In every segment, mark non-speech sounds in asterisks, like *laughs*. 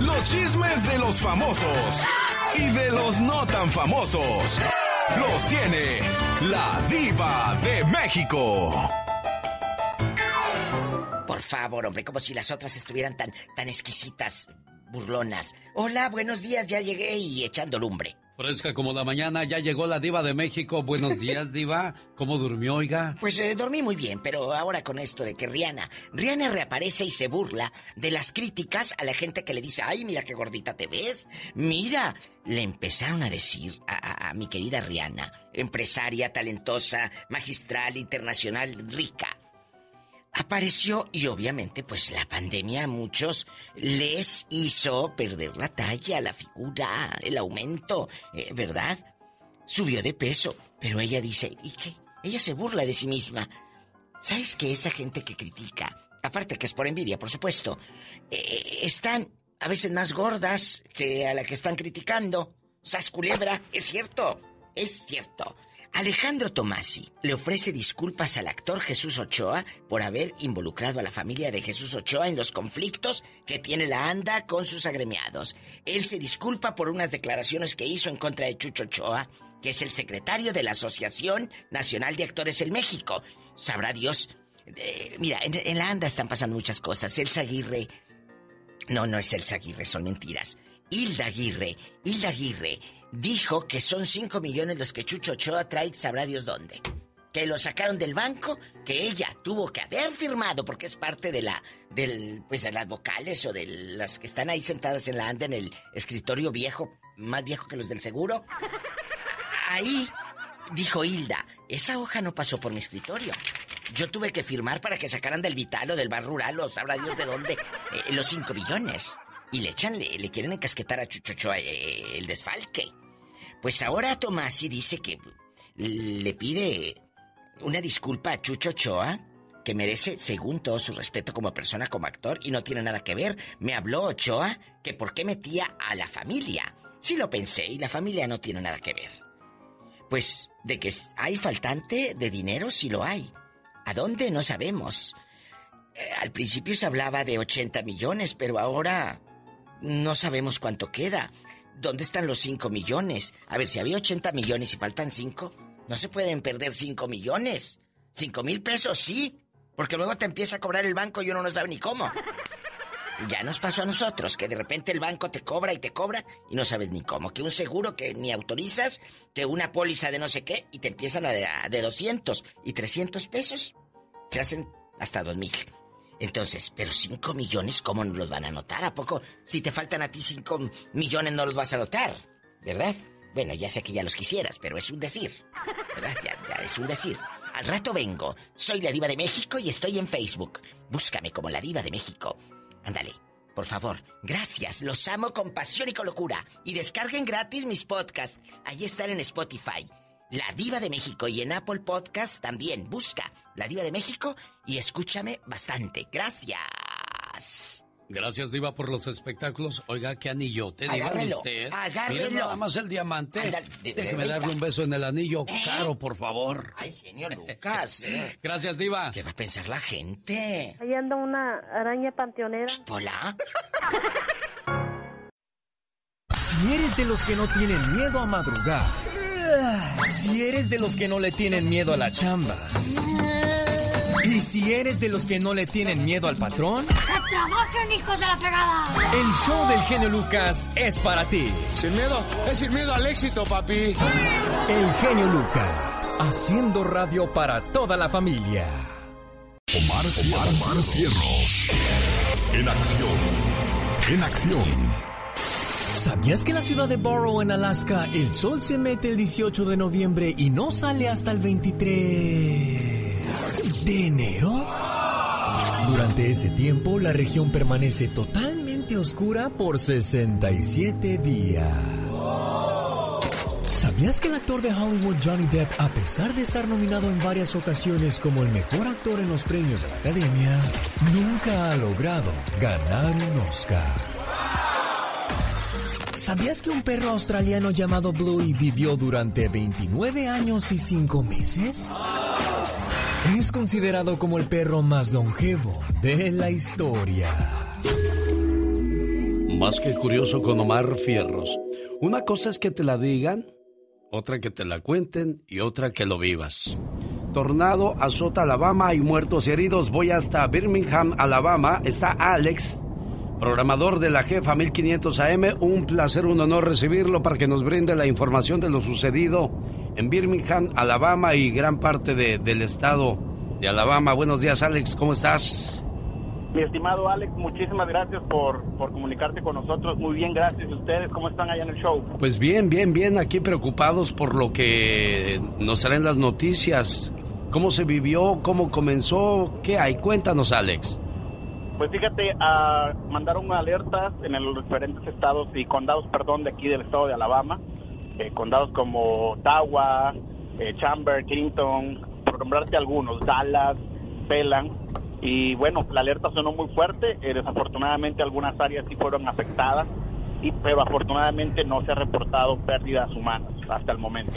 los chismes de los famosos y de los no tan famosos. Los tiene la diva de México. Favor, hombre, como si las otras estuvieran tan, tan exquisitas, burlonas. Hola, buenos días, ya llegué y echando lumbre. Fresca como la mañana, ya llegó la diva de México. Buenos *laughs* días, diva. ¿Cómo durmió, oiga? Pues eh, dormí muy bien, pero ahora con esto de que Rihanna, Rihanna reaparece y se burla de las críticas a la gente que le dice, ay, mira qué gordita te ves. Mira, le empezaron a decir a, a mi querida Rihanna, empresaria, talentosa, magistral, internacional, rica apareció y obviamente pues la pandemia a muchos les hizo perder la talla, la figura, el aumento, eh, ¿verdad? Subió de peso, pero ella dice, ¿y qué? Ella se burla de sí misma. ¿Sabes que esa gente que critica, aparte que es por envidia, por supuesto, eh, están a veces más gordas que a la que están criticando? Sas culebra, es cierto, es cierto. Alejandro Tomasi le ofrece disculpas al actor Jesús Ochoa por haber involucrado a la familia de Jesús Ochoa en los conflictos que tiene la ANDA con sus agremiados. Él se disculpa por unas declaraciones que hizo en contra de Chucho Ochoa, que es el secretario de la Asociación Nacional de Actores en México. Sabrá Dios. Eh, mira, en, la ANDA están pasando muchas cosas. Elsa Aguirre. No, no es Elsa Aguirre, son mentiras. Hilda Aguirre. Hilda Aguirre dijo que son 5 millones los que Chucho Ochoa trae, sabrá Dios dónde. Que lo sacaron del banco, que ella tuvo que haber firmado porque es parte de la, del, pues de las vocales o de las que están ahí sentadas en la anda en el escritorio viejo, más viejo que los del seguro. Ahí dijo Hilda, esa hoja no pasó por mi escritorio. Yo tuve que firmar para que sacaran del vital o del bar rural o sabrá Dios de dónde eh, los 5 millones. Y le echan, le, quieren encasquetar a Chucho Ochoa eh, el desfalque. Pues ahora Tomasi dice que le pide una disculpa a Chucho Ochoa, que merece, según todo su respeto como persona, como actor, y no tiene nada que ver. Me habló Ochoa que por qué metía a la familia. Sí lo pensé, y la familia no tiene nada que ver. Pues de que hay faltante de dinero, sí lo hay. ¿A dónde? No sabemos. Eh, al principio se hablaba de 80 millones, pero ahora no sabemos cuánto queda. ¿Dónde están los 5 millones? A ver, si había 80 millones y faltan 5, no se pueden perder 5 millones. 5 mil pesos, sí. Porque luego te empieza a cobrar el banco y uno no sabe ni cómo. Ya nos pasó a nosotros, que de repente el banco te cobra y te cobra y no sabes ni cómo. Que un seguro que ni autorizas, que una póliza de no sé qué y te empiezan a de, de 200 y 300 pesos. Se hacen hasta 2 mil. Entonces, pero 5 millones, ¿cómo no los van a anotar? ¿A poco si te faltan a ti 5 millones no los vas a anotar? ¿Verdad? Bueno, ya sé que ya los quisieras, pero es un decir. ¿Verdad? Ya, ya es un decir. Al rato vengo. Soy la diva de México y estoy en Facebook. Búscame como la diva de México. Ándale, por favor. Gracias. Los amo con pasión y con locura. Y descarguen gratis mis podcasts. Allí están en Spotify. La Diva de México y en Apple Podcast también. Busca La Diva de México y escúchame bastante. Gracias. Gracias, Diva, por los espectáculos. Oiga, qué anillo te diga usted. Agárrelo. nada más el diamante. Déjeme darle un beso en el anillo ¿Eh? caro, por favor. Ay, genio Lucas. *laughs* ¿eh? Gracias, Diva. ¿Qué va a pensar la gente? Ahí anda una araña panteonera. ¿Hola? Si eres de los que no tienen miedo a madrugar si eres de los que no le tienen miedo a la chamba. Y si eres de los que no le tienen miedo al patrón. ¡Que trabajen, hijos de la fregada! El show del genio Lucas es para ti. Sin miedo, es sin miedo al éxito, papi. El genio Lucas, haciendo radio para toda la familia. Omar, Omar, Omar Cierros. En acción. En acción. ¿Sabías que en la ciudad de Borough, en Alaska, el sol se mete el 18 de noviembre y no sale hasta el 23 de enero? Durante ese tiempo, la región permanece totalmente oscura por 67 días. ¿Sabías que el actor de Hollywood Johnny Depp, a pesar de estar nominado en varias ocasiones como el mejor actor en los premios de la Academia, nunca ha logrado ganar un Oscar? ¿Sabías que un perro australiano llamado Bluey vivió durante 29 años y 5 meses? Es considerado como el perro más longevo de la historia. Más que curioso con Omar Fierros. Una cosa es que te la digan, otra que te la cuenten y otra que lo vivas. Tornado azota Alabama, hay muertos y heridos. Voy hasta Birmingham, Alabama. Está Alex, programador de la jefa 1500 AM. Un placer, un honor recibirlo para que nos brinde la información de lo sucedido en Birmingham, Alabama y gran parte del estado de Alabama. Buenos días, Alex, ¿cómo estás? Mi estimado Alex, muchísimas gracias por, por comunicarte con nosotros. Muy bien, gracias. ¿Y ustedes cómo están allá en el show? Pues bien, bien, bien. Aquí preocupados por lo que nos salen las noticias. ¿Cómo se vivió? ¿Cómo comenzó? ¿Qué hay? Cuéntanos, Alex. Pues fíjate, uh, mandaron alertas en los diferentes estados y condados, perdón, de aquí del estado de Alabama. Eh, condados como Ottawa, eh, Chamber, Clinton, por nombrarte algunos, Dallas, Pelan y bueno, la alerta sonó muy fuerte, eh, desafortunadamente algunas áreas sí fueron afectadas, y, pero afortunadamente no se ha reportado pérdidas humanas hasta el momento.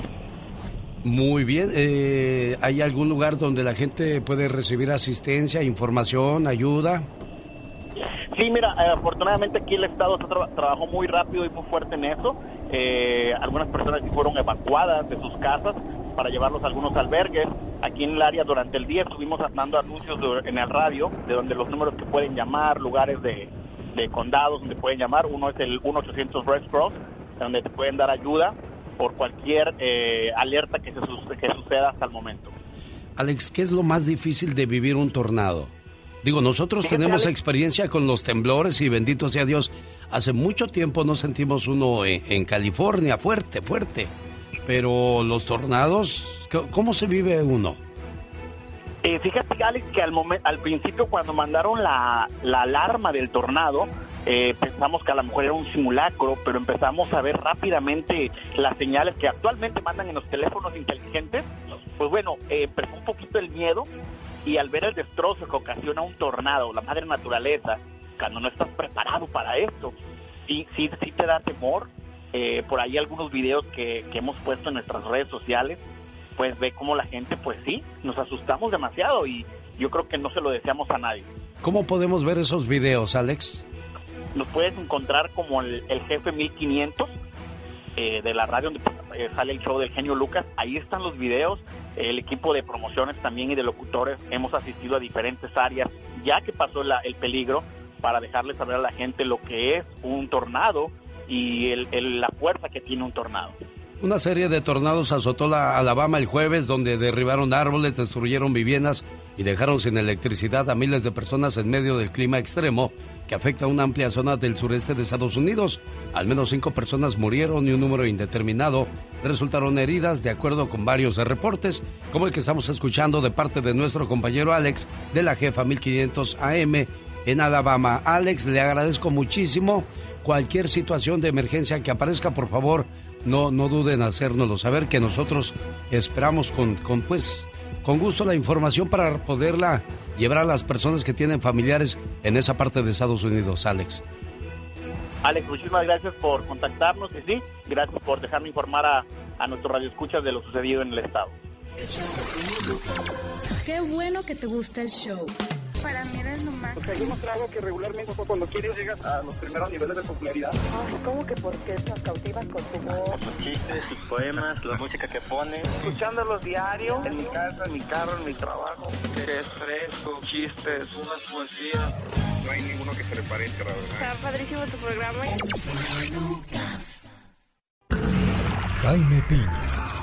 Muy bien, eh, ¿hay algún lugar donde la gente puede recibir asistencia, información, ayuda? Sí, mira, eh, afortunadamente aquí el Estado trabajó muy rápido y muy fuerte en eso. algunas personas sí fueron evacuadas de sus casas, para llevarlos a algunos albergues. Aquí en el área durante el día estuvimos dando anuncios en el radio de donde los números que pueden llamar, lugares de, condados donde pueden llamar. Uno es el 1-800 Red Cross, donde te pueden dar ayuda por cualquier eh, alerta que, se, que suceda hasta el momento. Alex, ¿qué es lo más difícil de vivir un tornado? Digo, nosotros tenemos experiencia con los temblores y bendito sea Dios, hace mucho tiempo no sentimos uno en California fuerte, fuerte. Pero los tornados, ¿cómo se vive uno? Eh, fíjate, Alex, que al, al principio cuando mandaron la, alarma del tornado, eh, pensamos que a lo mejor era un simulacro, pero empezamos a ver rápidamente las señales que actualmente mandan en los teléfonos inteligentes. Pues bueno, eh, empezó un poquito el miedo y al ver el destrozo que ocasiona un tornado, la madre naturaleza, cuando no estás preparado para esto, sí, sí, sí te da temor, eh, por ahí algunos videos que, hemos puesto en nuestras redes sociales, pues ve como la gente, pues sí, nos asustamos demasiado y yo creo que no se lo deseamos a nadie. ¿Cómo podemos ver esos videos, Alex? Nos puedes encontrar como el, jefe 1500 eh, de la radio donde eh, sale el show del genio Lucas. Ahí están los videos. El equipo de promociones también y de locutores hemos asistido a diferentes áreas ya que pasó el peligro para dejarles saber a la gente lo que es un tornado y el, la fuerza que tiene un tornado. Una serie de tornados azotó la Alabama el jueves, donde derribaron árboles, destruyeron viviendas y dejaron sin electricidad a miles de personas en medio del clima extremo que afecta a una amplia zona del sureste de Estados Unidos. Al menos cinco personas murieron y un número indeterminado resultaron heridas, de acuerdo con varios reportes, como el que estamos escuchando de parte de nuestro compañero Alex de la jefa 1500 AM en Alabama. Alex, le agradezco muchísimo cualquier situación de emergencia que aparezca, por favor, no, no duden en hacérnoslo saber, que nosotros esperamos con, con, pues, con gusto la información para poderla llevar a las personas que tienen familiares en esa parte de Estados Unidos, Alex. Alex, muchísimas gracias por contactarnos y sí, gracias por dejarme informar a, a nuestros radioescuchas de lo sucedido en el estado. Qué bueno que te gusta el show para mí eres nomás. Porque hay un trago que regularmente cuando quieres llegas a los primeros niveles de popularidad. Ay, ¿cómo que porque nos cautivas con tu voz? Sus chistes, sus poemas, la música que pone. Escuchándolos diario, en mi casa, en mi carro, en mi trabajo. Es fresco, chistes, unas poesías. No hay ninguno que se le parezca, la verdad. Está padrísimo tu programa. Jaime Piña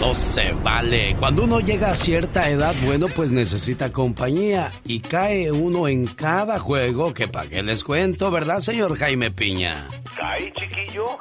No se vale. Cuando uno llega a cierta edad, bueno, pues necesita compañía. Y cae uno en cada juego que para qué les cuento, ¿verdad, señor Jaime Piña? Cae, chiquillo.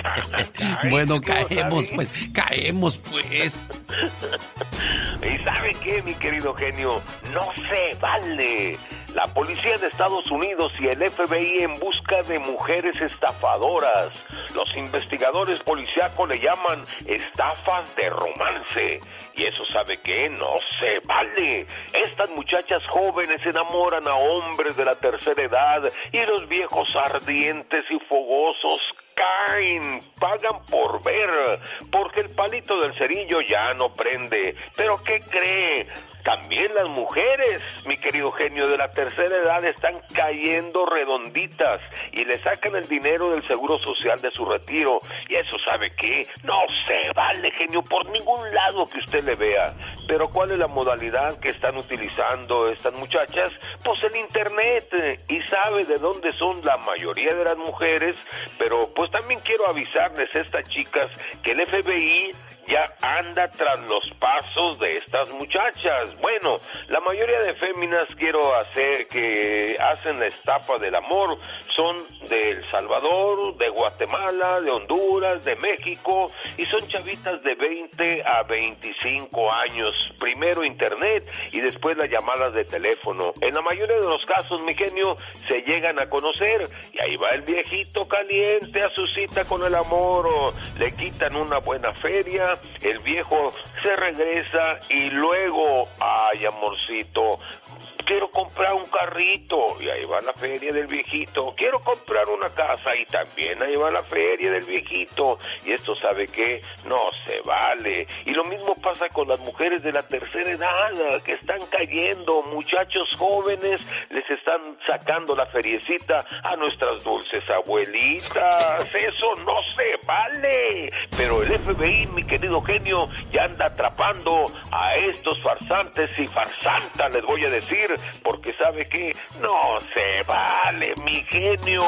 *laughs* bueno, caemos, pues, caemos, pues. *laughs* ¿Y sabe qué, mi querido genio? No se vale. La policía de Estados Unidos y el FBI en busca de mujeres estafadoras. Los investigadores policíacos le llaman estafas de romance. Y eso sabe que no se vale. Estas muchachas jóvenes enamoran a hombres de la tercera edad y los viejos ardientes y fogosos caen, pagan por ver, porque el palito del cerillo ya no prende. Pero ¿qué cree? También las mujeres, mi querido genio de la tercera edad, están cayendo redonditas y le sacan el dinero del seguro social de su retiro. Y eso sabe qué, no se vale, genio, por ningún lado que usted le vea. Pero ¿cuál es la modalidad que están utilizando estas muchachas? Pues el Internet. Y sabe de dónde son la mayoría de las mujeres. Pero pues también quiero avisarles a estas chicas que el FBI ya anda tras los pasos de estas muchachas. Bueno, la mayoría de féminas quiero hacer que hacen la estafa del amor son de El Salvador, de Guatemala, de Honduras, de México y son chavitas de 20 a 25 años. Primero internet y después las llamadas de teléfono. En la mayoría de los casos, mi genio, se llegan a conocer y ahí va el viejito caliente a su cita con el amor o le quitan una buena feria el viejo se regresa y luego, ay amorcito, quiero comprar un carrito. Y ahí va la feria del viejito, quiero comprar una casa. Y también ahí va la feria del viejito. Y esto sabe que no se vale. Y lo mismo pasa con las mujeres de la tercera edad que están cayendo, muchachos jóvenes les están sacando la feriecita a nuestras dulces abuelitas, eso no se vale, pero el FBI, mi querido genio, ya anda atrapando a estos farsantes y farsantas, les voy a decir, porque sabe que no se vale, mi genio.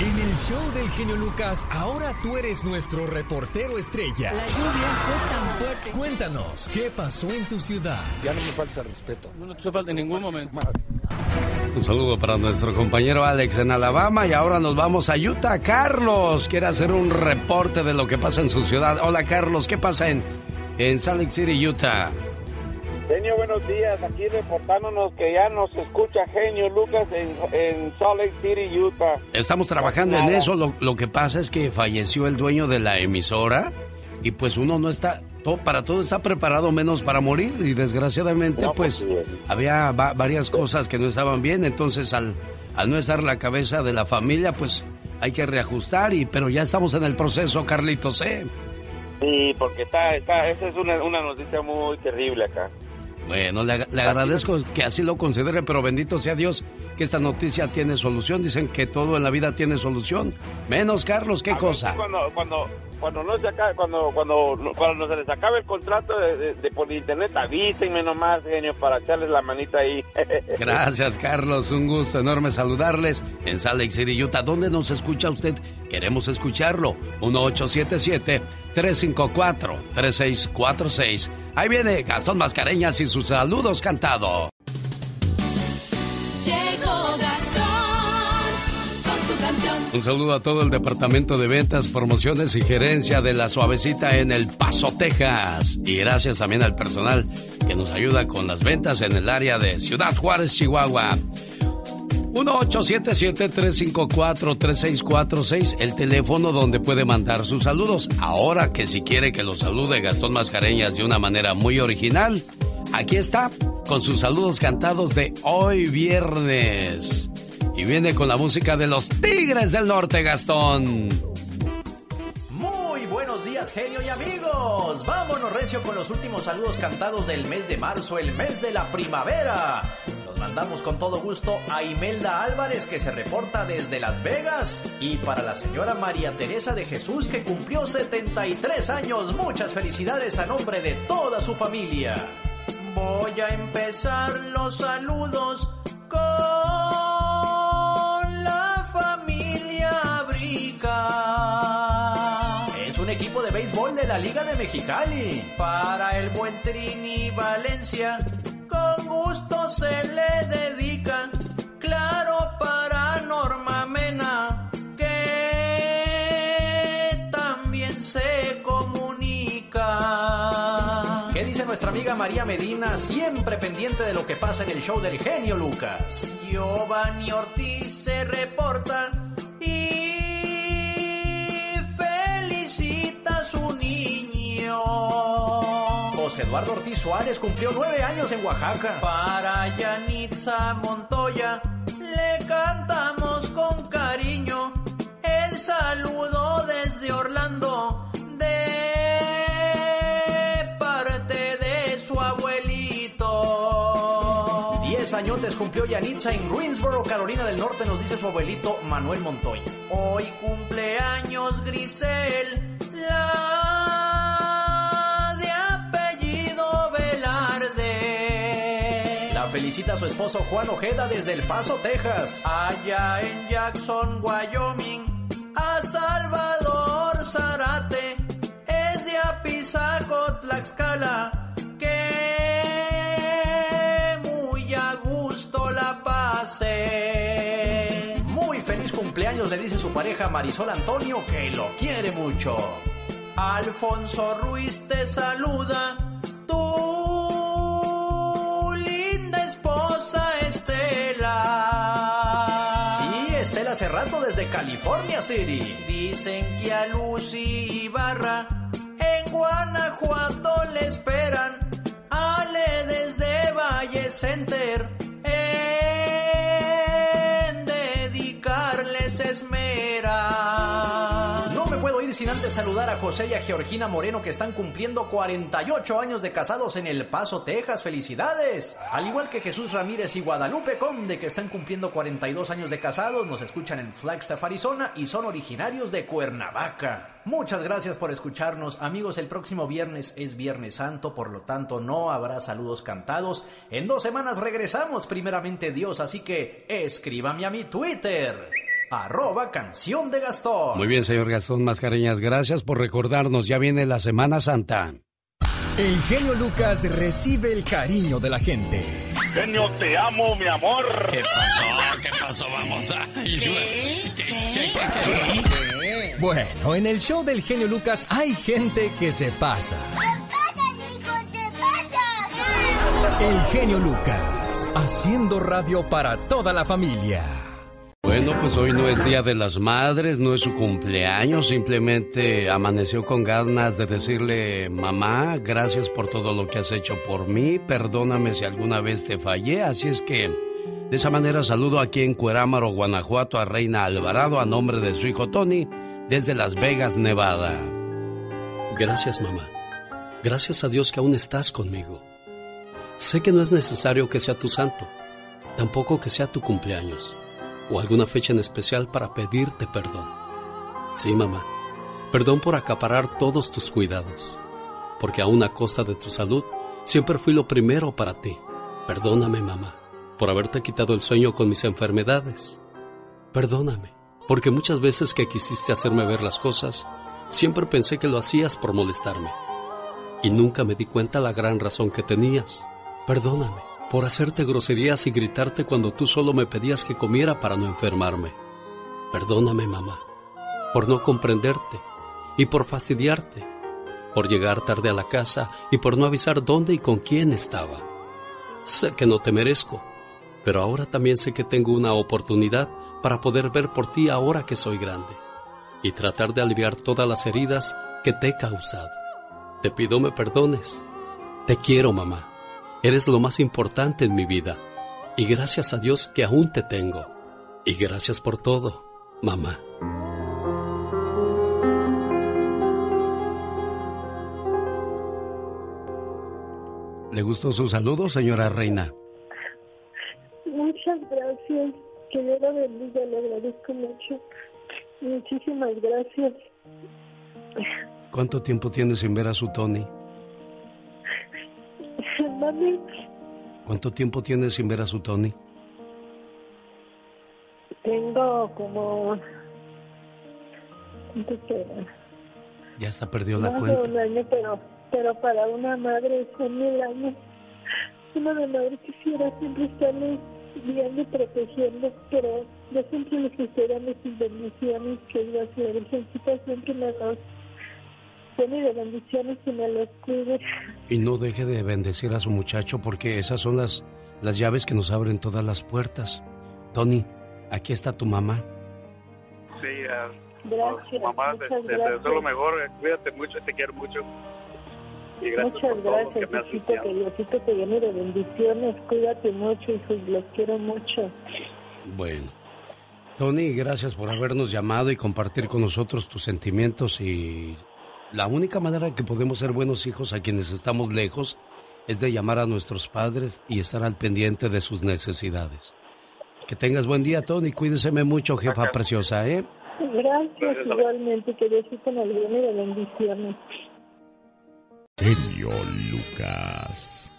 En el show del genio Lucas, ahora tú eres nuestro reportero estrella. La lluvia fue tan fuerte. Cuéntanos, ¿qué pasó en tu ciudad? Ya no me falta respeto. No te falta en ningún momento. Un saludo para nuestro compañero Alex en Alabama y ahora nos vamos a Utah. Carlos quiere hacer un reporte de lo que pasa en su ciudad. Hola Carlos, ¿qué pasa en, en Salt Lake City, Utah? Genio, buenos días. Aquí reportándonos que ya nos escucha Genio Lucas en, en Salt Lake City, Utah. Estamos trabajando en eso. Lo, lo, que pasa es que falleció el dueño de la emisora y pues uno no está, todo, para todo está preparado menos para morir y desgraciadamente no, pues, pues sí. había va, varias cosas que no estaban bien. Entonces al, al no estar la cabeza de la familia pues hay que reajustar y pero ya estamos en el proceso, Carlitos, ¿eh? Sí, porque está, está, esa es una, una noticia muy terrible acá. Bueno, le, le, agradezco que así lo considere, pero bendito sea Dios que esta noticia tiene solución. Dicen que todo en la vida tiene solución. Menos Carlos, ¿qué A cosa? Cuando, cuando, cuando no se acabe, cuando, cuando, cuando se les acabe el contrato de, por internet, avísenme nomás, genio, para echarles la manita ahí. *laughs* Gracias, Carlos. Un gusto enorme saludarles en Salt Lake City, Utah. ¿Dónde nos escucha usted? Queremos escucharlo. 1877-354-3646. Ahí viene Gastón Mascareñas y sus saludos cantados. Un saludo a todo el departamento de ventas, promociones y gerencia de la suavecita en El Paso, Texas. Y gracias también al personal que nos ayuda con las ventas en el área de Ciudad Juárez, Chihuahua. 1-877-354-3646, el teléfono donde puede mandar sus saludos. Ahora que si quiere que lo salude Gastón Mascareñas de una manera muy original, aquí está con sus saludos cantados de hoy viernes. Y viene con la música de los Tigres del Norte, Gastón. Muy buenos días, genio y amigos. Vámonos recio con los últimos saludos cantados del mes de marzo, el mes de la primavera. Los mandamos con todo gusto a Imelda Álvarez, que se reporta desde Las Vegas. Y para la señora María Teresa de Jesús, que cumplió 73 años. Muchas felicidades a nombre de toda su familia. Voy a empezar los saludos con equipo de béisbol de la Liga de Mexicali. Para el buen Trini Valencia, con gusto se le dedica. Claro, para Norma Mena, que también se comunica. ¿Qué dice nuestra amiga María Medina, siempre pendiente de lo que pasa en el show del genio Lucas? Giovanni Ortiz se reporta José Eduardo Ortiz Suárez cumplió nueve años en Oaxaca. Para Yanitza Montoya le cantamos con cariño el saludo desde Orlando. de parte de su abuelito diez añotes cumplió Yanitza en Greensboro, Carolina del Norte, nos dice su abuelito Manuel Montoya. Hoy cumpleaños Grisel, la A su esposo Juan Ojeda desde El Paso, Texas. Allá en Jackson, Wyoming, a Salvador Zarate, es de Apizaco, Tlaxcala, que muy a gusto la pase. Muy feliz cumpleaños le dice su pareja Marisol Antonio que lo quiere mucho. Alfonso Ruiz te saluda, tu hace rato desde California City. Dicen que a Lucy Ibarra en Guanajuato le esperan. Ale desde Valle Center en dedicarles esmera. Puedo ir sin antes saludar a José y a Georgina Moreno que están cumpliendo 48 años de casados en El Paso, Texas. ¡Felicidades! Al igual que Jesús Ramírez y Guadalupe Conde que están cumpliendo 42 años de casados, nos escuchan en Flagstaff, Arizona y son originarios de Cuernavaca. Muchas gracias por escucharnos. Amigos, el próximo viernes es Viernes Santo, por lo tanto no habrá saludos cantados. En dos semanas regresamos, primeramente Dios, así que escríbame a mi Twitter. Arroba canción de Gastón. Muy bien, señor Gastón Mascareñas, gracias por recordarnos. Ya viene la Semana Santa. El genio Lucas recibe el cariño de la gente. Genio, te amo, mi amor. ¿Qué pasó? ¿Qué pasó? Vamos a... Bueno, en el show del genio Lucas hay gente que se pasa. El genio Lucas, haciendo radio para toda la familia. Bueno, pues hoy no es Día de las Madres, no es su cumpleaños, simplemente amaneció con ganas de decirle, mamá, gracias por todo lo que has hecho por mí, perdóname si alguna vez te fallé, así es que de esa manera saludo aquí en Cuerámaro, Guanajuato, a Reina Alvarado a nombre de su hijo Tony, desde Las Vegas, Nevada. Gracias, mamá. Gracias a Dios que aún estás conmigo. Sé que no es necesario que sea tu santo, tampoco que sea tu cumpleaños o alguna fecha en especial para pedirte perdón. Sí, mamá, perdón por acaparar todos tus cuidados, porque aún a costa de tu salud, siempre fui lo primero para ti. Perdóname, mamá, por haberte quitado el sueño con mis enfermedades. Perdóname, porque muchas veces que quisiste hacerme ver las cosas, siempre pensé que lo hacías por molestarme. Y nunca me di cuenta la gran razón que tenías. Perdóname por hacerte groserías y gritarte cuando tú solo me pedías que comiera para no enfermarme. Perdóname, mamá, por no comprenderte y por fastidiarte, por llegar tarde a la casa y por no avisar dónde y con quién estaba. Sé que no te merezco, pero ahora también sé que tengo una oportunidad para poder ver por ti ahora que soy grande y tratar de aliviar todas las heridas que te he causado. Te pido me perdones. Te quiero, mamá. Eres lo más importante en mi vida. Y gracias a Dios que aún te tengo. Y gracias por todo, mamá. ¿Le gustó su saludo, señora Reina? Muchas gracias. Que Dios la bendiga, le agradezco mucho. Muchísimas gracias. ¿Cuánto tiempo tiene sin ver a su Tony? Mami, ¿Cuánto tiempo tiene sin ver a su Tony? tengo como... ¿Cuánto será? Ya hasta perdió la Más de cuenta. un año, pero, pero para una madre son mil años. Una de madre quisiera siempre estarle guiando y protegiendo, pero yo siempre estoy dando sus bendiciones, que Dios la Virgencita siempre me los pone de bendiciones y me los cuide. Y no deje de bendecir a su muchacho porque esas son las, las llaves que nos abren todas las puertas. Tony, aquí está tu mamá. Sí, ah, Gracias, mamá, te, muchas te- deseo lo mejor. eh, Cuídate mucho, te quiero mucho. Y gracias Muchas gracias, Diosito, que Diosito te llene de bendiciones. Cuídate mucho, hijos, los quiero mucho. Bueno. Tony, gracias por habernos llamado y compartir con nosotros tus sentimientos y la única manera que podemos ser buenos hijos a quienes estamos lejos es de llamar a nuestros padres y estar al pendiente de sus necesidades. Que tengas buen día, Tony. Cuídeseme mucho, jefa preciosa, ¿eh? Gracias, igualmente. Que Diosito nos viene de bendiciones. Genio Lucas.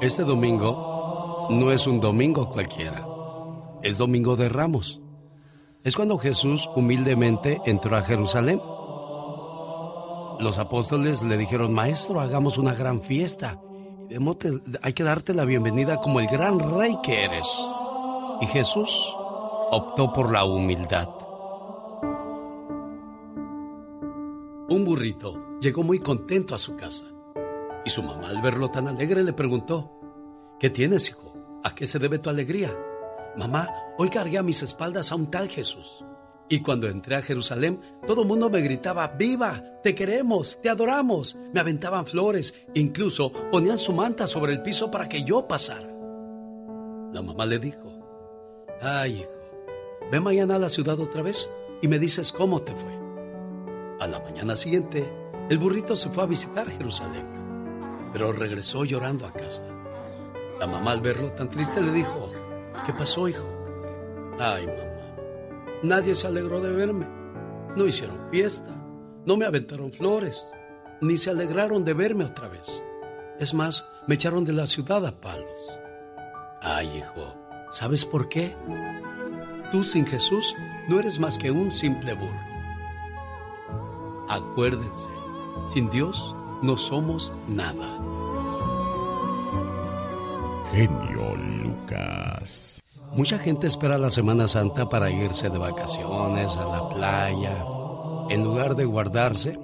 Este domingo no es un domingo cualquiera. Es domingo de Ramos. Es cuando Jesús humildemente entró a Jerusalén. Los apóstoles le dijeron, Maestro, hagamos una gran fiesta. Hay que darte la bienvenida como el gran rey que eres. Y Jesús optó por la humildad. Un burrito llegó muy contento a su casa. Y su mamá, al verlo tan alegre, le preguntó, ¿qué tienes, hijo? ¿A qué se debe tu alegría? Mamá, hoy cargué a mis espaldas a un tal Jesús. Y cuando entré a Jerusalén, todo el mundo me gritaba, ¡Viva! ¡Te queremos! ¡Te adoramos! Me aventaban flores, incluso ponían su manta sobre el piso para que yo pasara. La mamá le dijo, ¡Ay, hijo! Ve mañana a la ciudad otra vez y me dices cómo te fue. A la mañana siguiente, el burrito se fue a visitar Jerusalén, pero regresó llorando a casa. La mamá al verlo tan triste le dijo, ¿qué pasó, hijo? Ay, mamá, nadie se alegró de verme. No hicieron fiesta, no me aventaron flores, ni se alegraron de verme otra vez. Es más, me echaron de la ciudad a palos. Ay, hijo, ¿sabes por qué? Tú sin Jesús no eres más que un simple burro. Acuérdense, sin Dios no somos nada. Genio Mucha gente espera la Semana Santa para irse de vacaciones a la playa, en lugar de guardarse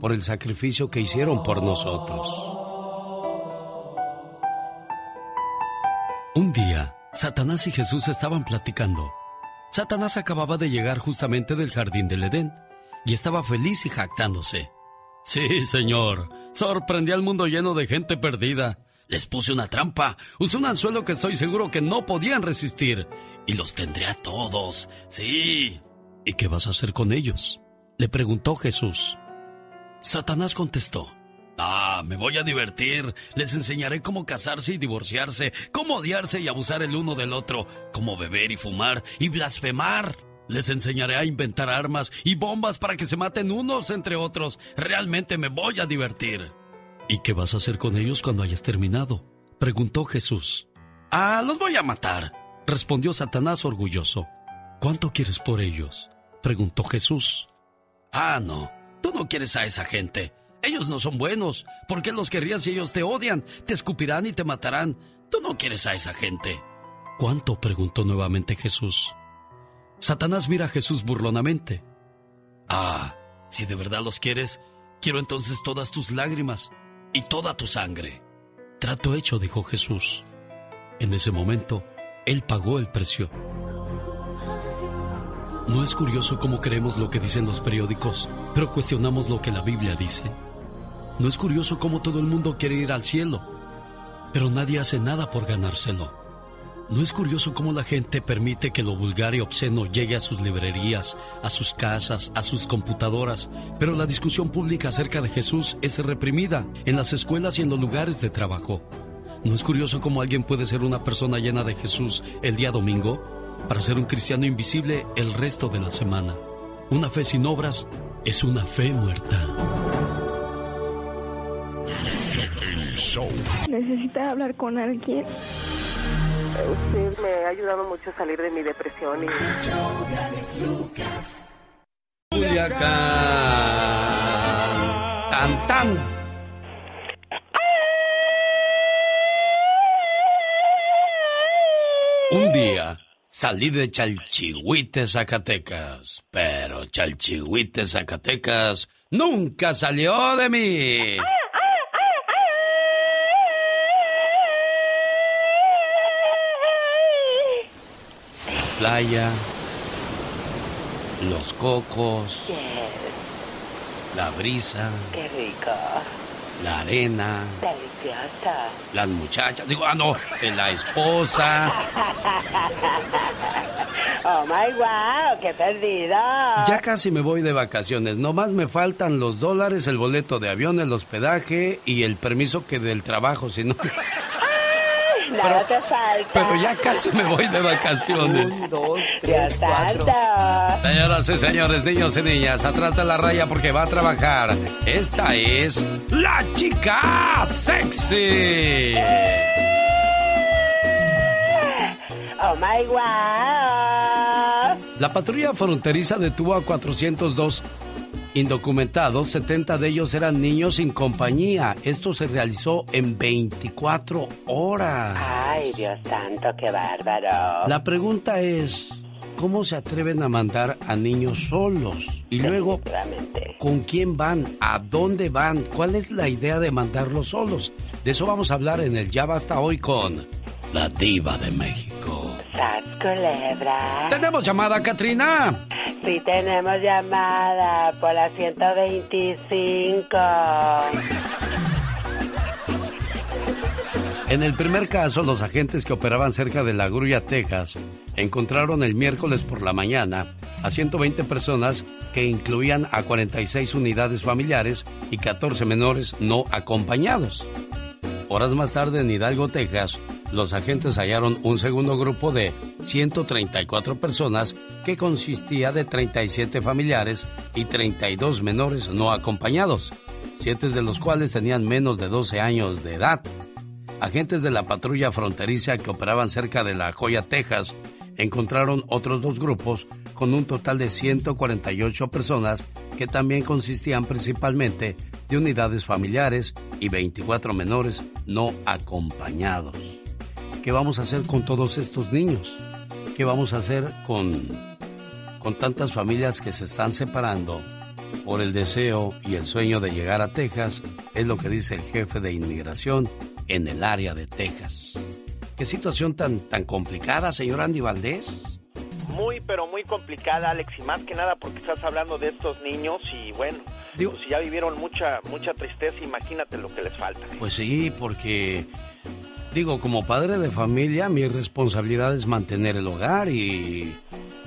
por el sacrificio que hicieron por nosotros. Un día, Satanás y Jesús estaban platicando. Satanás acababa de llegar justamente del jardín del Edén y estaba feliz y jactándose. Sí, señor, sorprendí al mundo lleno de gente perdida. Les puse una trampa, usé un anzuelo que estoy seguro que no podían resistir y los tendré a todos. Sí. ¿Y qué vas a hacer con ellos? Le preguntó Jesús. Satanás contestó. Ah, me voy a divertir. Les enseñaré cómo casarse y divorciarse, cómo odiarse y abusar el uno del otro, cómo beber y fumar y blasfemar. Les enseñaré a inventar armas y bombas para que se maten unos entre otros. Realmente me voy a divertir. ¿Y qué vas a hacer con ellos cuando hayas terminado? Preguntó Jesús. Ah, los voy a matar, respondió Satanás orgulloso. ¿Cuánto quieres por ellos? Preguntó Jesús. Ah, no, tú no quieres a esa gente. Ellos no son buenos. ¿Por qué los querrías si ellos te odian? Te escupirán y te matarán. Tú no quieres a esa gente. ¿Cuánto? preguntó nuevamente Jesús. Satanás mira a Jesús burlonamente. Ah, si de verdad los quieres, quiero entonces todas tus lágrimas y toda tu sangre. Trato hecho, dijo Jesús. En ese momento, Él pagó el precio. ¿No es curioso cómo creemos lo que dicen los periódicos, pero cuestionamos lo que la Biblia dice? ¿No es curioso cómo todo el mundo quiere ir al cielo, pero nadie hace nada por ganárselo? ¿No es curioso cómo la gente permite que lo vulgar y obsceno llegue a sus librerías, a sus casas, a sus computadoras, pero la discusión pública acerca de Jesús es reprimida en las escuelas y en los lugares de trabajo? ¿No es curioso cómo alguien puede ser una persona llena de Jesús el día domingo para ser un cristiano invisible el resto de la semana? Una fe sin obras es una fe muerta. Necesita hablar con alguien. Usted me ha ayudado mucho a salir de mi depresión y... Culiacán. Tan tan. Un día salí de Chalchihuite, Zacatecas, pero Chalchihuite, Zacatecas nunca salió de mí. Playa, los cocos, la brisa, Qué rico. la arena. Las muchachas, digo, ah, no, la esposa. *laughs* oh my wow, qué perdido. Ya casi me voy de vacaciones, nomás me faltan los dólares, el boleto de avión, el hospedaje y el permiso que del trabajo, si no. Nada te falta. Pero ya casi me voy de vacaciones. Un, dos, tres, cuatro. Señoras y señores, niños y niñas, atrás de la raya porque va a trabajar. Esta es la chica sexy. Oh my wow. La patrulla fronteriza detuvo a 402 indocumentados, 70 de ellos eran niños sin compañía. Esto se realizó en 24 horas. Ay, Dios santo, qué bárbaro. La pregunta es, ¿cómo se atreven a mandar a niños solos? Y luego, ¿con quién van? ¿A dónde van? ¿Cuál es la idea de mandarlos solos? De eso vamos a hablar en el Ya Basta Hoy con la diva de México. ¡Sas, culebra! ¿Tenemos llamada, Katrina? Sí, tenemos llamada por la 125. En el primer caso, los agentes que operaban cerca de La Grulla, Texas, encontraron el miércoles por la mañana a 120 personas que incluían a 46 unidades familiares y 14 menores no acompañados. Horas más tarde en Hidalgo, Texas, los agentes hallaron un segundo grupo de 134 personas que consistía de 37 familiares y 32 menores no acompañados, siete de los cuales tenían menos de 12 años de edad. Agentes de la patrulla fronteriza que operaban cerca de La Joya, Texas, encontraron otros dos grupos con un total de 148 personas que también consistían principalmente de unidades familiares y 24 menores no acompañados. ¿Qué vamos a hacer con todos estos niños? ¿Qué vamos a hacer con, con tantas familias que se están separando por el deseo y el sueño de llegar a Texas? Es lo que dice el jefe de inmigración en el área de Texas. ¿Qué situación tan, tan complicada, señor Andy Valdés? Muy, pero muy complicada, Alex, y más que nada porque estás hablando de estos niños y bueno, pues si ya vivieron mucha, mucha tristeza, imagínate lo que les falta. Pues sí, porque Digo, como padre de familia, mi responsabilidad es mantener el hogar y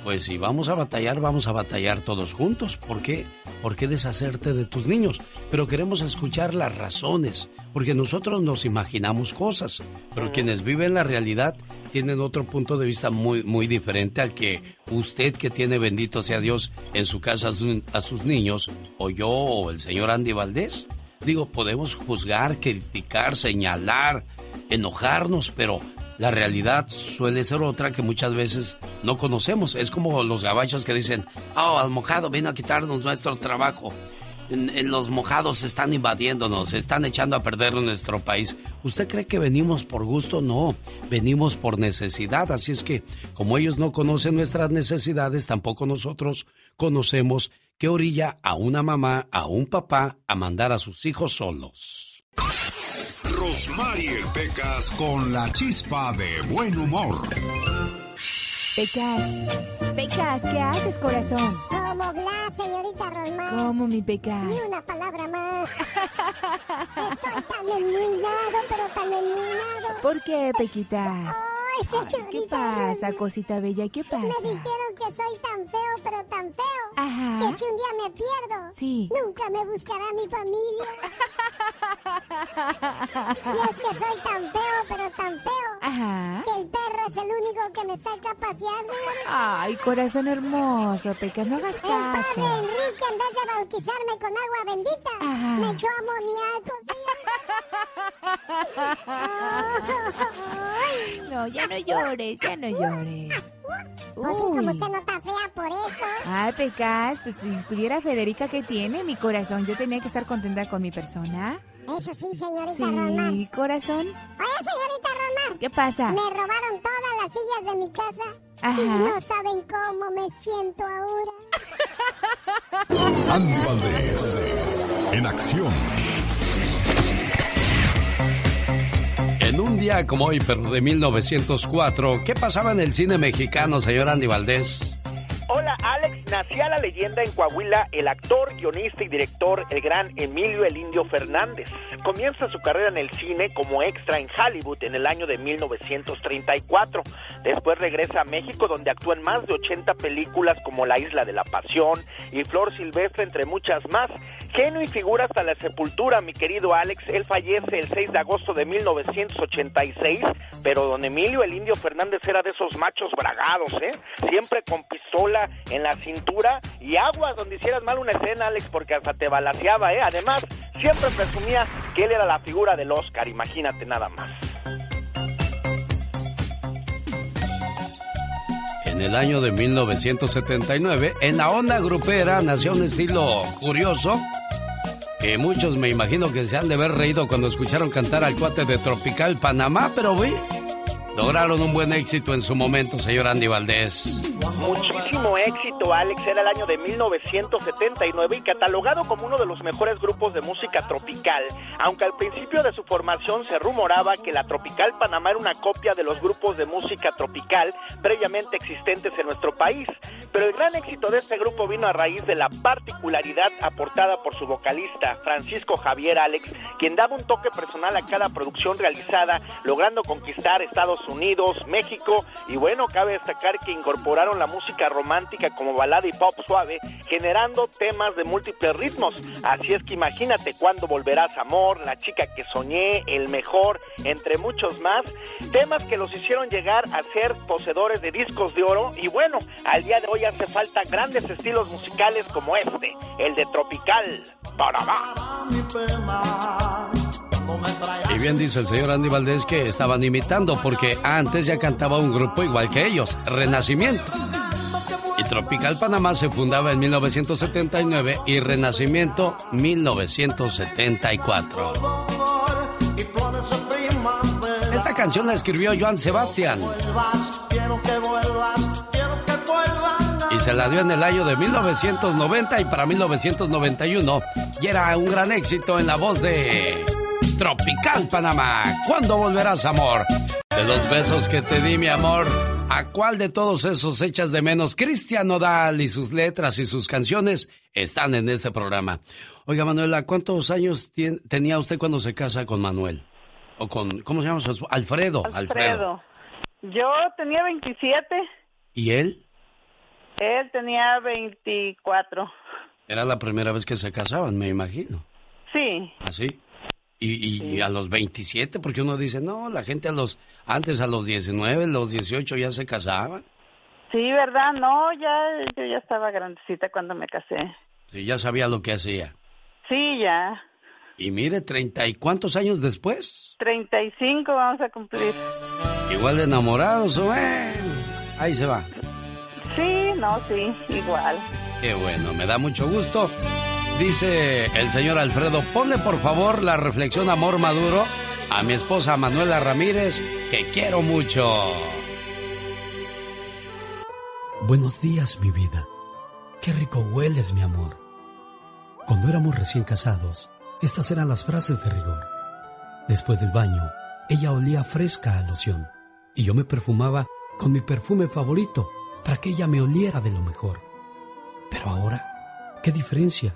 pues si vamos a batallar, vamos a batallar todos juntos. ¿Por qué? ¿Por qué deshacerte de tus niños? Pero queremos escuchar las razones, porque nosotros nos imaginamos cosas, pero quienes viven la realidad tienen otro punto de vista muy, muy diferente al que usted que tiene, bendito sea Dios, en su casa a sus niños, o yo, o el señor Andy Valdés. Digo, podemos juzgar, criticar, señalar, enojarnos, pero la realidad suele ser otra que muchas veces no conocemos. Es como los gabachos que dicen, oh, al mojado vino a quitarnos nuestro trabajo. En, los mojados están invadiéndonos, están echando a perder nuestro país. ¿Usted cree que venimos por gusto? No, venimos por necesidad. Así es que, como ellos no conocen nuestras necesidades, tampoco nosotros conocemos qué orilla a una mamá, a un papá, a mandar a sus hijos solos. Rosmarie Pecas con la chispa de buen humor. Pecas, Pecas, ¿qué haces, corazón? Como Blas, señorita Rosmar. ¿Cómo, mi Pecas? Ni una palabra más. Estoy tan enmuinado, pero tan enmuinado. ¿Por qué, Pequitas? ¿Qué pasa, cosita bella? ¿Qué pasa? Me dijeron que soy tan feo, pero tan feo. Ajá. Que si un día me pierdo, sí. nunca me buscará mi familia. y es que soy tan feo, pero tan feo. Ajá. Que el perro es el único que me saca a pasear. Ay, corazón hermoso, Pecas, no hagas caso. El padre Enrique, en vez de bautizarme con agua bendita, Ajá. me echó amoníaco. *laughs* no, ya no llores, ya no llores. Pues sí, como usted no está fea por eso. Ay, Pecas, pues si estuviera Federica, ¿qué tiene? Mi corazón, yo tenía que estar contenta con mi persona. Eso sí, señorita sí, corazón. Oye, señorita Román. ¿Qué pasa? Me robaron todas las sillas de mi casa. Ajá. Y no saben cómo me siento ahora. *laughs* Andy en acción. Como hoy, pero de 1904, ¿qué pasaba en el cine mexicano, señor Andy Valdés? Hola, Alex. Nacía la leyenda en Coahuila el actor, guionista y director, el gran Emilio El Indio Fernández. Comienza su carrera en el cine como extra en Hollywood en el año de 1934. Después regresa a México donde actúa en más de 80 películas como La Isla de la Pasión y Flor Silvestre, entre muchas más. Genio y figura hasta la sepultura, mi querido Alex. Él fallece el 6 de agosto de 1986, pero don Emilio el Indio Fernández era de esos machos bragados, ¿eh? Siempre con pistola en la cintura y aguas donde hicieras mal una escena, Alex, porque hasta te balaseaba, ¿eh? Además, siempre presumía que él era la figura del Oscar, imagínate nada más. En el año de 1979, en la onda grupera nació un estilo curioso que muchos me imagino que se han de haber reído cuando escucharon cantar al cuate de Tropical Panamá, pero vi, lograron un buen éxito en su momento, señor Andy Valdés. Muchísimo éxito, Alex. Era el año de 1979 y catalogado como uno de los mejores grupos de música tropical. Aunque al principio de su formación se rumoraba que la Tropical Panamá era una copia de los grupos de música tropical previamente existentes en nuestro país. Pero el gran éxito de este grupo vino a raíz de la particularidad aportada por su vocalista, Francisco Javier Alex, quien daba un toque personal a cada producción realizada, logrando conquistar Estados Unidos, México y bueno, cabe destacar que incorporaron la música romántica como balada y pop suave, generando temas de múltiples ritmos. Así es que imagínate cuando volverás amor, la chica que soñé, el mejor, entre muchos más, temas que los hicieron llegar a ser poseedores de discos de oro y bueno, al día de hoy hace falta grandes estilos musicales como este, el de Tropical Panamá. Y bien dice el señor Andy Valdés que estaban imitando porque antes ya cantaba un grupo igual que ellos, Renacimiento. Y Tropical Panamá se fundaba en 1979 y Renacimiento 1974. Esta canción la escribió Joan Sebastián. Y se la dio en el año de 1990 y para 1991 y era un gran éxito en la voz de Tropical Panamá. ¿Cuándo volverás, amor? De los besos que te di, mi amor. ¿A cuál de todos esos echas de menos? Cristian Nodal y sus letras y sus canciones están en este programa. Oiga, Manuela, ¿cuántos años tenía usted cuando se casa con Manuel? O con, ¿cómo se llama? Alfredo. Alfredo. Alfredo. Yo tenía 27. ¿Y él? Él tenía 24. Era la primera vez que se casaban, me imagino. Sí. ¿Así? Y, y a los 27, porque uno dice, no, la gente a los, antes a los 19, los 18 ya se casaban. Sí, ¿verdad? No, ya, yo ya estaba grandecita cuando me casé. Sí, ya sabía lo que hacía. Sí, ya. Y mire, treinta y cuántos años después. Treinta y cinco vamos a cumplir. Igual de enamorados, o ahí se va. Sí, no, sí, igual. Qué bueno, me da mucho gusto. Dice el señor Alfredo, ponle por favor la reflexión Amor Maduro a mi esposa Manuela Ramírez, que quiero mucho. Buenos días, mi vida. Qué rico hueles, mi amor. Cuando éramos recién casados, estas eran las frases de rigor. Después del baño, ella olía fresca a loción y yo me perfumaba con mi perfume favorito para que ella me oliera de lo mejor. Pero ahora, ¿qué diferencia?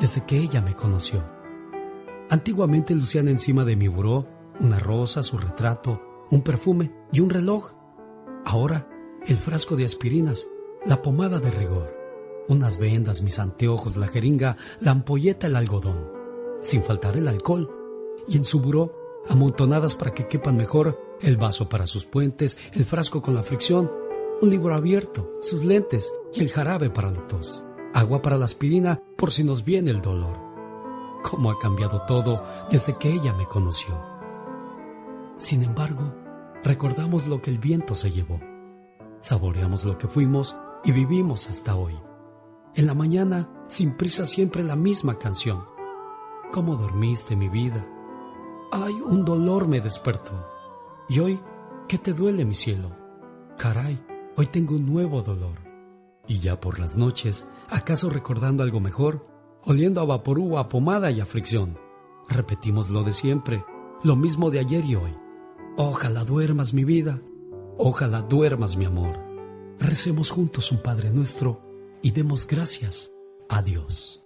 desde que ella me conoció. Antiguamente lucían encima de mi buró una rosa, su retrato, un perfume y un reloj. Ahora, el frasco de aspirinas, la pomada de rigor, unas vendas, mis anteojos, la jeringa, la ampolleta, el algodón, sin faltar el alcohol, y en su buró, amontonadas para que quepan mejor, el vaso para sus puentes, el frasco con la fricción, un libro abierto, sus lentes y el jarabe para la tos agua para la aspirina por si nos viene el dolor. Cómo ha cambiado todo desde que ella me conoció. Sin embargo, recordamos lo que el viento se llevó. Saboreamos lo que fuimos y vivimos hasta hoy. En la mañana, sin prisa, siempre la misma canción. ¿Cómo dormiste, mi vida? Ay, un dolor me despertó. Y hoy, ¿qué te duele, mi cielo? Caray, hoy tengo un nuevo dolor. Y ya por las noches, ¿acaso recordando algo mejor? Oliendo a vaporú, a pomada y a fricción. Repetimos lo de siempre, lo mismo de ayer y hoy. Ojalá duermas, mi vida. Ojalá duermas, mi amor. Recemos juntos un Padre nuestro y demos gracias a Dios.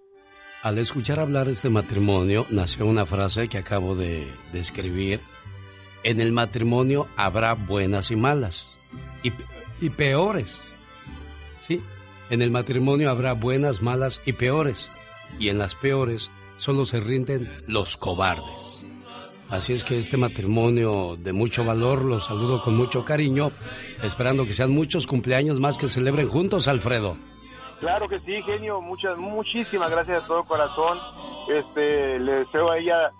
Al escuchar hablar este matrimonio, nació una frase que acabo de, escribir. En el matrimonio habrá buenas y malas, y, y peores. ¿Sí? En el matrimonio habrá buenas, malas y peores. Y en las peores solo se rinden los cobardes. Así es que este matrimonio de mucho valor lo saludo con mucho cariño, esperando que sean muchos cumpleaños más que celebren juntos, Alfredo. Claro que sí, genio, muchas, muchísimas gracias de todo corazón. Este, le deseo a ella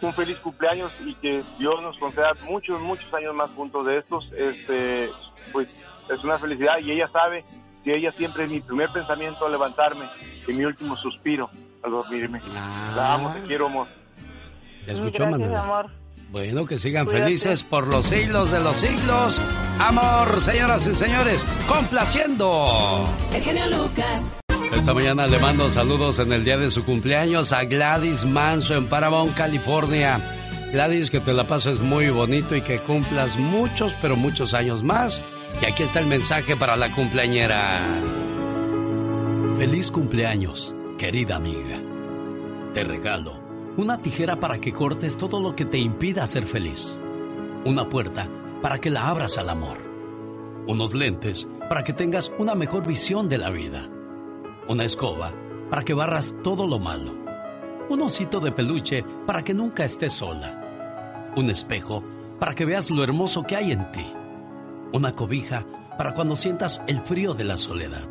un feliz cumpleaños y que Dios nos conceda muchos, muchos años más juntos de estos. Este, pues es una felicidad y ella sabe que ella siempre es mi primer pensamiento al levantarme y mi último suspiro al dormirme. Ah. La amo, te quiero, amor. ¿Ya escuchó, Manuel? Bueno, que sigan felices por los siglos de los siglos. Amor, señoras y señores, complaciendo. El genio Lucas. Esta mañana le mando saludos en el día de su cumpleaños a Gladys Manso en Paramount, California. Gladys, que te la pases muy bonito y que cumplas muchos, pero muchos años más. Y aquí está el mensaje para la cumpleañera. Feliz cumpleaños, querida amiga. Te regalo una tijera para que cortes todo lo que te impida ser feliz. Una puerta para que la abras al amor. Unos lentes para que tengas una mejor visión de la vida. Una escoba para que barras todo lo malo. Un osito de peluche para que nunca estés sola. Un espejo para que veas lo hermoso que hay en ti. Una cobija para cuando sientas el frío de la soledad.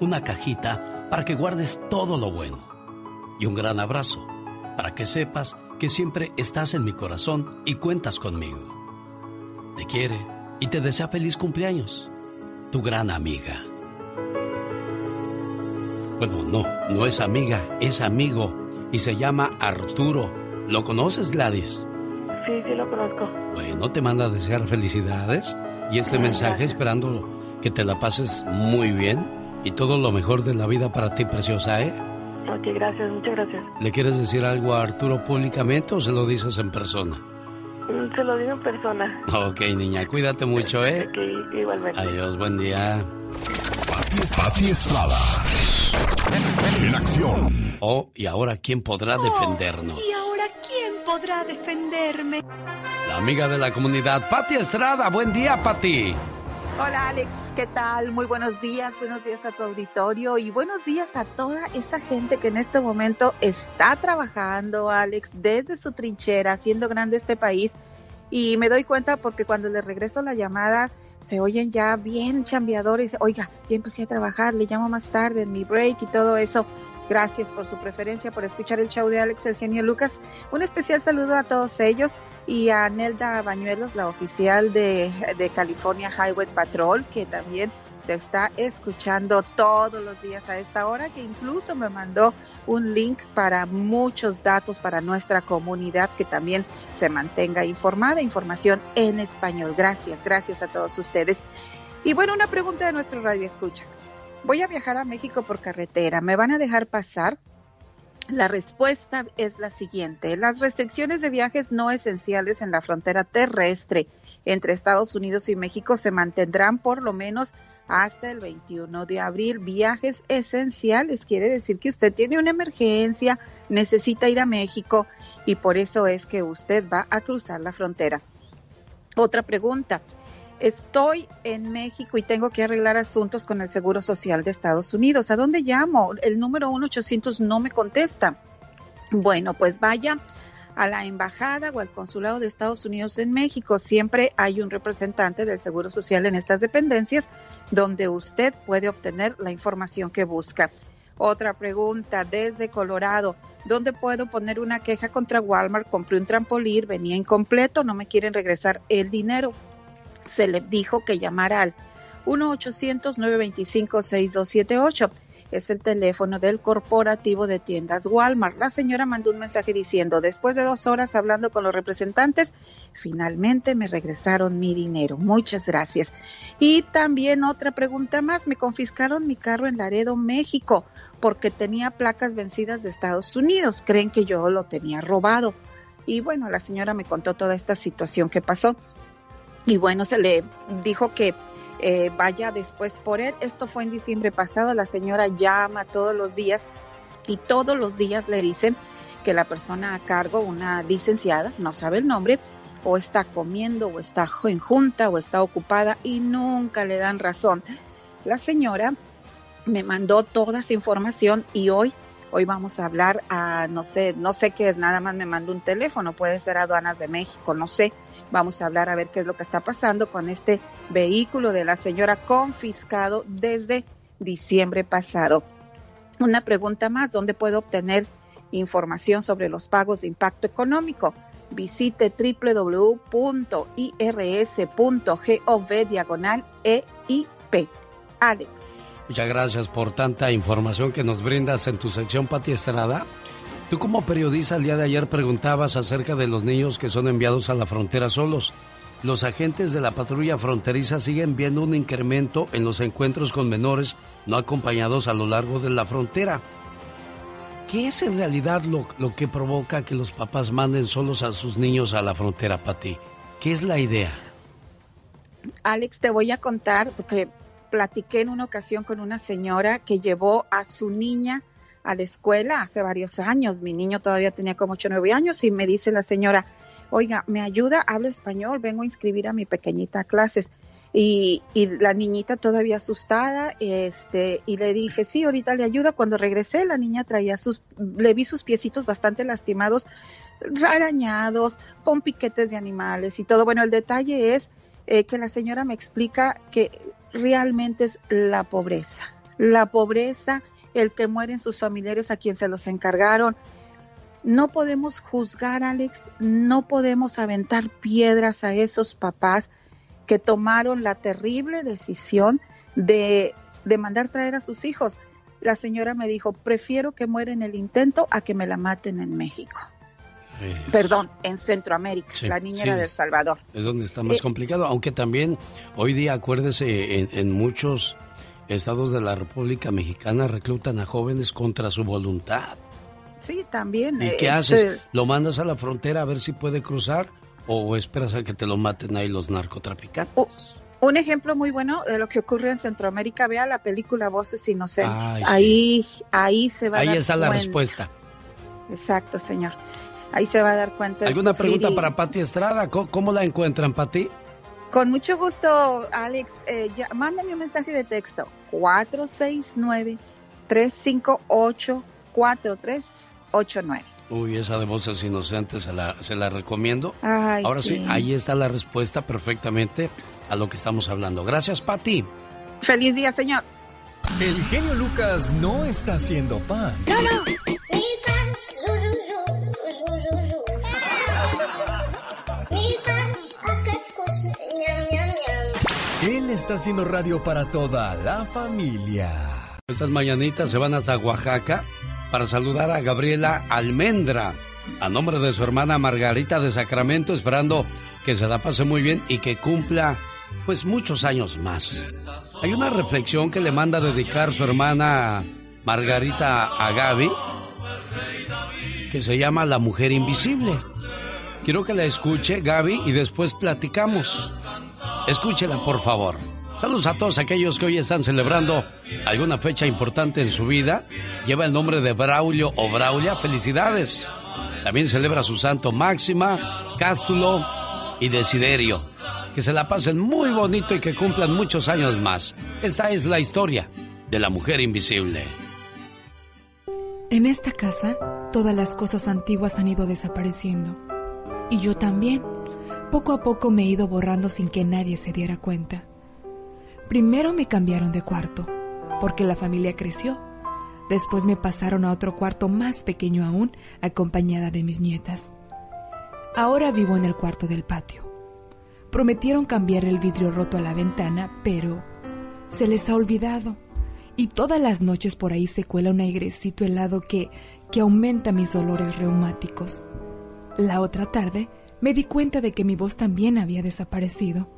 Una cajita para que guardes todo lo bueno. Y un gran abrazo para que sepas que siempre estás en mi corazón y cuentas conmigo. Te quiere y te desea feliz cumpleaños. Tu gran amiga. Bueno, no, no es amiga, es amigo y se llama Arturo. ¿Lo conoces, Gladys? Sí, sí lo conozco. Bueno, te manda a desear felicidades y este mensaje esperando que te la pases muy bien y todo lo mejor de la vida para ti, preciosa, ¿eh? Ok, gracias, muchas gracias. ¿Le quieres decir algo a Arturo públicamente o se lo dices en persona? Mm, se lo digo en persona. Ok, niña, cuídate mucho, ¿eh? Ok, igualmente. Adiós, buen día. Pati Estrada. En acción. Oh, y ahora, ¿quién podrá defendernos? ¿Y ahora quién podrá defenderme? La amiga de la comunidad, Pati Estrada. Buen día, Pati. Hola Alex, ¿qué tal? Muy buenos días, buenos días a tu auditorio y buenos días a toda esa gente que en este momento está trabajando, Alex, desde su trinchera, haciendo grande este país. Y me doy cuenta porque cuando les regreso la llamada, se oyen ya bien chambeadores. Oiga, ya empecé a trabajar, le llamo más tarde en mi break y todo eso. Gracias por su preferencia, por escuchar el show de Alex Eugenio Lucas. Un especial saludo a todos ellos y a Nelda Bañuelos, la oficial de, de California Highway Patrol, que también te está escuchando todos los días a esta hora, que incluso me mandó un link para muchos datos para nuestra comunidad que también se mantenga informada, información en español. Gracias, gracias a todos ustedes. Y bueno, una pregunta de nuestro radio escuchas voy a viajar a México por carretera, ¿me van a dejar pasar? La respuesta es la siguiente. Las restricciones de viajes no esenciales en la frontera terrestre entre Estados Unidos y México se mantendrán por lo menos hasta el 21 de abril. Viajes esenciales quiere decir que usted tiene una emergencia, necesita ir a México y por eso es que usted va a cruzar la frontera. Otra pregunta estoy en México y tengo que arreglar asuntos con el Seguro Social de Estados Unidos. ¿A dónde llamo? El número 1-800 no me contesta. Bueno, pues vaya a la embajada o al consulado de Estados Unidos en México. Siempre hay un representante del Seguro Social en estas dependencias donde usted puede obtener la información que busca. Otra pregunta desde Colorado. ¿Dónde puedo poner una queja contra Walmart? Compré un trampolín, venía incompleto, no me quieren regresar el dinero se le dijo que llamara al 1-800-925-6278. es el teléfono del corporativo de tiendas Walmart. La señora mandó un mensaje diciendo, después de dos horas hablando con los representantes, finalmente me regresaron mi dinero. Muchas gracias. Y también otra pregunta más, me confiscaron mi carro en Laredo, México, porque tenía placas vencidas de Estados Unidos. Creen que yo lo tenía robado. Y bueno, la señora me contó toda esta situación que pasó. Y bueno, se le dijo que eh, vaya después por él. Esto fue en diciembre pasado. La señora llama todos los días y todos los días le dicen que la persona a cargo, una licenciada, no sabe el nombre, o está comiendo, o está en junta, o está ocupada y nunca le dan razón. La señora me mandó toda esa información y hoy, hoy vamos a hablar a, no sé, no sé qué es, nada más me mandó un teléfono, puede ser aduanas de México, no sé. Vamos a hablar a ver qué es lo que está pasando con este vehículo de la señora confiscado desde diciembre pasado. Una pregunta más, ¿dónde puedo obtener información sobre los pagos de impacto económico? Visite www.irs.gov diagonal EIP. Alex. Muchas gracias por tanta información que nos brindas en tu sección Pati Estrada. Tú como periodista el día de ayer preguntabas acerca de los niños que son enviados a la frontera solos. Los agentes de la patrulla fronteriza siguen viendo un incremento en los encuentros con menores no acompañados a lo largo de la frontera. ¿Qué es en realidad lo, lo que provoca que los papás manden solos a sus niños a la frontera, Pati? ¿Qué es la idea? Alex, te voy a contar, porque platiqué en una ocasión con una señora que llevó a su niña a la escuela hace varios años. Mi niño todavía tenía como 8 o 9 años y me dice la señora, oiga, ¿me ayuda? Hablo español, vengo a inscribir a mi pequeñita a clases. Y, y, la niñita todavía asustada, este, y le dije, sí, ahorita le ayuda. Cuando regresé, la niña traía sus, le vi sus piecitos bastante lastimados, arañados, con piquetes de animales y todo. Bueno, el detalle es eh, que la señora me explica que realmente es la pobreza. La pobreza el que mueren sus familiares a quien se los encargaron. No podemos juzgar, Alex, no podemos aventar piedras a esos papás que tomaron la terrible decisión de, de mandar traer a sus hijos. La señora me dijo, prefiero que muera en el intento a que me la maten en México. Perdón, en Centroamérica. Sí, la niña sí, era de El Salvador. Es donde está más eh, complicado, aunque también hoy día, acuérdese, en, en muchos estados de la República Mexicana reclutan a jóvenes contra su voluntad. Sí, también. ¿Y qué haces? ¿Lo mandas a la frontera a ver si puede cruzar o esperas a que te lo maten ahí los narcotraficantes? Oh, un ejemplo muy bueno de lo que ocurre en Centroamérica, vea la película Voces Inocentes. Ay, sí. Ahí ahí se va ahí a dar está cuenta. la respuesta. Exacto, señor. Ahí se va a dar cuenta. ¿Alguna pregunta y... para Pati Estrada? ¿Cómo, ¿Cómo, la encuentran, Pati? Con mucho gusto, Alex. Eh, ya, mándame un mensaje de texto. 469-358-4389. Uy, esa de voces inocentes se la, se la recomiendo. Ay, Ahora sí. sí, ahí está la respuesta perfectamente a lo que estamos hablando. Gracias, Pati. Feliz día, señor. El genio Lucas no está haciendo pan. No, no. Él está haciendo radio para toda la familia. Estas mañanitas se van hasta Oaxaca para saludar a Gabriela Almendra, a nombre de su hermana Margarita de Sacramento, esperando que se la pase muy bien y que cumpla pues muchos años más. Hay una reflexión que le manda a dedicar su hermana Margarita a Gaby, que se llama La Mujer Invisible. Quiero que la escuche Gaby y después platicamos. Escúchela, por favor. Saludos a todos aquellos que hoy están celebrando alguna fecha importante en su vida. Lleva el nombre de Braulio o Braulia. Felicidades. También celebra su santo Máxima, Cástulo y Desiderio. Que se la pasen muy bonito y que cumplan muchos años más. Esta es la historia de la mujer invisible. En esta casa, todas las cosas antiguas han ido desapareciendo. Y yo también. Poco a poco me he ido borrando sin que nadie se diera cuenta. Primero me cambiaron de cuarto, porque la familia creció. Después me pasaron a otro cuarto más pequeño aún, acompañada de mis nietas. Ahora vivo en el cuarto del patio. Prometieron cambiar el vidrio roto a la ventana, pero se les ha olvidado. Y todas las noches por ahí se cuela un airecito helado que, que aumenta mis dolores reumáticos. La otra tarde me di cuenta de que mi voz también había desaparecido.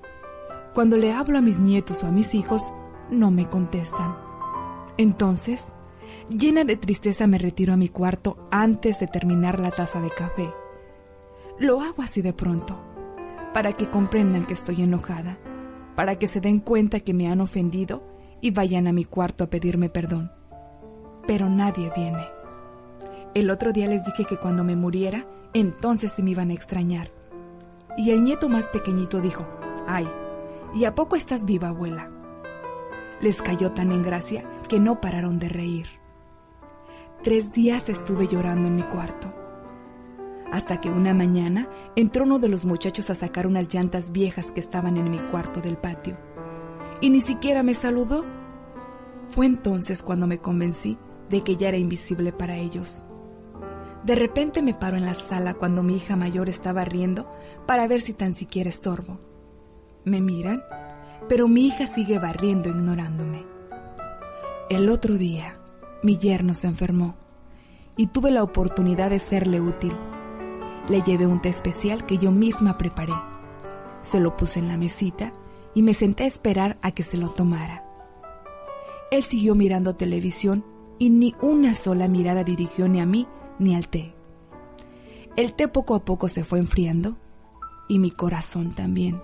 Cuando le hablo a mis nietos o a mis hijos, no me contestan. Entonces, llena de tristeza me retiro a mi cuarto antes de terminar la taza de café. Lo hago así de pronto, para que comprendan que estoy enojada, para que se den cuenta que me han ofendido y vayan a mi cuarto a pedirme perdón. Pero nadie viene. El otro día les dije que cuando me muriera, entonces se me iban a extrañar. Y el nieto más pequeñito dijo, ay, ¿y a poco estás viva, abuela? Les cayó tan en gracia que no pararon de reír. Tres días estuve llorando en mi cuarto hasta que una mañana entró uno de los muchachos a sacar unas llantas viejas que estaban en mi cuarto del patio. Y ni siquiera me saludó. Fue entonces cuando me convencí de que ya era invisible para ellos. De repente me paro en la sala cuando mi hija mayor estaba riendo para ver si tan siquiera estorbo. Me miran, pero mi hija sigue barriendo ignorándome. El otro día, mi yerno se enfermó y tuve la oportunidad de serle útil le llevé un té especial que yo misma preparé. Se lo puse en la mesita y me senté a esperar a que se lo tomara. Él siguió mirando televisión y ni una sola mirada dirigió ni a mí ni al té. El té poco a poco se fue enfriando y mi corazón también.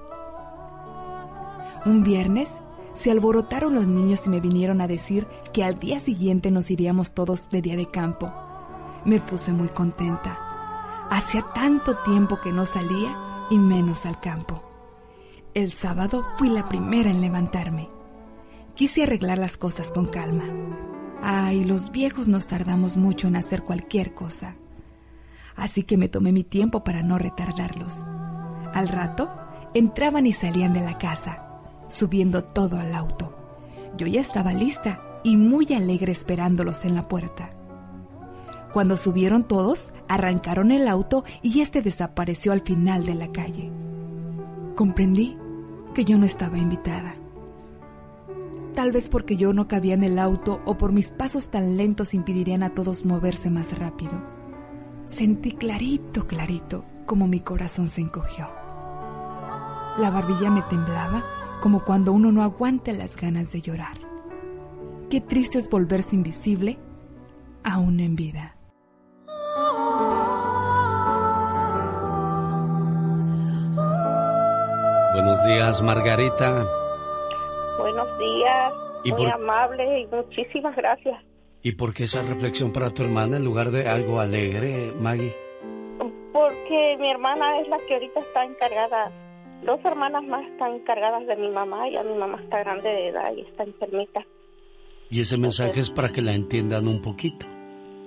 Un viernes se alborotaron los niños y me vinieron a decir que al día siguiente nos iríamos todos de día de campo. Me puse muy contenta Hacía tanto tiempo que no salía y menos al campo. El sábado fui la primera en levantarme. Quise arreglar las cosas con calma. Ay, los viejos nos tardamos mucho en hacer cualquier cosa. Así que me tomé mi tiempo para no retardarlos. Al rato, entraban y salían de la casa, subiendo todo al auto. Yo ya estaba lista y muy alegre esperándolos en la puerta. Cuando subieron todos, arrancaron el auto y este desapareció al final de la calle. Comprendí que yo no estaba invitada. Tal vez porque yo no cabía en el auto o por mis pasos tan lentos impedirían a todos moverse más rápido. Sentí clarito, clarito, como mi corazón se encogió. La barbilla me temblaba como cuando uno no aguanta las ganas de llorar. Qué triste es volverse invisible aún en vida. Buenos días, Margarita. Buenos días. muy amable y muchísimas gracias. ¿Y por qué esa reflexión para tu hermana en lugar de algo alegre, Maggie? Porque mi hermana es la que ahorita está encargada. Dos hermanas más están encargadas de mi mamá. y a mi mamá está grande de edad y está enfermita. Y ese mensaje es para que la entiendan un poquito.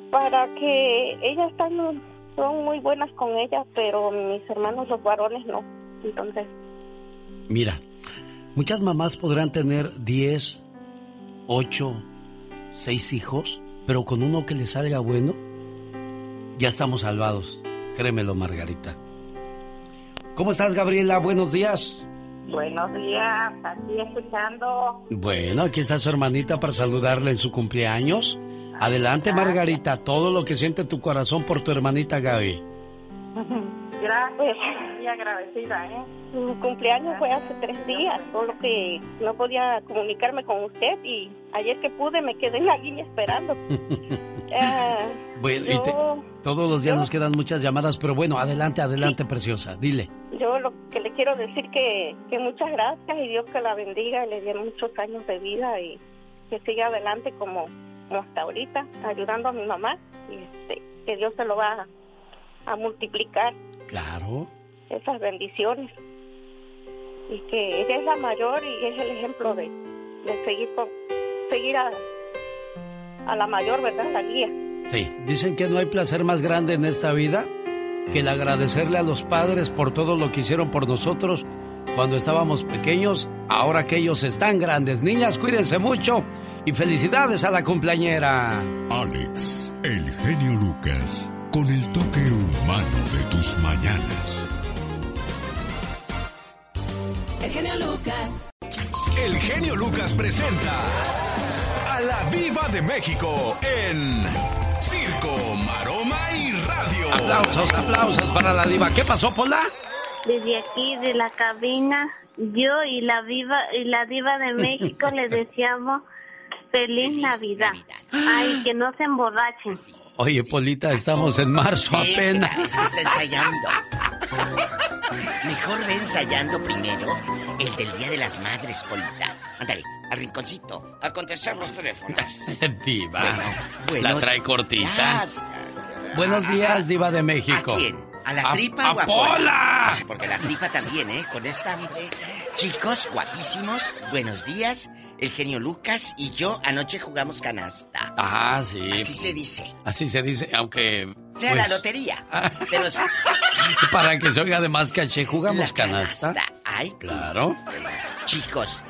Para que ellas están, son muy buenas con ella, pero mis hermanos los varones no. Entonces Mira, muchas mamás podrán tener 10, 8, 6 hijos, pero con uno que les salga bueno, ya estamos salvados. Créemelo, Margarita. ¿Cómo estás, Gabriela? Buenos días. Buenos días, aquí escuchando. Bueno, aquí está su hermanita para saludarle en su cumpleaños. Adelante, Margarita, todo lo que siente tu corazón por tu hermanita Gaby. *laughs* Gracias, muy agradecida, ¿eh? Su cumpleaños fue hace tres días, solo que no podía comunicarme con usted y ayer que pude me quedé en la línea esperando. Eh, *laughs* bueno, y todos los días nos quedan muchas llamadas, pero bueno, adelante, adelante, preciosa, dile. Yo lo que le quiero decir que, que muchas gracias y Dios que la bendiga y le dé muchos años de vida y que siga adelante como, hasta ahorita, ayudando a mi mamá y este, que Dios se lo va a multiplicar. Claro. Esas bendiciones. Y que ella es la mayor y es el ejemplo de, seguir, con, seguir a, a la mayor, ¿verdad? La guía. Sí, dicen que no hay placer más grande en esta vida que el agradecerle a los padres por todo lo que hicieron por nosotros cuando estábamos pequeños, ahora que ellos están grandes. Niñas, cuídense mucho y felicidades a la cumpleañera. Alex, el genio Lucas con el toque humano de tus mañanas. El genio Lucas. El genio Lucas presenta al la Viva de México en Circo, Maroma y Radio. Aplausos, aplausos para la diva. ¿Qué pasó, Pola? Desde aquí, de la cabina, yo y la viva y la diva de México les *laughs* deseamos feliz, Navidad. Ay, que no se emborrachen. Oye, Polita, estamos en marzo apenas. Es que está ensayando. *laughs* Mejor ve ensayando primero el del Día de las Madres, Polita. Ándale, al rinconcito, a contestar los teléfonos. *laughs* Diva. la buenos trae cortita. días. Buenos días, Diva de México. ¿A quién? ¿A la tripa a o a Pola? Sí, porque la tripa también, ¿eh? Con esta hambre. Chicos, guapísimos, buenos días. El genio Lucas y yo anoche jugamos canasta. Ah, sí. Así se dice. Así se dice, aunque. Sea pues, la lotería. *laughs* Pero sí. *laughs* Para que se oiga de más caché, jugamos canasta. Ay, Claro. Chicos,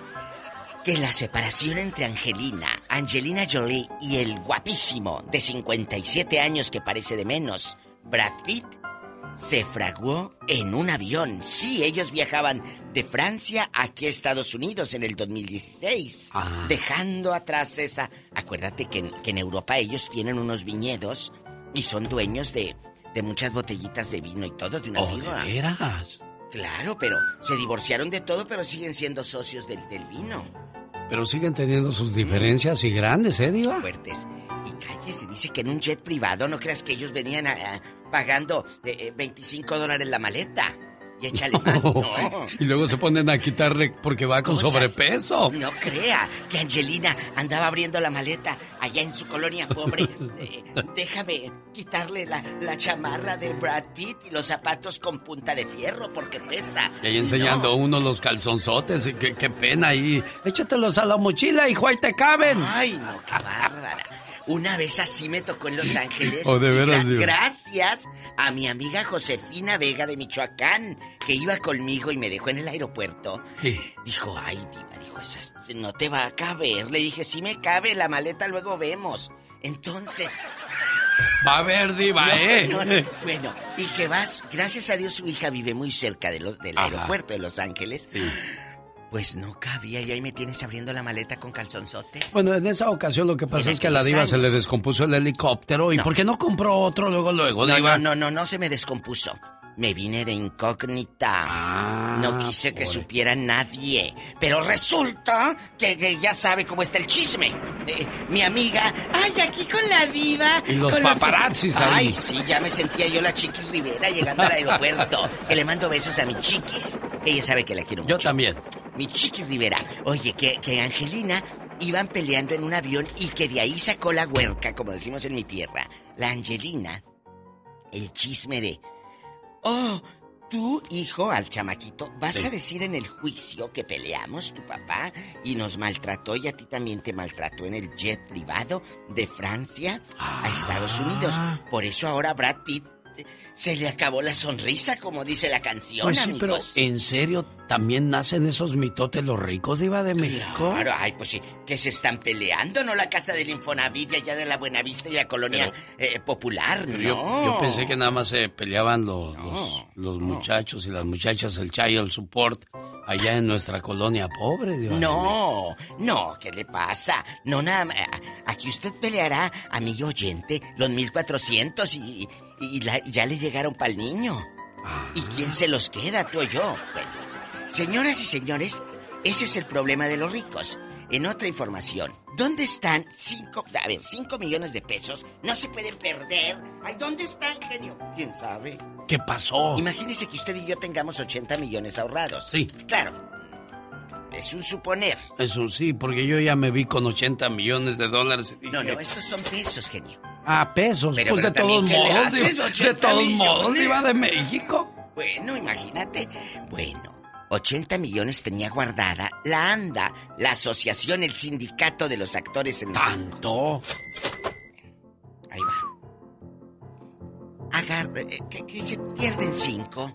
que la separación entre Angelina, Angelina Jolie y el guapísimo de 57 años que parece de menos, Brad Pitt, se fraguó en un avión. Sí, ellos viajaban de Francia aquí a Estados Unidos en el 2016, Ah. dejando atrás esa... Acuérdate que en, que en Europa ellos tienen unos viñedos y son dueños de, de muchas botellitas de vino y todo de una Oh, firma. ¿de veras? Claro, pero se divorciaron de todo, pero siguen siendo socios del, del vino. Pero siguen teniendo sus diferencias y grandes, ¿eh, Diva? Fuertes. Y cállese, dice que en un jet privado, no creas que ellos venían a- a- pagando eh, eh, 25 dólares la maleta. Y échale *laughs* más, no. Y luego se ponen a quitarle porque va con Cosas. sobrepeso. No crea que Angelina andaba abriendo la maleta allá en su colonia pobre. *laughs* Eh, déjame quitarle la, la chamarra de Brad Pitt y los zapatos con punta de fierro porque pesa. Y ahí enseñando No. uno los calzonzotes. y Qué, qué pena ahí. Échatelos a la mochila, hijo, ahí te caben. Ay, no, qué bárbara. Una vez así me tocó en Los *laughs* Ángeles. Oh, de veras, gra- gracias a mi amiga Josefina Vega de Michoacán, que iba conmigo y me dejó en el aeropuerto. Sí. Dijo, ay, Diva, dijo, esas no te va a caber. Le dije, sí me cabe, la maleta luego vemos. Entonces, Va a ver, Diva, *laughs* no, ¿eh? no, no. Bueno, y que vas, gracias a Dios su hija vive muy cerca de los, del Ajá. aeropuerto de Los Ángeles. Pues no cabía y ahí me tienes abriendo la maleta con calzonzotes. Bueno, en esa ocasión lo que pasó es que a la diva se le descompuso el helicóptero. ¿Y por qué no compró otro luego, luego, No, diva? no, no, no, no se me descompuso. Me vine de incógnita. Ah, no quise que supiera nadie. Pero resulta que, que ya sabe cómo está el chisme. Eh, mi amiga, ay, aquí con la viva. Y los con paparazzis ahí. Ay, sí, ya me sentía yo la Chiquis Rivera llegando al aeropuerto. *laughs* que le mando besos a mi Chiquis. Ella sabe que la quiero mucho. Yo también. Mi Chiquis Rivera. Oye, que, que Angelina iban peleando en un avión y que de ahí sacó la huerca, como decimos en mi tierra. La Angelina. El chisme de. Oh, tú, hijo, al chamaquito, vas Sí. a decir en el juicio que peleamos, tu papá, y nos maltrató y a ti también te maltrató en el jet privado de Francia a Estados Unidos. Por eso ahora Brad Pitt se le acabó la sonrisa, como dice la canción, Pues sí, pero. ¿en serio también nacen esos mitotes los ricos, diva de México? Claro, ay, pues sí, que se están peleando, ¿no? La casa del Infonavit de allá de la Buenavista y la colonia eh, popular, Pero ¿no? yo, yo pensé que nada más se peleaban los, los, los muchachos y las muchachas, el child support, allá en nuestra colonia pobre, diva. No, no, ¿qué le pasa? No, nada más. Aquí usted peleará, amigo oyente, los 1400 y, y la- ya le llegaron para el niño. ¿Y quién se los queda, tú o yo? Bueno, señoras y señores, ese es el problema de los ricos. En otra información, ¿dónde están cinco, a ver, cinco millones de pesos? No se pueden perder. Ay, ¿dónde están, genio? ¿Quién sabe? ¿Qué pasó? Imagínese que usted y yo tengamos 80 millones ahorrados. Sí. Claro. Es un suponer. Eso sí, porque yo ya me vi con 80 millones de dólares. y No, no, estos son pesos, genio. Ah, pesos. Pero- pues de todos ¿qué modos, haces? de 80 todos millones. modos, diva de México. Bueno, imagínate. Bueno, 80 millones tenía guardada la ANDA, la asociación, el sindicato de los actores en Tanto. Ahí va. Agarra, eh, que, que se pierden cinco.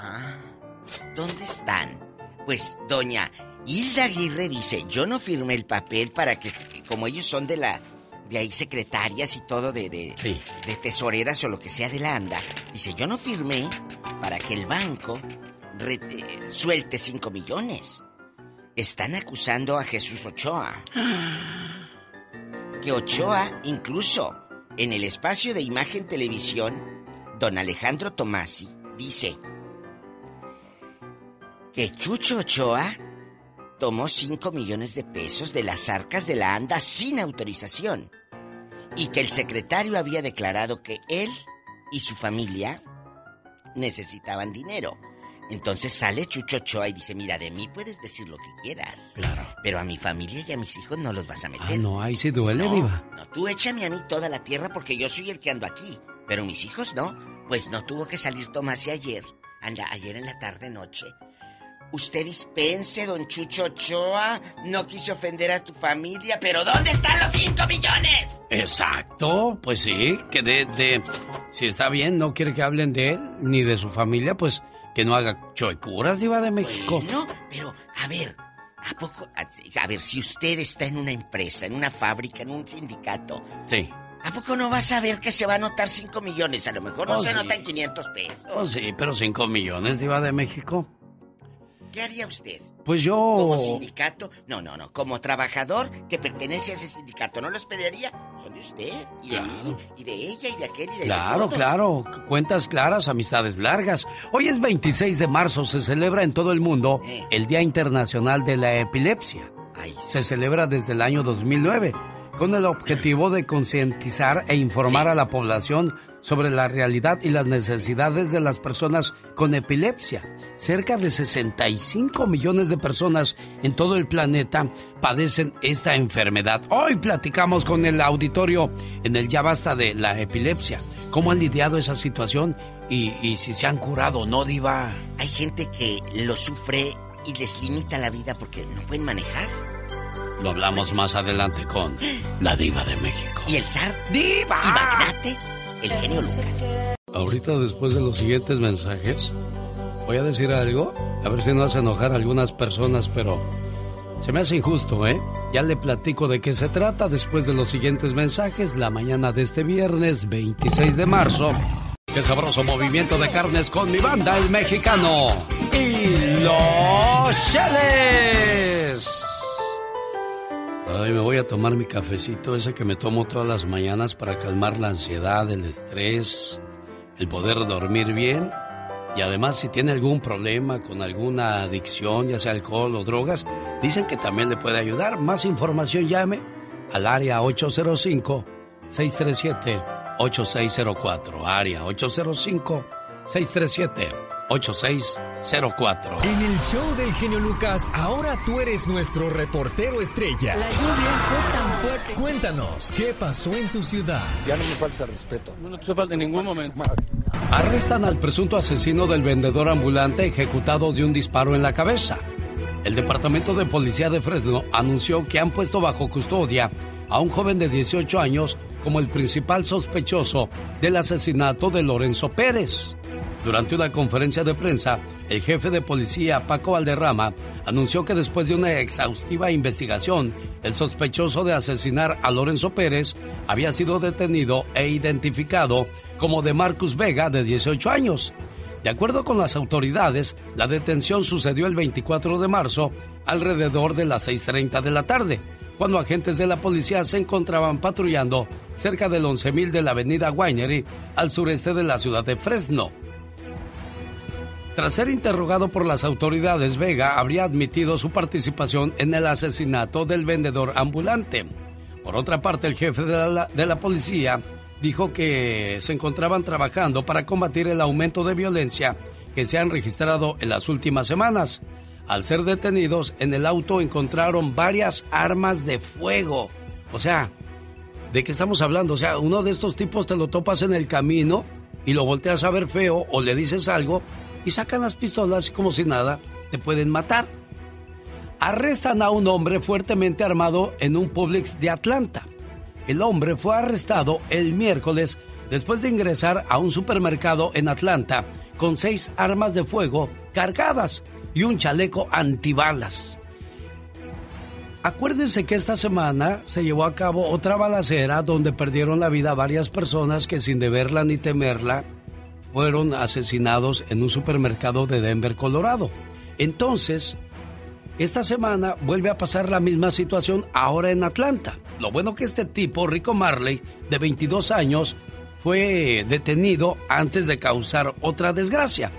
Ah, ¿dónde están? Pues doña Hilda Aguirre dice, yo no firmé el papel para que, como ellos son de la, de ahí secretarias y todo de, de, de tesoreras o lo que sea de la ANDA, dice, yo no firmé para que el banco re- eh, suelte cinco millones. Están acusando a Jesús Ochoa. que Ochoa, incluso en el espacio de imagen televisión, don Alejandro Tomasi dice que Chucho Ochoa tomó 5 millones de pesos de las arcas de la ANDA sin autorización y que el secretario había declarado que él y su familia necesitaban dinero. Entonces sale Chucho Ochoa y dice, mira, de mí puedes decir lo que quieras. Claro. Pero a mi familia y a mis hijos no los vas a meter. Ah, no, ahí sí duele, no, Diva. No, tú échame a mí toda la tierra porque yo soy el que ando aquí. Pero mis hijos no. Pues no tuvo que salir Tomás y ayer. Anda, ayer en la tarde noche. Usted dispense, don Chucho Ochoa. No quise ofender a tu familia, pero ¿dónde están los 5 millones? Exacto, pues sí, que de, de... Si está bien, no quiere que hablen de él ni de su familia, pues que no haga choicuras, Diva de México. No, pero, a ver, ¿a poco? A, a ver, si usted está en una empresa, en una fábrica, en un sindicato, Sí. ¿a poco no va a saber que se va a anotar 5 millones? A lo mejor no Oh, se sí. anotan 500 pesos. Oh, sí, pero 5 millones, Diva de México. ¿Qué haría usted? Pues yo... Como sindicato, no, no, no, como trabajador que pertenece a ese sindicato, ¿no lo esperaría? Son de usted, y de mí, y de ella, y de aquel, y de Claro, claro. Cuentas claras, amistades largas. Hoy es 26 de marzo, se celebra en todo el mundo Eh. el Día Internacional de la Epilepsia. Se celebra desde el año 2009 con el objetivo de concientizar e informar a la población sobre la realidad y las necesidades de las personas con epilepsia. Cerca de 65 millones de personas en todo el planeta padecen esta enfermedad. Hoy platicamos con el auditorio en el Ya Basta de la Epilepsia. ¿Cómo han lidiado esa situación y, y si se han curado o no, Diva? Hay gente que lo sufre y les limita la vida porque no pueden manejar. Lo hablamos más adelante con la Diva de México. Y el zar diva y magnate, el genio Lucas. Ahorita después de los siguientes mensajes, voy a decir algo, a ver si no hace enojar a algunas personas, pero se me hace injusto, ¿eh? Ya le platico de qué se trata después de los siguientes mensajes, la mañana de este viernes 26 de marzo. Qué sabroso movimiento de carnes con mi banda, el mexicano. Y los Cheles. Me voy a tomar mi cafecito, ese que me tomo todas las mañanas para calmar la ansiedad, el estrés, el poder dormir bien. Y además, si tiene algún problema con alguna adicción, ya sea alcohol o drogas, dicen que también le puede ayudar. Más información llame al área 805-637-8604. Área 805-637-8604. En el show del genio Lucas, ahora tú eres nuestro reportero estrella. La lluvia fue tan fuerte. Cuéntanos, ¿qué pasó en tu ciudad? Ya no me falta respeto. No te falta en ningún momento. Arrestan al presunto asesino del vendedor ambulante ejecutado de un disparo en la cabeza. El Departamento de Policía de Fresno anunció que han puesto bajo custodia a un joven de 18 años como el principal sospechoso del asesinato de Lorenzo Pérez. Durante una conferencia de prensa, el jefe de policía Paco Valderrama anunció que después de una exhaustiva investigación, el sospechoso de asesinar a Lorenzo Pérez había sido detenido e identificado como de Marcus Vega, de 18 años. De acuerdo con las autoridades, la detención sucedió el 24 de marzo alrededor de las 6.30 de la tarde, cuando agentes de la policía se encontraban patrullando cerca del 11.000 de la avenida Winery al sureste de la ciudad de Fresno. Tras ser interrogado por las autoridades, Vega habría admitido su participación en el asesinato del vendedor ambulante. Por otra parte, el jefe de la, de la policía dijo que se encontraban trabajando para combatir el aumento de violencia que se han registrado en las últimas semanas. Al ser detenidos, en el auto encontraron varias armas de fuego. O sea, ¿de qué estamos hablando? O sea, uno de estos tipos te lo topas en el camino y lo volteas a ver feo o le dices algo y sacan las pistolas como si nada, te pueden matar. Arrestan a un hombre fuertemente armado en un Publix de Atlanta. El hombre fue arrestado el miércoles después de ingresar a un supermercado en Atlanta con seis armas de fuego cargadas y un chaleco antibalas. Acuérdense que esta semana se llevó a cabo otra balacera donde perdieron la vida varias personas que sin deberla ni temerla fueron asesinados en un supermercado de Denver, Colorado. Entonces, esta semana vuelve a pasar la misma situación ahora en Atlanta. Lo bueno que este tipo, Rico Marley, de 22 años, fue detenido antes de causar otra desgracia.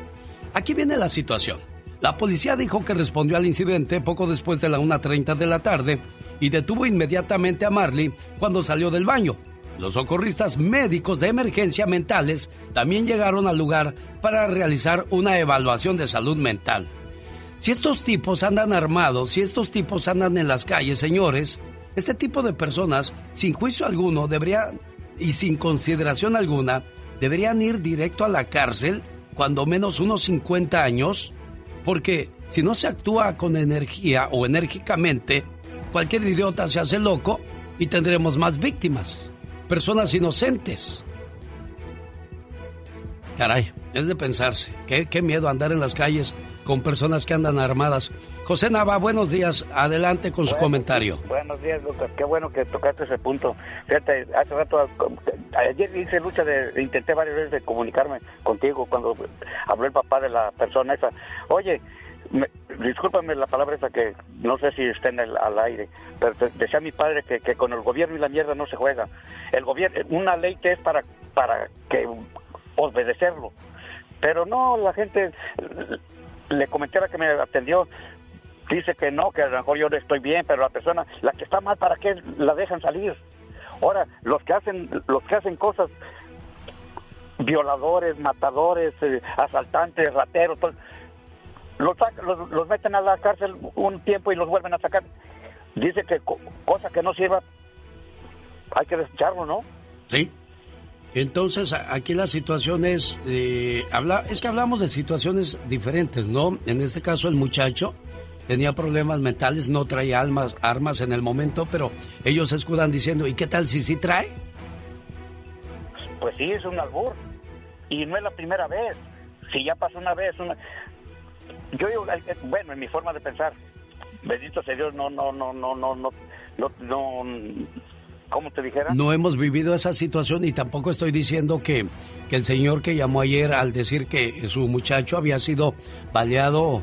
Aquí viene la situación. La policía dijo que respondió al incidente poco después de la 1.30 de la tarde y detuvo inmediatamente a Marley cuando salió del baño. Los socorristas médicos de emergencia mentales también llegaron al lugar para realizar una evaluación de salud mental. Si estos tipos andan armados, si estos tipos andan en las calles, señores, este tipo de personas, sin juicio alguno, deberían, y sin consideración alguna, deberían ir directo a la cárcel, cuando menos unos 50 años, porque si no se actúa con energía o enérgicamente, cualquier idiota se hace loco y tendremos más víctimas, personas inocentes. Caray, es de pensarse, qué, qué miedo andar en las calles con personas que andan armadas. José Nava, buenos días. Adelante con su comentario. Buenos días, Lucas. Qué bueno que tocaste ese punto. Fíjate, hace rato, ayer hice lucha de, intenté varias veces de comunicarme contigo cuando habló el papá de la persona esa. Oye, discúlpame la palabra esa que no sé si está en el, al aire, pero decía mi padre que, que, con el gobierno y la mierda no se juega. El gobierno, una ley que es para, para que obedecerlo. Pero no, la gente le comenté a la que me atendió, dice que no, que a lo mejor yo estoy bien, pero la persona, la que está mal, ¿para qué la dejan salir? Ahora, los que hacen, los que hacen cosas, violadores, matadores, eh, asaltantes, rateros, los, los, meten a la cárcel un tiempo y los vuelven a sacar. Dice que cosa que no sirva, hay que desecharlo, ¿no? Sí. Entonces, aquí la situación es, eh, habla, es que hablamos de situaciones diferentes, ¿no? En este caso, el muchacho tenía problemas mentales, no traía armas, armas en el momento, pero ellos se escudan diciendo, ¿y qué tal si sí trae? Pues sí, es un albur. Y no es la primera vez. Si ya pasó una vez, una... Yo digo, bueno, en mi forma de pensar, bendito sea Dios, no, no, no, no, no, no, no, no ¿Cómo te dijera? No hemos vivido esa situación y tampoco estoy diciendo que, que el señor que llamó ayer al decir que su muchacho había sido baleado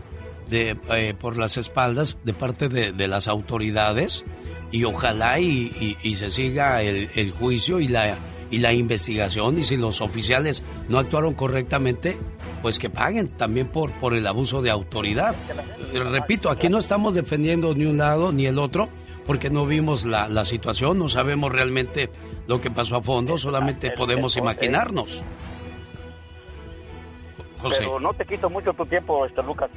de, eh, por las espaldas de parte de, las autoridades y ojalá y, se siga el, juicio y la, y la investigación y si los oficiales no actuaron correctamente, pues que paguen también por, por el abuso de autoridad. repito, aquí no estamos defendiendo ni un lado ni el otro, porque no vimos la, la situación, no sabemos realmente lo que pasó a fondo, solamente podemos imaginarnos. José. Pero no te quito mucho tu tiempo, este Lucas.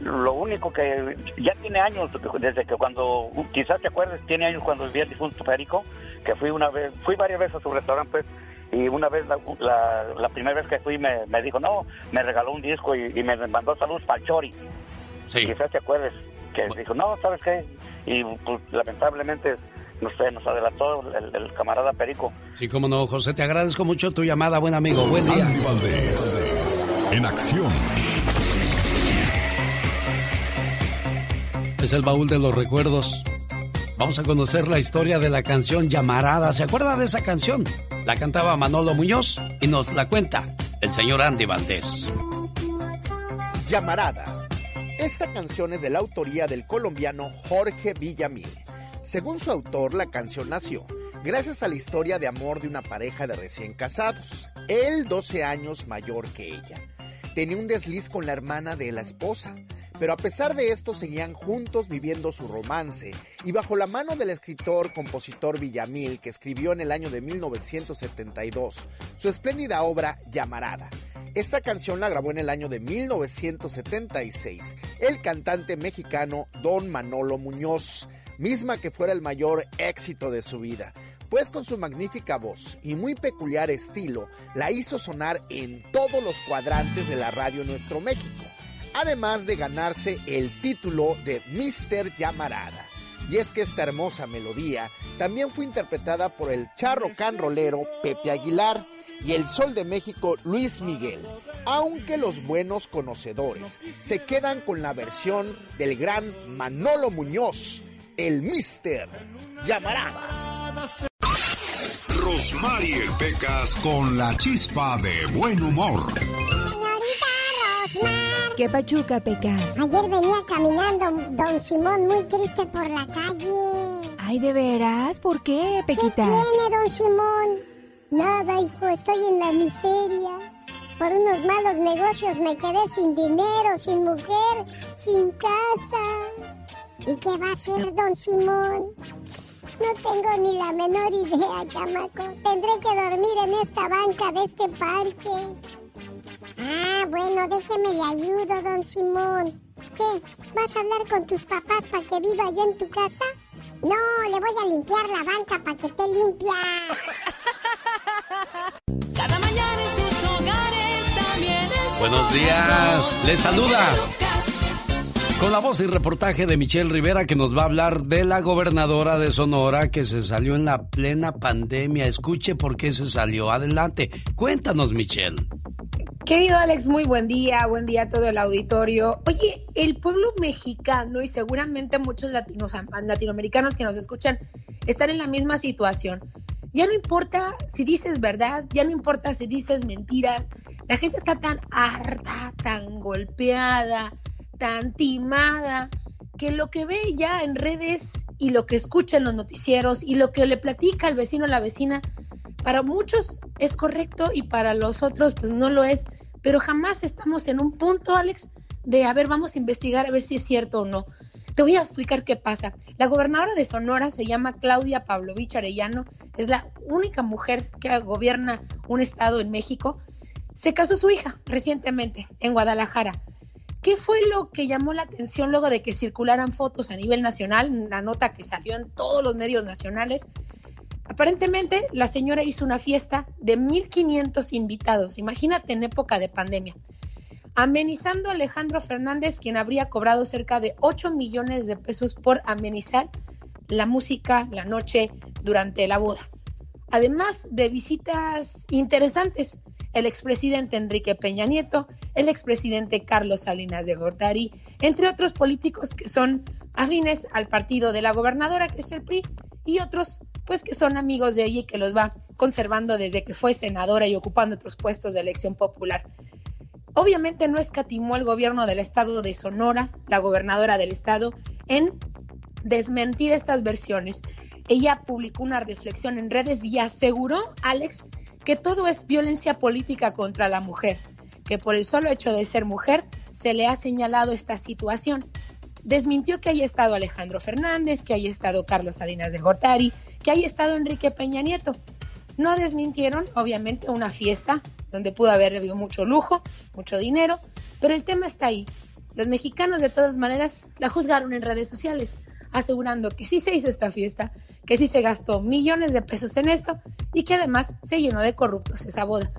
lo único que ya tiene años, desde que cuando, quizás te acuerdes, tiene años cuando vivía el difunto Federico, que fui una vez, fui varias veces a su restaurante, pues, y una vez, la, la, primera vez que fui, me, me, dijo, no, me regaló un disco y, me mandó saludos para Chori. Sí. Quizás te acuerdes, que dijo, no, ¿sabes qué? y pues, lamentablemente no sé, nos adelantó el, camarada Perico. Sí, como no, José, te agradezco mucho tu llamada, buen amigo, buen día. Andy Valdés, en acción. Es el baúl de los recuerdos. Vamos a conocer la historia de la canción Llamarada. ¿Se acuerda de esa canción? La cantaba Manolo Muñoz y nos la cuenta el señor Andy Valdés. Llamarada esta canción es de la autoría del colombiano Jorge Villamil. Según su autor, la canción nació gracias a la historia de amor de una pareja de recién casados. Él 12 años mayor que ella. Tenía un desliz con la hermana de la esposa, pero a pesar de esto seguían juntos viviendo su romance y bajo la mano del escritor compositor Villamil que escribió en el año de 1972 su espléndida obra Llamarada esta canción la grabó en el año de 1976 el cantante mexicano Don Manolo Muñoz, misma que fuera el mayor éxito de su vida, pues con su magnífica voz y muy peculiar estilo la hizo sonar en todos los cuadrantes de la radio Nuestro México, además de ganarse el título de Mr. Llamarada. Y es que esta hermosa melodía también fue interpretada por el charro canrolero Pepe Aguilar, y el Sol de México Luis Miguel, aunque los buenos conocedores se quedan con la versión del gran Manolo Muñoz, el Mister Llamarada. Rosmarie Pecas con la chispa de buen humor. Señorita Rosmar ¿Qué pachuca, Pecas? Ayer venía caminando don Simón muy triste por la calle. Ay, ¿de veras? ¿Por qué, ¿Qué Pequitas? tiene don Simón? Nada, hijo, estoy en la miseria. Por unos malos negocios me quedé sin dinero, sin mujer, sin casa. ¿Y qué va a hacer don Simón? No tengo ni la menor idea, chamaco. Tendré que dormir en esta banca de este parque. Ah, bueno, déjeme le ayudo, don Simón. ¿Qué? ¿Vas a hablar con tus papás para que viva yo en tu casa? No, le voy a limpiar la banca para que esté limpia. *laughs* Cada mañana en sus hogares, también Buenos días. Les saluda. Con la voz y reportaje de Michelle Rivera que nos va a hablar de la gobernadora de Sonora que se salió en la plena pandemia. Escuche por qué se salió. Adelante. Cuéntanos, Michelle. Querido Alex, muy buen día, buen día a todo el auditorio. Oye, el pueblo mexicano y seguramente muchos latinos, latinoamericanos que nos escuchan están en la misma situación. Ya no importa si dices verdad, ya no importa si dices mentiras. La gente está tan harta, tan golpeada, tan timada, que lo que ve ya en redes y lo que escucha en los noticieros y lo que le platica el vecino o la vecina, para muchos es correcto y para los otros pues no lo es, pero jamás estamos en un punto, Alex, de a ver, vamos a investigar a ver si es cierto o no. Te voy a explicar qué pasa. La gobernadora de Sonora se llama Claudia Pavlovich Arellano, es la única mujer que gobierna un estado en México. Se casó su hija recientemente en Guadalajara. ¿Qué fue lo que llamó la atención luego de que circularan fotos a nivel nacional? Una nota que salió en todos los medios nacionales. Aparentemente, la señora hizo una fiesta de 1.500 invitados, imagínate en época de pandemia, amenizando a Alejandro Fernández, quien habría cobrado cerca de 8 millones de pesos por amenizar la música, la noche durante la boda. Además de visitas interesantes, el expresidente Enrique Peña Nieto, el expresidente Carlos Salinas de Gortari, entre otros políticos que son afines al partido de la gobernadora, que es el PRI, y otros pues que son amigos de ella y que los va conservando desde que fue senadora y ocupando otros puestos de elección popular. Obviamente no escatimó el gobierno del estado de Sonora, la gobernadora del estado, en desmentir estas versiones. Ella publicó una reflexión en redes y aseguró, Alex, que todo es violencia política contra la mujer, que por el solo hecho de ser mujer se le ha señalado esta situación. Desmintió que haya estado Alejandro Fernández, que haya estado Carlos Salinas de Gortari, que haya estado Enrique Peña Nieto. No desmintieron, obviamente, una fiesta donde pudo haber habido mucho lujo, mucho dinero, pero el tema está ahí. Los mexicanos, de todas maneras, la juzgaron en redes sociales, asegurando que sí se hizo esta fiesta, que sí se gastó millones de pesos en esto y que además se llenó de corruptos esa boda.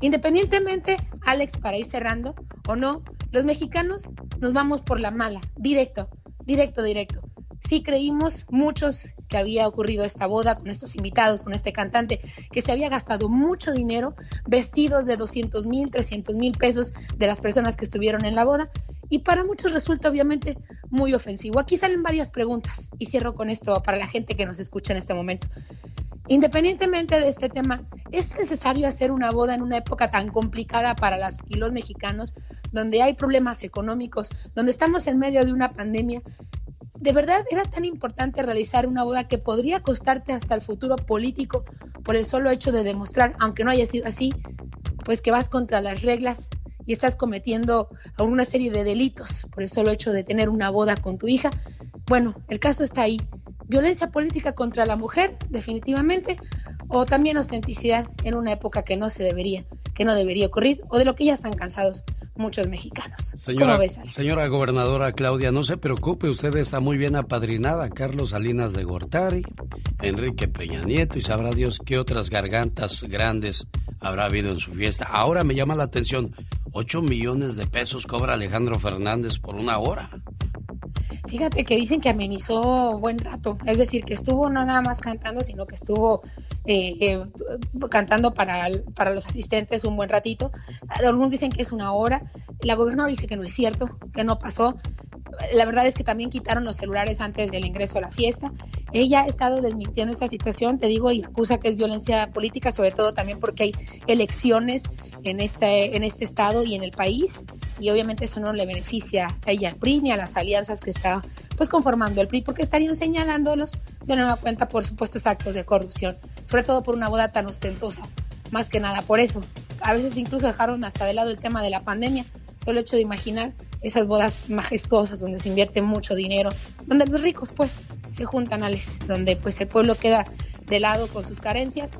Independientemente, Alex, para ir cerrando o no, los mexicanos nos vamos por la mala, directo, directo, directo. Sí creímos muchos que había ocurrido esta boda con estos invitados, con este cantante, que se había gastado mucho dinero, vestidos de 200 mil, 300 mil pesos de las personas que estuvieron en la boda, y para muchos resulta obviamente muy ofensivo. Aquí salen varias preguntas y cierro con esto para la gente que nos escucha en este momento. Independientemente de este tema, ¿es necesario hacer una boda en una época tan complicada para las y los mexicanos, donde hay problemas económicos, donde estamos en medio de una pandemia? ¿De verdad era tan importante realizar una boda que podría costarte hasta el futuro político por el solo hecho de demostrar, aunque no haya sido así, pues que vas contra las reglas y estás cometiendo una serie de delitos por el solo hecho de tener una boda con tu hija? Bueno, el caso está ahí. Violencia política contra la mujer, definitivamente, o también autenticidad en una época que no se debería, que no debería ocurrir, o de lo que ya están cansados muchos mexicanos. Señora, ¿Cómo ves, Alex? señora gobernadora Claudia, no se preocupe, usted está muy bien apadrinada. Carlos Salinas de Gortari, Enrique Peña Nieto y sabrá Dios qué otras gargantas grandes habrá habido en su fiesta. Ahora me llama la atención, 8 millones de pesos cobra Alejandro Fernández por una hora. Fíjate que dicen que amenizó buen rato, es decir, que estuvo no nada más cantando, sino que estuvo eh, eh, cantando para, para los asistentes un buen ratito. Algunos dicen que es una hora, la gobernadora dice que no es cierto, que no pasó. la verdad es que también quitaron los celulares antes del ingreso a la fiesta. Ella ha estado desmintiendo esta situación, te digo, y acusa que es violencia política, sobre todo también porque hay elecciones en este, en este estado y en el país, y obviamente eso no le beneficia a ella al PRI ni a las alianzas que está pues conformando el PRI, porque estarían señalándolos de nueva cuenta por supuestos actos de corrupción, sobre todo por una boda tan ostentosa, más que nada por eso. A veces incluso dejaron hasta de lado el tema de la pandemia, solo hecho de imaginar esas bodas majestuosas donde se invierte mucho dinero, donde los ricos pues se juntan, Alex, donde pues el pueblo queda de lado con sus carencias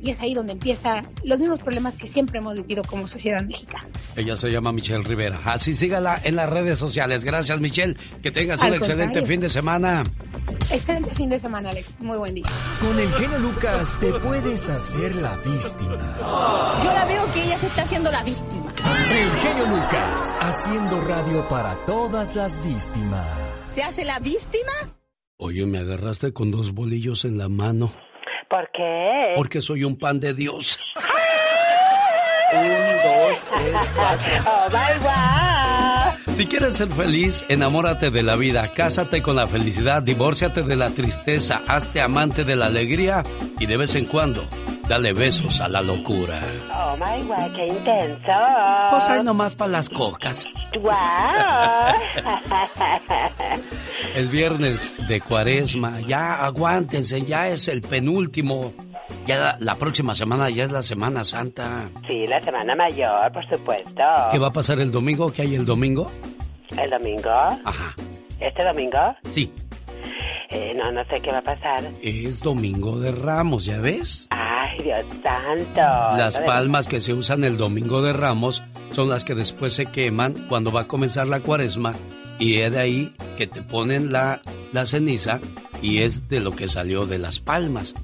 y es ahí donde empiezan los mismos problemas que siempre hemos vivido como sociedad mexicana. Ella se llama Michelle Rivera. Así sígala en las redes sociales. Gracias, Michelle. Que tengas un excelente fin de semana. Excelente fin de semana, Alex. Muy buen día. Con el genio Lucas te puedes hacer la víctima. Yo la veo que ella se está haciendo la víctima. El genio Lucas, haciendo radio para todas las víctimas. ¿Se hace la víctima? Oye, me agarraste con dos bolillos en la mano. ¿Por qué? Porque soy un pan de Dios. *laughs* un, dos, tres, cuatro. Oh, bye, Si quieres ser feliz, enamórate de la vida, cásate con la felicidad, divórciate de la tristeza, hazte amante de la alegría y de vez en cuando dale besos a la locura. Oh my god, qué intenso. Pues hay nomás para las cocas. Wow. es viernes de cuaresma, ya aguántense, ya es el penúltimo. Ya la, la, próxima semana ya es la Semana Santa. Sí, la Semana Mayor, por supuesto. ¿Qué va a pasar el domingo? ¿Qué hay el domingo? ¿El domingo? Ajá. ¿Este domingo? Sí. Eh, no, no sé qué va a pasar. Es Domingo de Ramos, ¿ya ves? Ay, Dios santo. Las palmas que se usan el Domingo de Ramos son las que después se queman cuando va a comenzar la cuaresma y es de ahí que te ponen la, la ceniza y es de lo que salió de las palmas.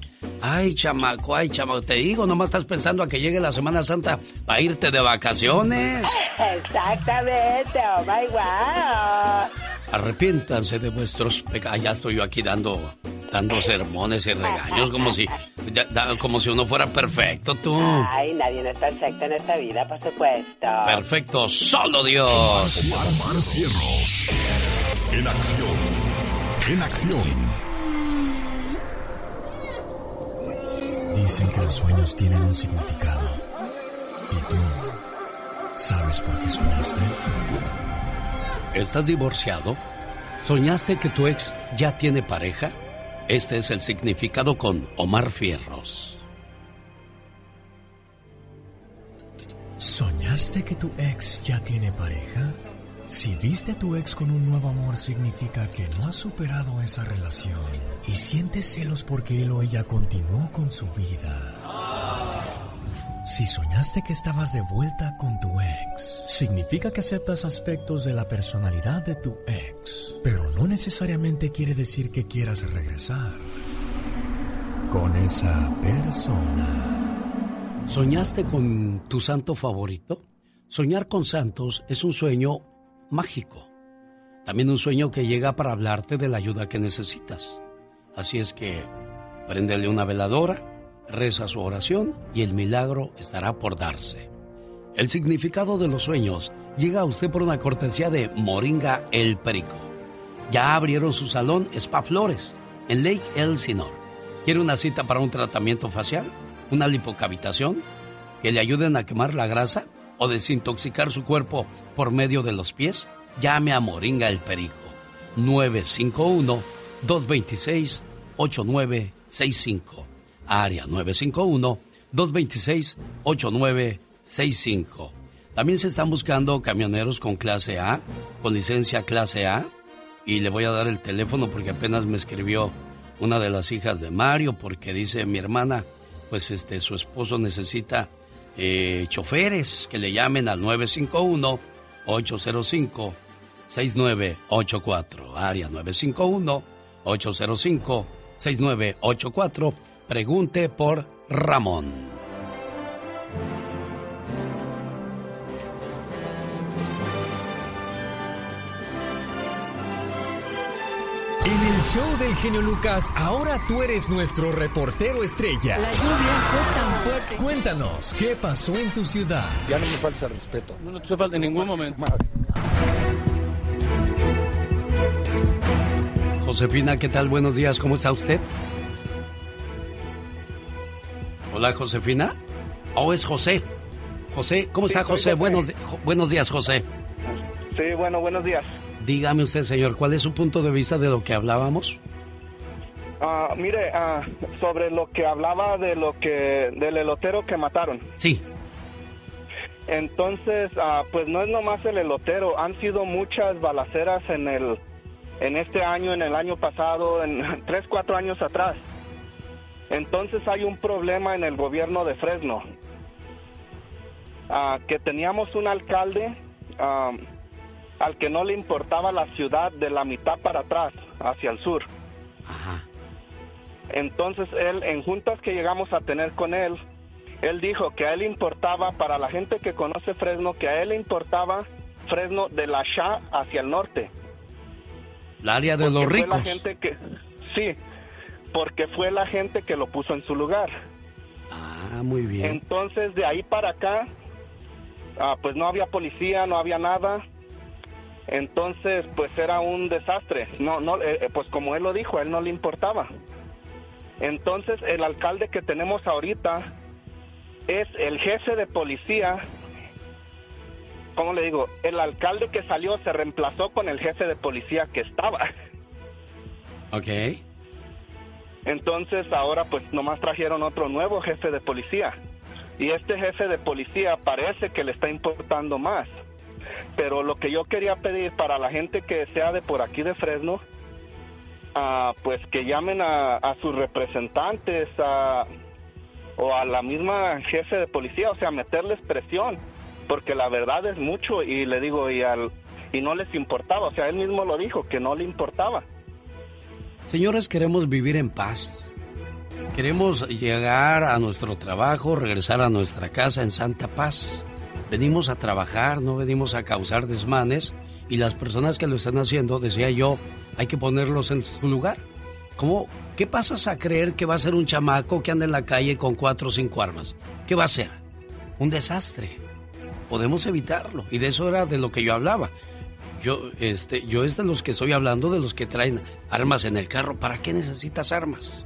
Ay, chamaco, ay, chamaco, te digo, nomás estás pensando a que llegue la Semana Santa para irte de vacaciones. *laughs* Exactamente, oh my wow. Arrepiéntanse de vuestros pecados. Ya estoy yo aquí dando, dando sermones y regaños como si, ya, como si uno fuera perfecto, tú. Ay, nadie es perfecto en esta vida, por supuesto. Perfecto, solo Dios. Omar, Omar Cierros. En acción. En acción. Dicen que los sueños tienen un significado. ¿Y tú sabes por qué soñaste? ¿Estás divorciado? ¿Soñaste que tu ex ya tiene pareja? Este es el significado con Omar Fierros. ¿Soñaste que tu ex ya tiene pareja? Si viste a tu ex con un nuevo amor significa que no has superado esa relación y sientes celos porque él o ella continuó con su vida. Si soñaste que estabas de vuelta con tu ex, significa que aceptas aspectos de la personalidad de tu ex, pero no necesariamente quiere decir que quieras regresar con esa persona. ¿Soñaste con tu santo favorito? Soñar con santos es un sueño mágico. También un sueño que llega para hablarte de la ayuda que necesitas. Así es que préndele una veladora, reza su oración y el milagro estará por darse. El significado de los sueños llega a usted por una cortesía de Moringa El Perico. Ya abrieron su salón Spa Flores en Lake Elsinore. ¿Quiere una cita para un tratamiento facial? ¿Una lipocavitación? ¿Que le ayuden a quemar la grasa o desintoxicar su cuerpo por medio de los pies? Llame a Moringa El Perico. 951 226 8965 área 951-226-8965. También se están buscando camioneros con clase A, con licencia clase A, y le voy a dar el teléfono porque apenas me escribió una de las hijas de Mario porque dice mi hermana, pues este su esposo necesita eh, choferes que le llamen al 951 805 6984 área 951 805 6984 Pregunte por Ramón. En el show del genio Lucas, ahora tú eres nuestro reportero estrella. La lluvia fue tan fuerte. Cuéntanos, ¿qué pasó en tu ciudad? Ya no me falta respeto. No, no te falta en ningún momento. Josefina, ¿qué tal? Buenos días, ¿cómo está usted? Hola, Josefina. Oh, es José. José, ¿cómo está José? Buenos, buenos días, José. Sí, bueno, buenos días. Dígame usted, señor, ¿cuál es su punto de vista de lo que hablábamos? Ah, mire, ah, sobre lo que hablaba de lo que del elotero que mataron. Sí. Entonces, ah, pues no es nomás el elotero, han sido muchas balaceras en el en este año, en el año pasado, en *laughs* tres, cuatro años atrás. Entonces hay un problema en el gobierno de Fresno, que teníamos un alcalde al que no le importaba la ciudad de la mitad para atrás, hacia el sur. Entonces él, en juntas que llegamos a tener con él, él dijo que a él importaba, para la gente que conoce Fresno, que a él le importaba Fresno de la Shah hacia el norte. El área de los ricos. La gente que, sí, porque fue la gente que lo puso en su lugar. Ah, muy bien. Entonces, de ahí para acá, ah, pues no había policía, no había nada. Entonces, pues era un desastre. No, no, eh, eh, pues como él lo dijo, a él no le importaba. Entonces, el alcalde que tenemos ahorita es el jefe de policía. ¿Cómo le digo? El alcalde que salió se reemplazó con el jefe de policía que estaba. Ok. Entonces ahora pues nomás trajeron otro nuevo jefe de policía. Y este jefe de policía parece que le está importando más. Pero lo que yo quería pedir para la gente que sea de por aquí de Fresno, ah, pues que llamen a, sus representantes o a la misma jefe de policía, o sea, meterles presión, porque la verdad es mucho y le digo, y, al, y no les importaba, o sea, él mismo lo dijo, que no le importaba. Señores, queremos vivir en paz. Queremos llegar a nuestro trabajo, regresar a nuestra casa en santa paz. Venimos a trabajar, no venimos a causar desmanes y las personas que lo están haciendo, decía yo, hay que ponerlos en su lugar. ¿Cómo? ¿Qué pasas a creer que va a ser un chamaco que anda en la calle con cuatro o cinco armas? ¿Qué va a ser? Un desastre. Podemos evitarlo. Y de eso era de lo que yo hablaba. Yo, este, yo es de los que estoy hablando, de los que traen armas en el carro. ¿Para qué necesitas armas?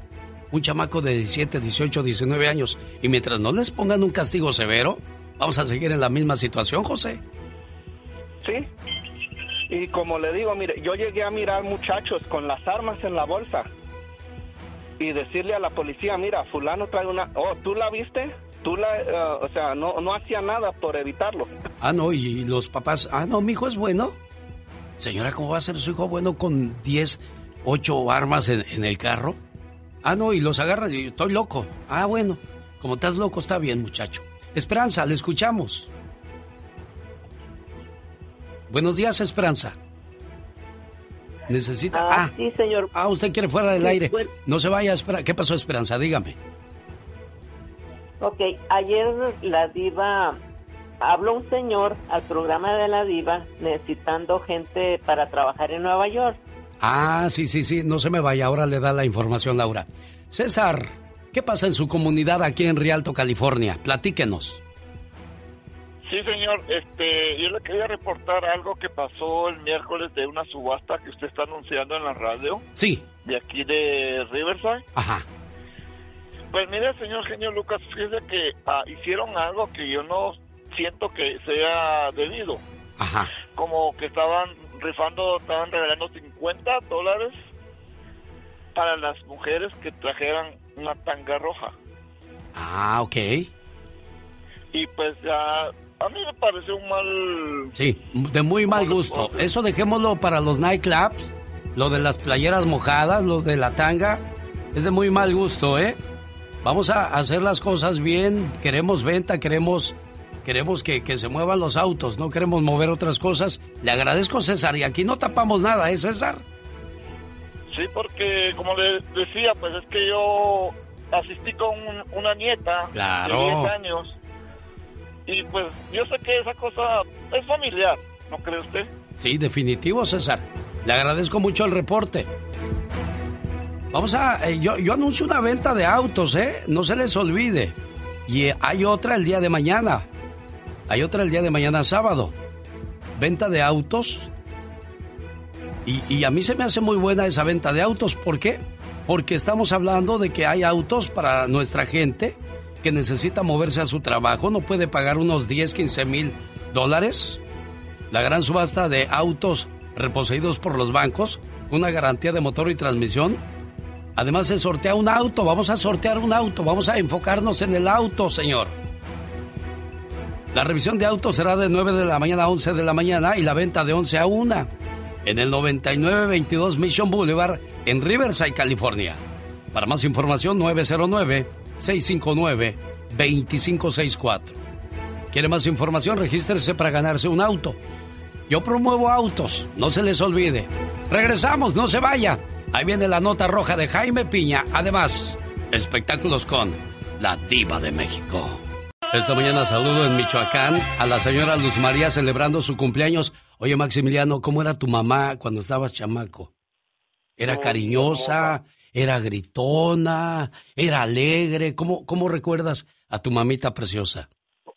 Un chamaco de 17, 18, 19 años. Y mientras no les pongan un castigo severo, vamos a seguir en la misma situación, José. Sí. Y como le digo, mire, yo llegué a mirar muchachos con las armas en la bolsa y decirle a la policía, mira, fulano trae una... Oh, ¿tú la viste? Tú la... Eh, o sea, no, no hacía nada por evitarlo. Ah, no, y los papás... Ah, no, mi hijo es bueno. Señora, ¿cómo va a ser su hijo bueno con 10, 8 armas en, el carro? Ah, no, y los agarra y estoy loco. Ah, bueno, como estás loco, está bien, muchacho. Esperanza, le escuchamos. Buenos días, Esperanza. Necesita. Ah, ah, sí, señor. Ah, usted quiere fuera del aire. No se vaya, espera. ¿Qué pasó, Esperanza? Dígame. Ok, ayer la diva habló un señor al programa de la diva necesitando gente para trabajar en Nueva York. Ah, sí, sí, sí, no se me vaya, ahora le da la información Laura. César, ¿qué pasa en su comunidad aquí en Rialto, California? Platíquenos. Sí, señor, este, yo le quería reportar algo que pasó el miércoles de una subasta que usted está anunciando en la radio. Sí. De aquí de Riverside. Ajá. Pues mire, señor genio Lucas, fíjese que ah, hicieron algo que yo no siento que sea debido. Ajá. Como que estaban rifando, estaban regalando 50 dólares para las mujeres que trajeran una tanga roja. Ah, ok. Y pues ya, a mí me pareció un mal... Sí, de muy mal gusto. Eso dejémoslo para los nightclubs, lo de las playeras mojadas, lo de la tanga, es de muy mal gusto, ¿eh? Vamos a hacer las cosas bien, queremos venta, queremos Queremos que, se muevan los autos, no queremos mover otras cosas. Le agradezco, César, y aquí no tapamos nada, ¿eh, César? Sí, porque como le decía, pues es que yo asistí con una nieta claro. de 10 años y pues yo sé que esa cosa es familiar, ¿no cree usted? Sí, definitivo, César. Le agradezco mucho el reporte. Vamos a... Eh, yo, yo anuncio una venta de autos, ¿eh? No se les olvide. Y eh, hay otra el día de mañana. Hay otra el día de mañana sábado. Venta de autos Y, y a mí se me hace muy buena esa venta de autos. ¿Por qué? Porque estamos hablando de que hay autos para nuestra gente que necesita moverse a su trabajo, no puede pagar unos 10, 15 mil dólares. La gran subasta de autos reposeídos por los bancos, una garantía de motor y transmisión. Además se sortea un auto, vamos a sortear un auto, vamos a enfocarnos en el auto, señor. La revisión de autos será de 9 de la mañana a 11 de la mañana y la venta de 11 a 1 en el 9922 Mission Boulevard en Riverside, California. Para más información 909-659-2564. ¿Quiere más información? Regístrese para ganarse un auto. Yo promuevo autos, no se les olvide. Regresamos, no se vaya. Ahí viene la nota roja de Jaime Piña. Además, espectáculos con la diva de México. Esta mañana saludo en Michoacán a la señora Luz María celebrando su cumpleaños. Oye, Maximiliano, ¿cómo era tu mamá cuando estabas chamaco? ¿Era cariñosa? ¿Era gritona? ¿Era alegre? ¿Cómo, cómo recuerdas a tu mamita preciosa?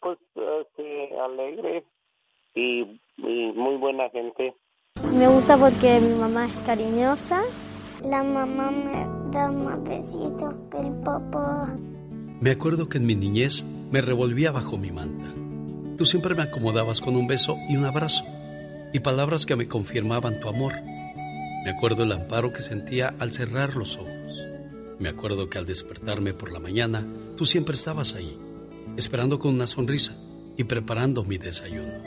Pues este, alegre y, y muy buena gente. Me gusta porque mi mamá es cariñosa. La mamá me da más besitos que el papá. Me acuerdo que en mi niñez me revolvía bajo mi manta. Tú siempre me acomodabas con un beso y un abrazo y palabras que me confirmaban tu amor. Me acuerdo el amparo que sentía al cerrar los ojos. Me acuerdo que al despertarme por la mañana, tú siempre estabas ahí, esperando con una sonrisa y preparando mi desayuno.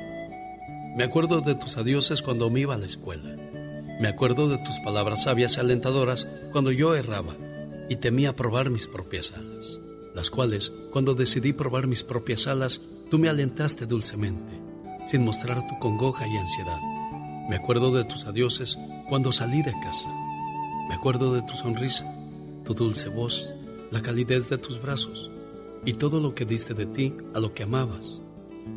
Me acuerdo de tus adioses cuando me iba a la escuela. Me acuerdo de tus palabras sabias y alentadoras cuando yo erraba y temía probar mis propias alas las cuales, cuando decidí probar mis propias alas, tú me alentaste dulcemente, sin mostrar tu congoja y ansiedad. Me acuerdo de tus adioses cuando salí de casa. Me acuerdo de tu sonrisa, tu dulce voz, la calidez de tus brazos y todo lo que diste de ti a lo que amabas.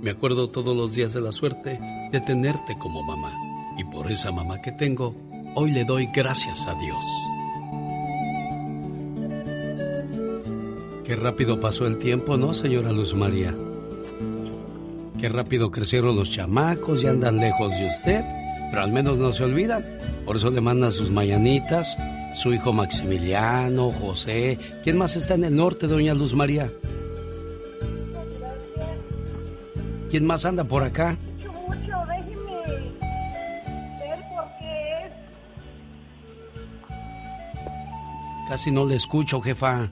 Me acuerdo todos los días de la suerte de tenerte como mamá. Y por esa mamá que tengo, hoy le doy gracias a Dios. Qué rápido pasó el tiempo, ¿no, señora Luz María? Qué rápido crecieron los chamacos y andan lejos de usted, pero al menos no se olvidan. Por eso le mandan sus mañanitas, su hijo Maximiliano, José. ¿Quién más está en el norte, doña Luz María? ¿Quién más anda por acá? Mucho, déjeme ver por qué es. Casi no le escucho, jefa.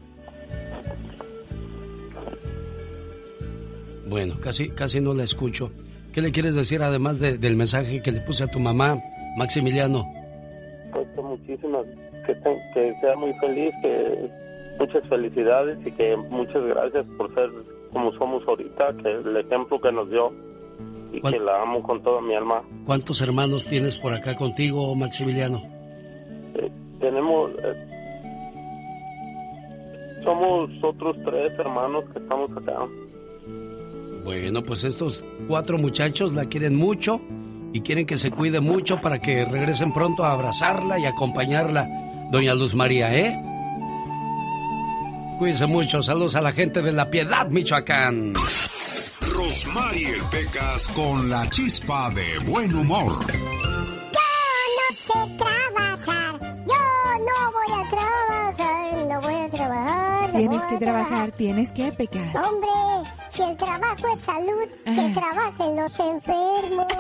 Bueno, casi, casi no la escucho. ¿Qué le quieres decir además de- del mensaje que le puse a tu mamá, Maximiliano? Pues muchísimas, que, te- que sea muy feliz, que muchas felicidades y que muchas gracias por ser como somos ahorita, que el ejemplo que nos dio y ¿Cuál- que la amo con toda mi alma. ¿Cuántos hermanos tienes por acá contigo, Maximiliano? Tenemos, eh, somos otros tres hermanos que estamos acá. Bueno, pues estos cuatro muchachos la quieren mucho y quieren que se cuide mucho para que regresen pronto a abrazarla y acompañarla, doña Luz María, ¿eh? Cuídense mucho, saludos a la gente de La Piedad, Michoacán. Rosmarie Pecas con la chispa de buen humor. no sé trabajar. Yo no voy a trabajar, no voy a trabajar. no Tienes voy que a trabajar, tienes que pecas. Hombre, si el trabajo es salud, que trabajen los enfermos. *laughs*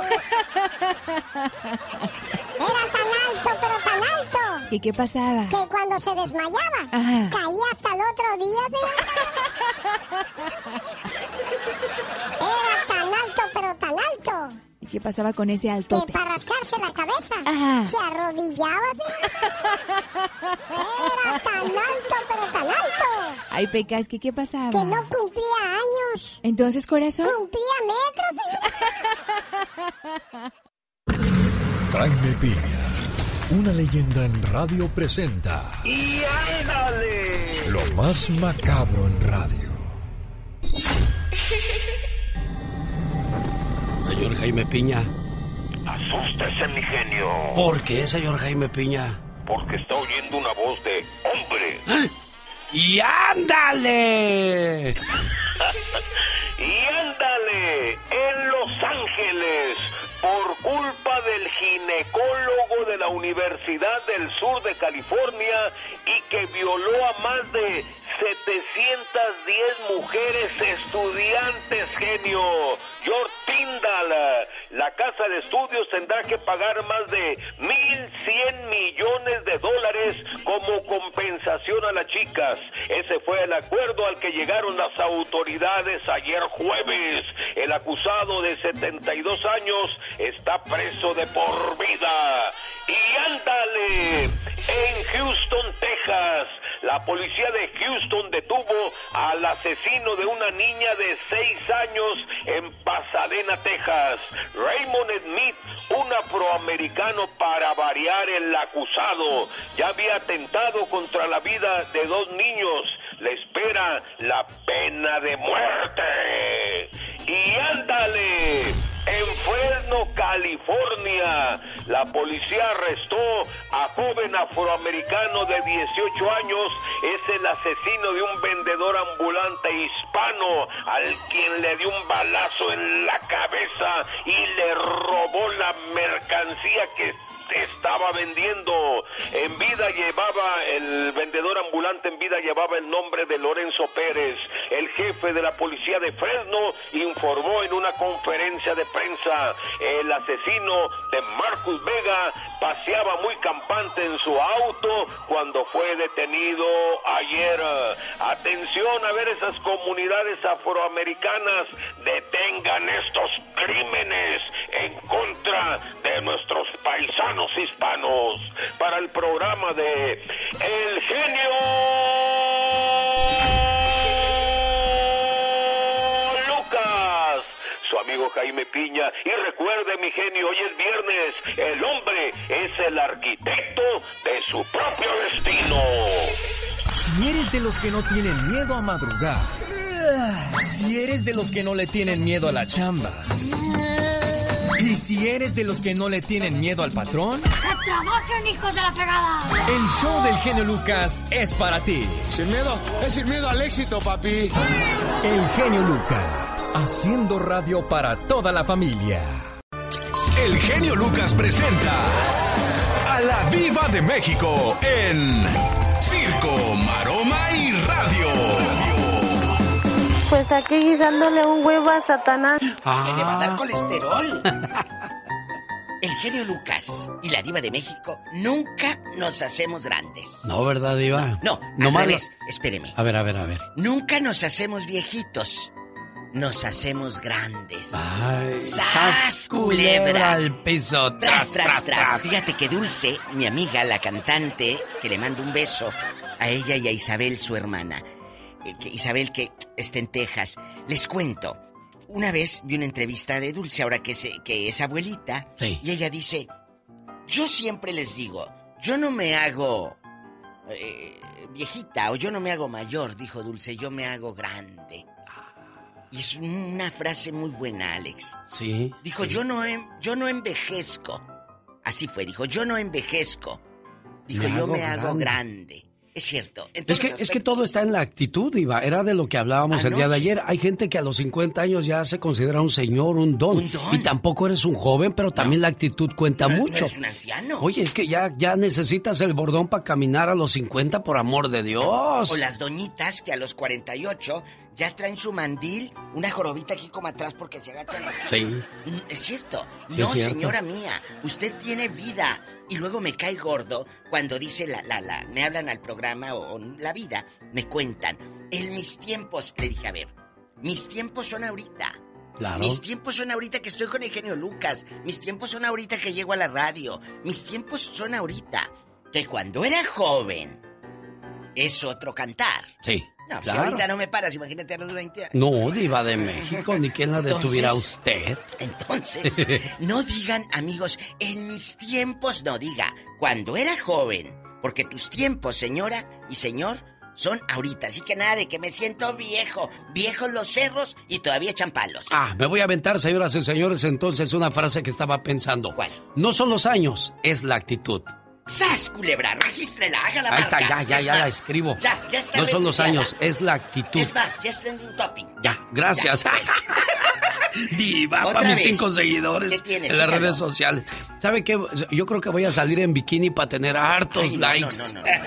Era tan alto, pero tan alto, ¿Y qué pasaba? que cuando se desmayaba, Ajá. caía hasta el otro día. *laughs* Era tan alto, pero tan alto, ¿Y qué pasaba con ese que altote? para rascarse la cabeza Ajá. se arrodillaba. Era tan alto, pero tan alto, Ay, pecas, ¿qué, qué pasaba? que no cumplía años. Entonces, corazón. Cumplía metros. Jaime Piña, una leyenda en radio presenta ¡Y ándale! lo más macabro en radio. *laughs* Señor Jaime Piña. Asústese, mi genio. ¿Por qué, señor Jaime Piña? Porque está oyendo una voz de hombre. ¡Y ándale! *laughs* y ándale, en Los Ángeles, por culpa del ginecólogo de la Universidad del Sur de California y que violó a más de 710 mujeres estudiantes, genio. La casa de estudios tendrá que pagar más de 1.100 millones de dólares como compensación a las chicas. Ese fue el acuerdo al que llegaron las autoridades ayer jueves. El acusado de 72 años está preso de por vida. Y ándale, en Houston, Texas, la policía de Houston detuvo al asesino de una niña de 6 años en Pasadena, Texas. Raymond Smith, un afroamericano para variar el acusado, ya había atentado contra la vida de dos niños. Le espera la pena de muerte. Y ándale, en Fresno, California, la policía arrestó a joven afroamericano de 18 años. Es el asesino de un vendedor ambulante hispano al quien le dio un balazo en la cabeza y le robó la mercancía que estaba vendiendo. En vida llevaba, el vendedor ambulante en vida llevaba el nombre de Lorenzo Pérez. El jefe de la policía de Fresno informó en una conferencia de prensa. El asesino de Marcus Vega paseaba muy campante en su auto cuando fue detenido ayer. Atención a ver esas comunidades afroamericanas detengan estos crímenes en contra de nuestros paisanos hispanos para el programa de El Genio Lucas. Su amigo Jaime Piña. Y recuerde, mi genio, hoy es viernes. El hombre es el arquitecto de su propio destino. Si eres de los que no tienen miedo a madrugar, si eres de los que no le tienen miedo a la chamba, y si eres de los que no le tienen miedo al patrón, ¡Que trabajen, hijos de la fregada! el show del genio Lucas es para ti. Sin miedo, es sin miedo al éxito, papi. El genio Lucas, haciendo radio para toda la familia. El genio Lucas presenta a la Viva de México en Circo, Pues aquí guisándole un huevo a Satanás. Que le va a dar Ah. colesterol. *laughs* El genio Lucas y la diva de México nunca nos hacemos grandes. No, ¿verdad, Diva? No, no al revés. Espéreme. A ver, a ver, a ver. Nunca nos hacemos viejitos. Nos hacemos grandes. Ay, ¡Sas, culebra! al piso. Tras, tras, tras. Fíjate que Dulce, mi amiga, la cantante, que le mando un beso a ella y a Isabel, su hermana. Eh, que Isabel, que está en Texas. Les cuento. Una vez vi una entrevista de Dulce, ahora que, se, que es abuelita. Sí. Y ella dice: Yo siempre les digo, yo no me hago eh, viejita o yo no me hago mayor, dijo Dulce, yo me hago grande. Y es una frase muy buena, Alex. Sí. Dijo, yo no em- yo no envejezco. Así fue, dijo, yo no envejezco. Dijo, Me yo hago me hago grande. Es cierto. Es que, es que todo está en la actitud, Iba. Era de lo que hablábamos el día de ayer. Hay gente que a los 50 años ya se considera un señor, un don. Y tampoco eres un joven, pero también la actitud cuenta no- no mucho. eres un anciano. Oye, es que ya, ya necesitas el bordón para caminar a los 50, por amor de Dios. O las doñitas que a los 48 ya traen su mandil, una jorobita aquí como atrás porque se agachan así. Sí. Mm, Es cierto. Sí, no, es cierto. señora mía, usted tiene vida. Y luego me cae gordo cuando dice la, la, la, me hablan al programa o, o la vida, me cuentan. En mis tiempos, le dije, a ver, mis tiempos son ahorita. Claro. Mis tiempos son ahorita que estoy con el genio Lucas. Mis tiempos son ahorita que llego a la radio. Mis tiempos son ahorita. Que cuando era joven es otro cantar. Sí. No, si claro. ahorita no me paras, imagínate a los 20 años. No, Diva de México, ni quien la detuviera usted. Entonces, no digan, amigos, en mis tiempos, no diga, cuando era joven. Porque tus tiempos, señora y señor, son ahorita. Así que nada de que me siento viejo. Viejos los cerros y todavía echan palos. Ah, me voy a aventar, señoras y señores, entonces una frase que estaba pensando. ¿Cuál? No son los años, es la actitud. ¡Sas, culebra! Regístrela, haga la Ahí está, ya, ya, Es ya la escribo. Ya, ya está No son los años, es la actitud. Es más, ya es trending topping. Ya, gracias. *laughs* Diva, ¿Otra para mis vez? cinco seguidores en las Sígalo. redes sociales. ¿Sabe qué? Yo creo que voy a salir en bikini para tener hartos Ay, no, likes. no, no, no. *laughs*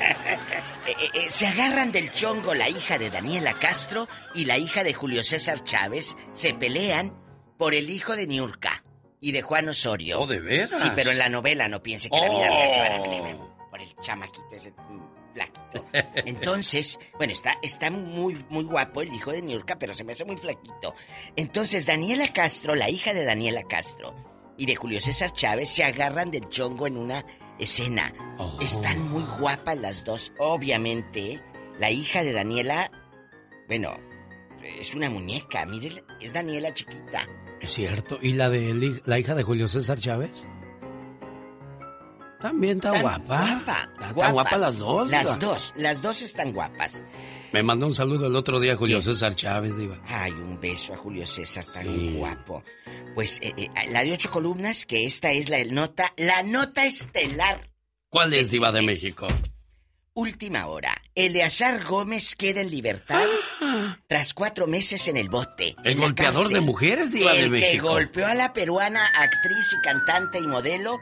Eh, eh, eh, se agarran del chongo la hija de Daniela Castro y la hija de Julio César Chávez. Se pelean por el hijo de Niurka y de Juan Osorio. Oh, ¿de veras? Sí, pero en la novela no piense que la vida Oh. real se van a pelear por el chamaquito ese mm, flaquito. Entonces, bueno, está, está muy, muy guapo el hijo de Niurka, pero se me hace muy flaquito. Entonces, Daniela Castro, la hija de Daniela Castro y de Julio César Chávez se agarran del chongo en una escena. Están muy guapas las dos. Obviamente, la hija de Daniela, bueno, es una muñeca. Miren, es Daniela chiquita. Es cierto. ¿Y la de la hija de Julio César Chávez? También está Tan guapa. guapa, Están guapas. las dos. Las Diva. dos, las dos están guapas. Me mandó un saludo el otro día Julio César Chávez, Diva. Ay, un beso a Julio César, tan Sí. guapo. Pues eh, eh, la de ocho columnas, que esta es la nota, la nota estelar. ¿Cuál es Diva de México? Última hora. Eleazar Gómez queda en libertad tras cuatro meses en el bote. El golpeador cárcel. de mujeres, Diva de El que México. golpeó a la peruana actriz y cantante y modelo.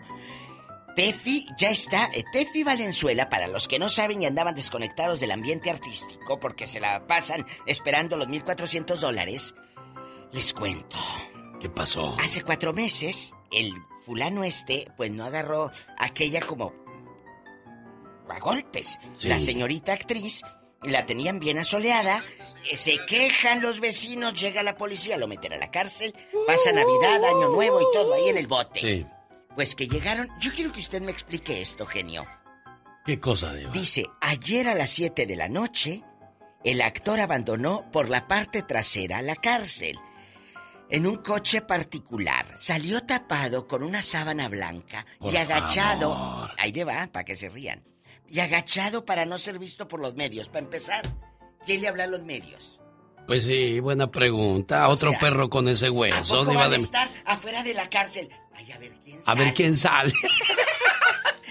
Tefi ya está. eh, Tefi Valenzuela, para los que no saben y andaban desconectados del ambiente artístico porque se la pasan esperando los 1.400 dólares, les cuento. ¿Qué pasó? Hace cuatro meses, el fulano este, pues no agarró aquella como a golpes. Sí. La señorita actriz la tenían bien asoleada, eh, se quejan los vecinos, llega la policía, lo meten a la cárcel, pasa Navidad, Año Nuevo y todo ahí en el bote. Sí. Pues que llegaron, yo quiero que usted me explique esto, genio. ¿Qué cosa? Dice, ayer a las 7 de la noche, el actor abandonó por la parte trasera la cárcel. En un coche particular. Salió tapado con una sábana blanca Por y agachado. favor. Ahí le va, para que se rían. Y agachado para no ser visto por los medios. Para empezar, ¿quién le habla a los medios? Pues sí, buena pregunta. O Otro sea, perro con ese ¿A hueso, poco Diva van a de estar afuera de la cárcel? Ay, a ver quién A sale. ver quién sale. *laughs*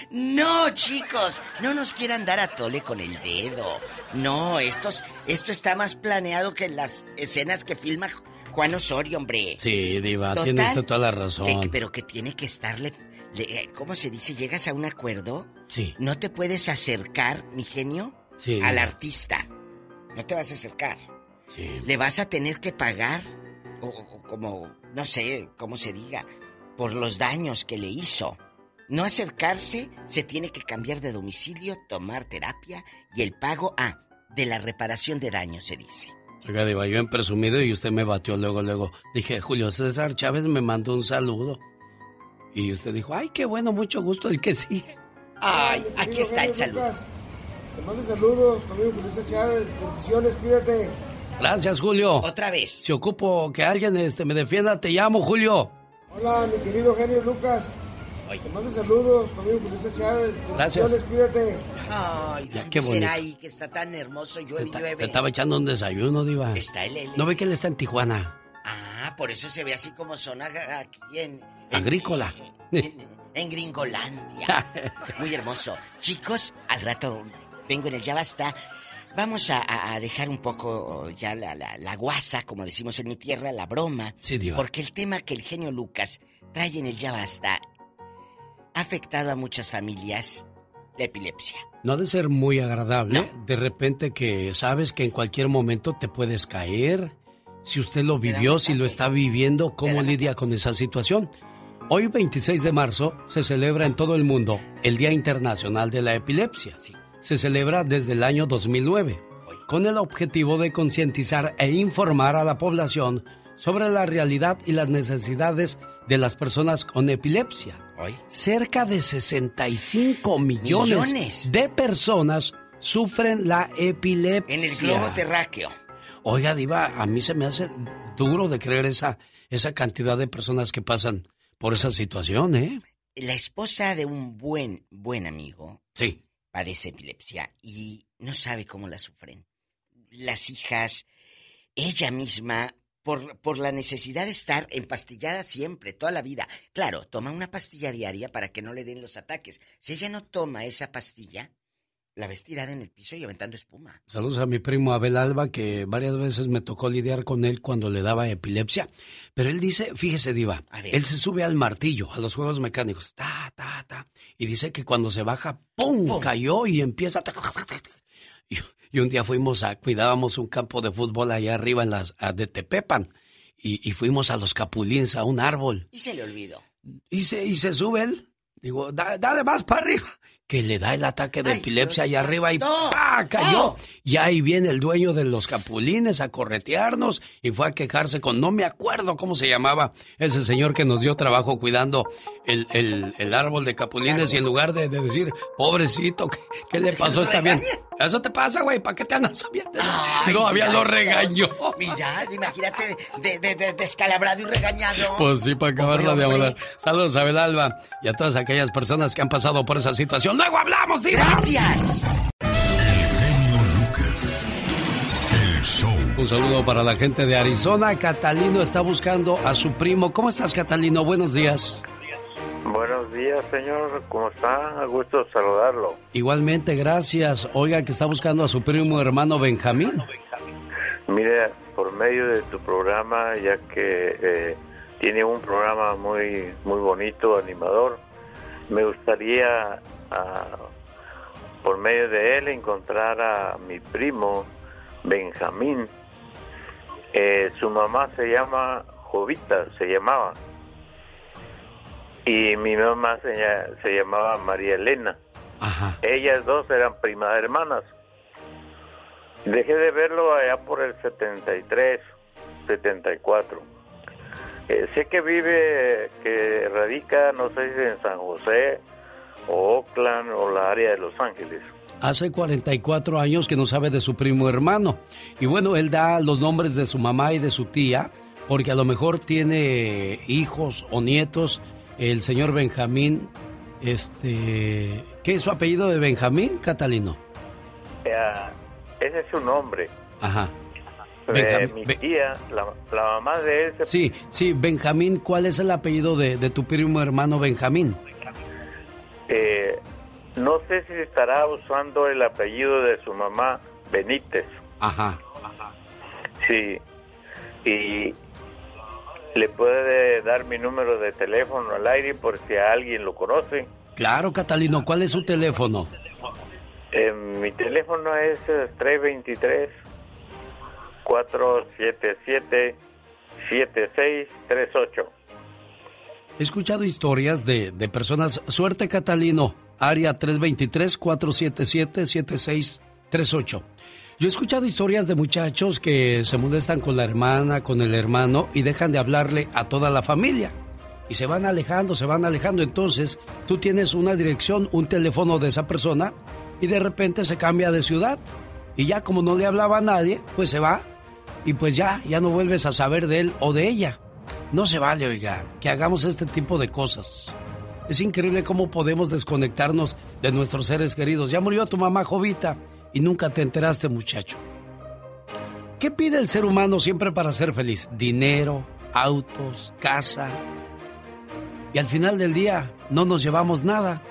No, chicos, no nos quieran dar a tole con el dedo. No, estos, esto está más planeado que en las escenas que filma Juan Osorio, hombre. Sí, Diva, Total, tiene usted toda la razón. Que- pero que tiene que estarle... le- ¿Cómo se dice? ¿Llegas a un acuerdo? Sí. No te puedes acercar, mi genio, Sí. al artista. No te vas a acercar. Sí. Le vas a tener que pagar, o, o como, no sé cómo se diga, por los daños que le hizo. No acercarse, se tiene que cambiar de domicilio, tomar terapia y el pago, ah, de la reparación de daños, se dice. Oiga, Diva, yo en presumido y usted me batió luego, luego. Dije, Julio César Chávez me mandó un saludo. Y usted dijo, ay, qué bueno, mucho gusto el que sigue. Ay, aquí está el saludo. Te mando saludos, conmigo Julio César Chávez. Bendiciones, cuídate. Gracias, Julio. Otra vez. Si ocupo que alguien este, me defienda, te llamo, Julio. Hola, mi querido genio Lucas. Te mando saludos, conmigo Julio César Chávez. Gracias. Bendiciones, cuídate. Ay, ¿dónde qué bonito. será ahí que está tan hermoso? Llueve, Se llueve. estaba echando un desayuno, Diva. Está el L. ¿No ve que él está en Tijuana? Ah, por eso se ve así como zona aquí en, Agrícola. en Gringolandia. *laughs* Muy hermoso. Chicos, al rato vengo en el Ya Basta. Vamos a, dejar un poco ya la, la, la guasa, como decimos en mi tierra, la broma. Sí, Diva. Porque el tema que el genio Lucas trae en el Ya Basta ha afectado a muchas familias la epilepsia. No ha de ser muy agradable. De repente que sabes que en cualquier momento te puedes caer. Si usted lo vivió, si lo está viviendo, ¿cómo lidia con esa situación? Hoy, 26 de marzo, se celebra en todo el mundo el Día Internacional de la Epilepsia. Se celebra desde el año 2009, con el objetivo de concientizar e informar a la población sobre la realidad y las necesidades de las personas con epilepsia. Cerca de 65 millones, Millones. de personas sufren la epilepsia. En el globo terráqueo. Oiga, Diva, a mí se me hace duro de creer esa, esa cantidad de personas que pasan por esa situación, ¿eh? La esposa de un buen, buen amigo Sí. padece epilepsia y no sabe cómo la sufren. Las hijas, ella misma, por, por la necesidad de estar empastillada siempre, toda la vida. Claro, toma una pastilla diaria para que no le den los ataques. Si ella no toma esa pastilla, la ves tirada en el piso y aventando espuma. Saludos a mi primo Abel Alba, que varias veces me tocó lidiar con él cuando le daba epilepsia. Pero él dice, fíjese, Diva, él se sube al martillo, a los juegos mecánicos, ta, ta, ta. Y dice que cuando se baja, ¡pum! cayó y empieza. Y, y, un día fuimos a, cuidábamos un campo de fútbol allá arriba en las de Tepepan. Y, y, fuimos a los Capulines, a un árbol. Y se le olvidó. Y se, y se sube él. Digo, dale más para arriba que le da el ataque de epilepsia allá arriba y ¡pah! cayó. Y ahí viene el dueño de los capulines a corretearnos y fue a quejarse con, no me acuerdo cómo se llamaba ese señor que nos dio trabajo cuidando el, el, el árbol de capulines y en lugar de, decir, pobrecito, ¿qué, le pasó? Está bien. Eso te pasa, güey, ¿para qué te andas subiendo? Todavía lo regañó. Mira, imagínate de, de, descalabrado y regañado. Pues sí, para acabarla de hablar. Saludos a Belalba y a todas aquellas personas que han pasado por esa situación. Luego hablamos, Diva. Gracias. Un saludo para la gente de Arizona. Catalino está buscando a su primo. ¿Cómo estás, Catalino? Buenos días. Buenos días, señor. ¿Cómo está? A gusto saludarlo. Igualmente, gracias. Oiga, que está buscando a su primo hermano Benjamín. Mire, por medio de tu programa, ya que eh, tiene un programa muy, muy bonito, animador, me gustaría, ah, por medio de él, encontrar a mi primo Benjamín. Eh, su mamá se llama Jovita, se llamaba y mi mamá se, se llamaba María Elena. Ellas dos eran primas hermanas. Dejé de verlo allá por el 73, 74. Eh, sé que vive, que radica, no sé si en San José o Oakland o la área de Los Ángeles. Hace 44 años que no sabe de su primo hermano. Y bueno, él da los nombres de su mamá y de su tía, porque a lo mejor tiene hijos o nietos el señor Benjamín, este, ¿qué es su apellido de Benjamín, Catalino? ese es su nombre. Ajá. Eh, mi tía, la, mamá de él. Sí, sí, Benjamín, ¿cuál es el apellido de, tu primo hermano Benjamín? Eh, no sé si estará usando el apellido de su mamá, Benítez. Ajá. Sí. Y le puede dar mi número de teléfono al aire por si alguien lo conoce. Claro, Catalino, ¿cuál es su teléfono? Eh, mi teléfono es 323 477 7638. He escuchado historias de, de personas. Suerte, Catalino. Área 323 477 7638. Yo he escuchado historias de muchachos que se molestan con la hermana, con el hermano y dejan de hablarle a toda la familia. Y se van alejando, se van alejando. Entonces, tú tienes una dirección, un teléfono de esa persona y de repente se cambia de ciudad. Y ya como no le hablaba a nadie, pues se va. Y pues ya, ya no vuelves a saber de él o de ella. No se vale, oiga, que hagamos este tipo de cosas. Es increíble cómo podemos desconectarnos de nuestros seres queridos. Ya murió tu mamá, Jovita y nunca te enteraste, muchacho. ¿Qué pide el ser humano siempre para ser feliz? Dinero, autos, casa. Y al final del día no nos llevamos nada.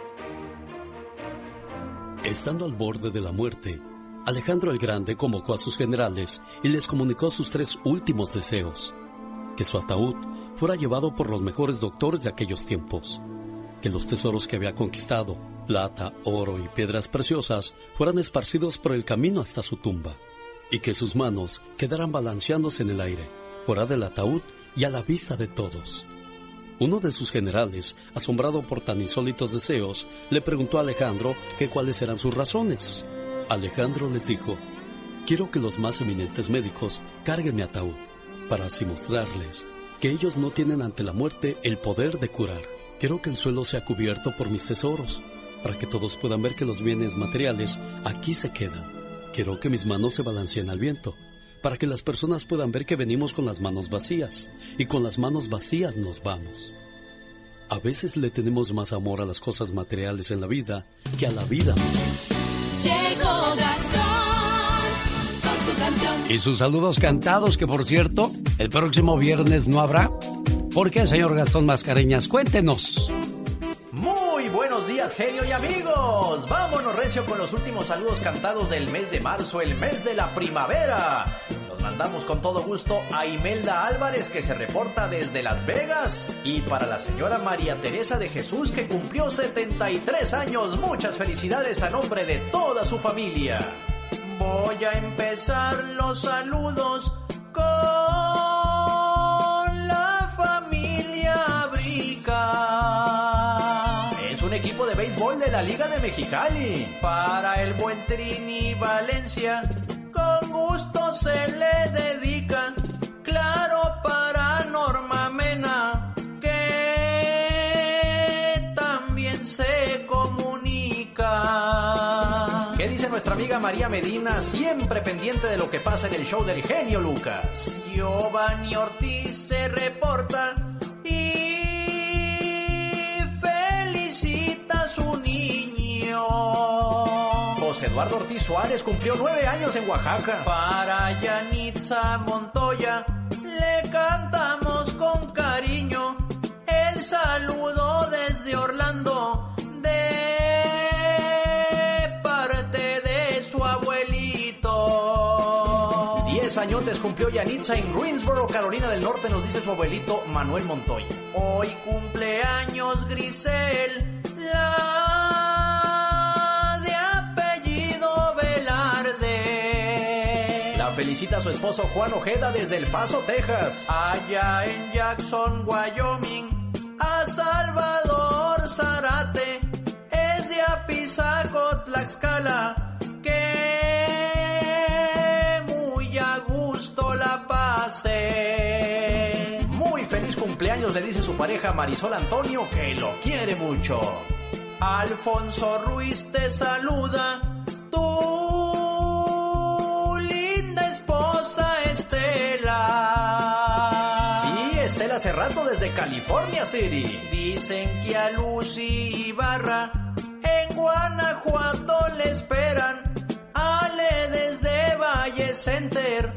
Estando al borde de la muerte, Alejandro el Grande convocó a sus generales y les comunicó sus tres últimos deseos. Que su ataúd fuera llevado por los mejores doctores de aquellos tiempos. Que los tesoros que había conquistado plata, oro y piedras preciosas fueran esparcidos por el camino hasta su tumba, y que sus manos quedaran balanceándose en el aire, fuera del ataúd y a la vista de todos. Uno de sus generales, asombrado por tan insólitos deseos, le preguntó a Alejandro que cuáles eran sus razones. Alejandro les dijo, quiero que los más eminentes médicos carguen mi ataúd, para así mostrarles que ellos no tienen ante la muerte el poder de curar. Quiero que el suelo sea cubierto por mis tesoros, para que todos puedan ver que los bienes materiales aquí se quedan. Quiero que mis manos se balanceen al viento, para que las personas puedan ver que venimos con las manos vacías y con las manos vacías nos vamos. A veces le tenemos más amor a las cosas materiales en la vida que a la vida Llegó Y sus saludos cantados, que por cierto, el próximo viernes no habrá. ¿Por qué, señor Gastón Mascareñas? Cuéntenos. Muy buenos días, genio y amigos. Vámonos recio con los últimos saludos cantados del mes de marzo, el mes de la primavera. Nos mandamos con todo gusto a Imelda Álvarez que se reporta desde Las Vegas y para la señora María Teresa de Jesús que cumplió 73 años. Muchas felicidades a nombre de toda su familia. Voy a empezar los saludos con la familia Brica. Es un equipo de béisbol de la Liga de Mexicali. Para el buen Trini Valencia, con gusto se le dedica. Claro, para dice nuestra amiga María Medina, siempre pendiente de lo que pasa en el show del genio Lucas? Giovanni Ortiz se reporta y felicita a su niño. José Eduardo Ortiz Suárez cumplió nueve años en Oaxaca. Para Yanitza Montoya le cantamos con cariño el saludo desde Orlando Añotes cumplió Yanitza en Greensboro, Carolina del Norte, nos dice su abuelito Manuel Montoya. Hoy cumpleaños Grisel, la de apellido Velarde. La felicita a su esposo Juan Ojeda desde El Paso, Texas. Allá en Jackson, Wyoming, a Salvador Zarate es de Apizaco, Tlaxcala, que le dice su pareja Marisol Antonio que lo quiere mucho. Alfonso Ruiz te saluda, tu linda esposa Estela. Sí, Estela Cerrato desde California City. Dicen que a Lucy Ibarra en Guanajuato le esperan. Ale desde Valle Center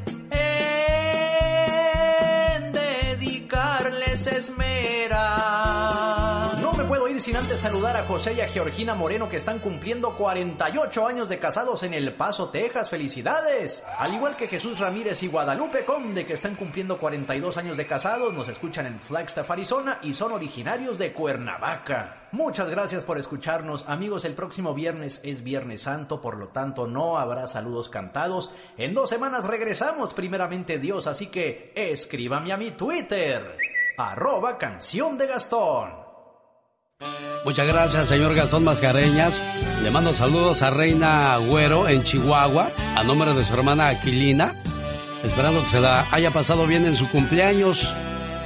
antes saludar a José y a Georgina Moreno que están cumpliendo 48 años de casados en El Paso, Texas. ¡Felicidades! Al igual que Jesús Ramírez y Guadalupe Conde que están cumpliendo 42 años de casados, nos escuchan en Flagstaff, Arizona y son originarios de Cuernavaca. Muchas gracias por escucharnos. Amigos, el próximo viernes es Viernes Santo, por lo tanto no habrá saludos cantados. En dos semanas regresamos, primeramente Dios, así que escríbame a mi Twitter, arroba canción de Gastón. Muchas gracias, señor Gastón Mascareñas. Le mando saludos a Reina Agüero en Chihuahua, a nombre de su hermana Aquilina, esperando que se la haya pasado bien en su cumpleaños.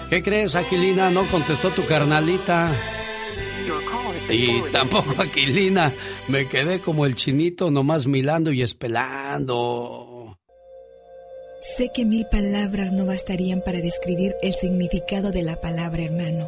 ¿Qué crees, Aquilina? No contestó tu carnalita. Y tampoco Aquilina. Me quedé como el chinito, nomás milando y espelando. Sé que mil palabras no bastarían para describir el significado de la palabra hermano.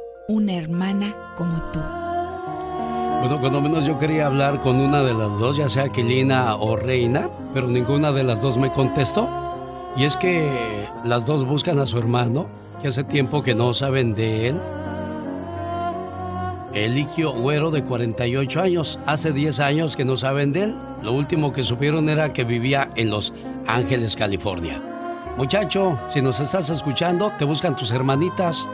una hermana como tú. Bueno, cuando menos yo quería hablar con una de las dos, ya sea Aquilina o Reina, pero ninguna de las dos me contestó. Y es que las dos buscan a su hermano, que hace tiempo que no saben de él. Eliquio Güero, de 48 años. Hace 10 años que no saben de él. Lo último que supieron era que vivía en Los Ángeles, California. Muchacho, si nos estás escuchando, te buscan tus hermanitas.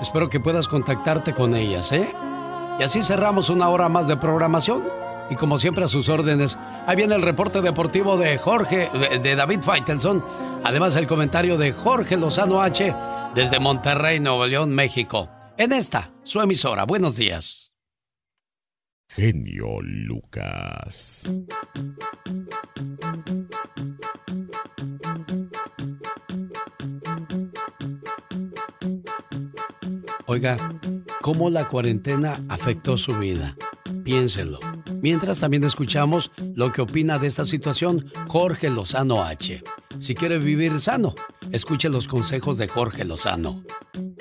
Espero que puedas contactarte con ellas, ¿eh? Y así cerramos una hora más de programación. Y como siempre a sus órdenes, ahí viene el reporte deportivo de Jorge, de David Faitelson. Además el comentario de Jorge Lozano H desde Monterrey, Nuevo León, México. En esta, su emisora. Buenos días. Genio Lucas. Oiga, ¿cómo la cuarentena afectó su vida? Piénsenlo. Mientras también escuchamos lo que opina de esta situación Jorge Lozano H. Si quiere vivir sano, escuche los consejos de Jorge Lozano.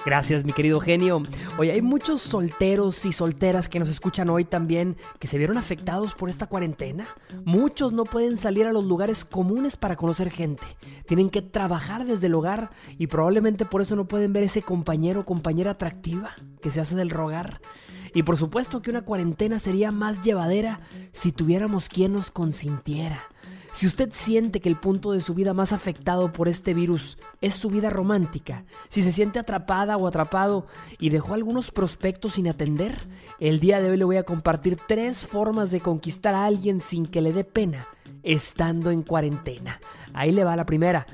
Gracias, mi querido genio. Oye, hay muchos solteros y solteras que nos escuchan hoy también que se vieron afectados por esta cuarentena. Muchos no pueden salir a los lugares comunes para conocer gente. Tienen que trabajar desde el hogar y probablemente por eso no pueden ver ese compañero o compañera atractiva que se hace del rogar. Y por supuesto que una cuarentena sería más llevadera si tuviéramos quien nos consintiera. Si usted siente que el punto de su vida más afectado por este virus es su vida romántica, si se siente atrapada o atrapado y dejó algunos prospectos sin atender, el día de hoy le voy a compartir tres formas de conquistar a alguien sin que le dé pena, estando en cuarentena. Ahí le va la primera.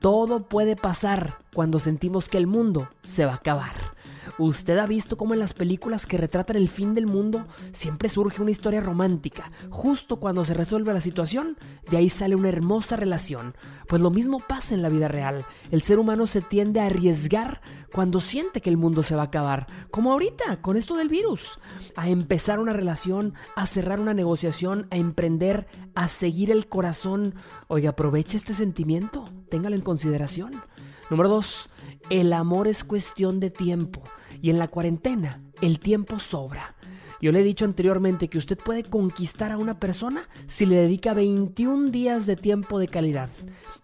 Todo puede pasar cuando sentimos que el mundo se va a acabar. ¿Usted ha visto cómo en las películas que retratan el fin del mundo siempre surge una historia romántica? Justo cuando se resuelve la situación, de ahí sale una hermosa relación. Pues lo mismo pasa en la vida real. El ser humano se tiende a arriesgar cuando siente que el mundo se va a acabar, como ahorita, con esto del virus. A empezar una relación, a cerrar una negociación, a emprender, a seguir el corazón. Oiga, aproveche este sentimiento, téngalo en consideración. Número dos, el amor es cuestión de tiempo y en la cuarentena el tiempo sobra. Yo le he dicho anteriormente que usted puede conquistar a una persona si le dedica 21 días de tiempo de calidad.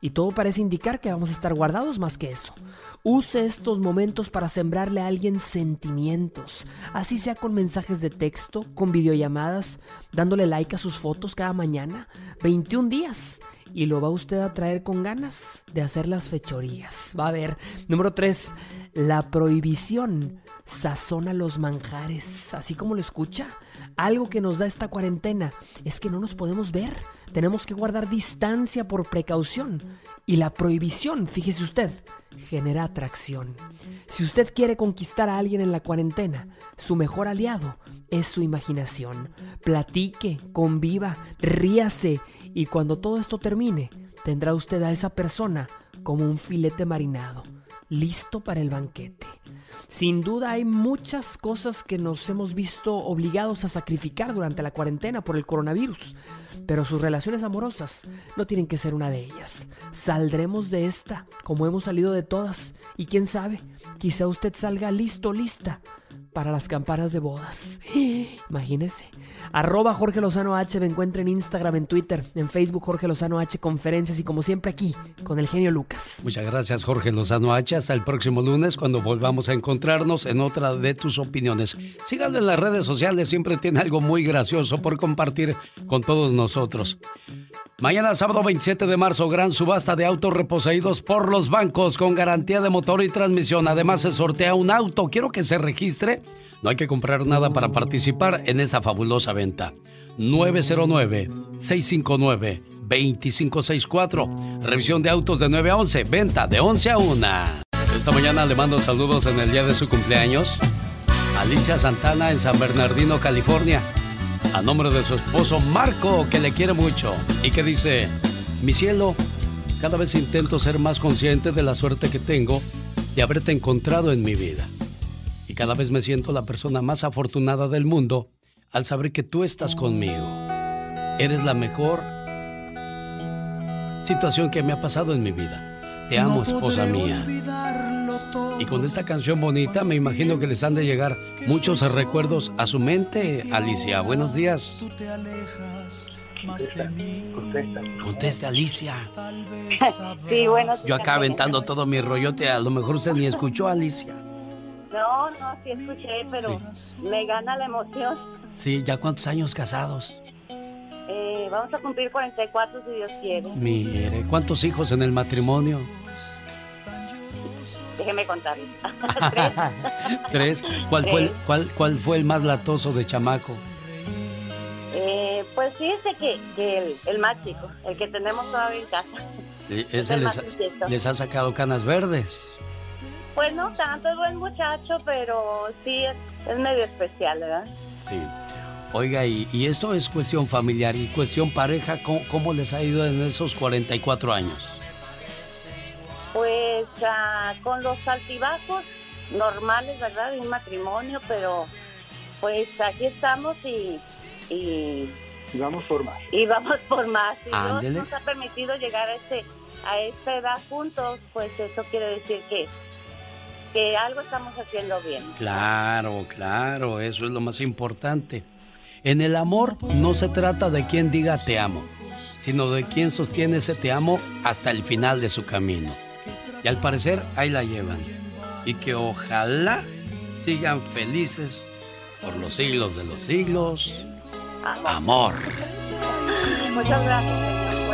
Y todo parece indicar que vamos a estar guardados más que eso. Use estos momentos para sembrarle a alguien sentimientos, así sea con mensajes de texto, con videollamadas, dándole like a sus fotos cada mañana. 21 días y lo va usted a traer con ganas de hacer las fechorías. Va a ver. Número 3. La prohibición sazona los manjares, así como lo escucha. Algo que nos da esta cuarentena es que no nos podemos ver. Tenemos que guardar distancia por precaución. Y la prohibición, fíjese usted, genera atracción. Si usted quiere conquistar a alguien en la cuarentena, su mejor aliado es su imaginación. Platique, conviva, ríase y cuando todo esto termine, tendrá usted a esa persona como un filete marinado, listo para el banquete. Sin duda hay muchas cosas que nos hemos visto obligados a sacrificar durante la cuarentena por el coronavirus, pero sus relaciones amorosas no tienen que ser una de ellas. Saldremos de esta como hemos salido de todas y quién sabe, quizá usted salga listo, lista para las campanas de bodas. Imagínese. Arroba Jorge Lozano H me encuentra en Instagram, en Twitter, en Facebook Jorge Lozano H conferencias y como siempre aquí con el genio Lucas. Muchas gracias Jorge Lozano H. Hasta el próximo lunes cuando volvamos a encontrarnos en otra de tus opiniones. Síganlo en las redes sociales, siempre tiene algo muy gracioso por compartir con todos nosotros. Mañana sábado 27 de marzo, gran subasta de autos reposeídos por los bancos con garantía de motor y transmisión. Además se sortea un auto. Quiero que se registre. No hay que comprar nada para participar en esta fabulosa venta. 909-659-2564. Revisión de autos de 9 a 11. Venta de 11 a 1. Esta mañana le mando saludos en el día de su cumpleaños. Alicia Santana en San Bernardino, California a nombre de su esposo Marco, que le quiere mucho y que dice, mi cielo, cada vez intento ser más consciente de la suerte que tengo de haberte encontrado en mi vida. Y cada vez me siento la persona más afortunada del mundo al saber que tú estás conmigo. Eres la mejor situación que me ha pasado en mi vida. Te amo, esposa mía. Y con esta canción bonita me imagino que les han de llegar muchos recuerdos a su mente, Alicia. Buenos días. Conteste, Alicia. *laughs* Sí, bueno. Yo acá aventando todo mi rollote, a lo mejor usted ni escuchó, Alicia. No, no, sí escuché, pero me gana la emoción. Sí, ¿ya cuántos años casados? Eh, vamos a cumplir 44 si Dios quiere. Mire, ¿cuántos hijos en el matrimonio? Déjeme contarle. *laughs* *laughs* Tres. ¿Cuál, Fue el, cuál, ¿Cuál fue el más latoso de chamaco? Eh, pues fíjese que, que el, el, más chico, el que tenemos todavía en casa. ¿Ese les, les, ha sacado canas verdes? Pues no tanto, es buen muchacho, pero sí es, es medio especial, ¿verdad? Sí. Oiga, y, y, esto es cuestión familiar y cuestión pareja, ¿cómo, ¿cómo, les ha ido en esos 44 años? Pues uh, con los altibajos normales, ¿verdad? De un matrimonio, pero pues aquí estamos y, y, Vamos por más. y vamos por más. Si Dios nos ha permitido llegar a este a esta edad juntos, pues eso quiere decir que que algo estamos haciendo bien. Claro, claro, eso es lo más importante. En el amor no se trata de quien diga te amo, sino de quien sostiene ese te amo hasta el final de su camino. Y al parecer ahí la llevan. Y que ojalá sigan felices por los siglos de los siglos. Amor. Muchas gracias.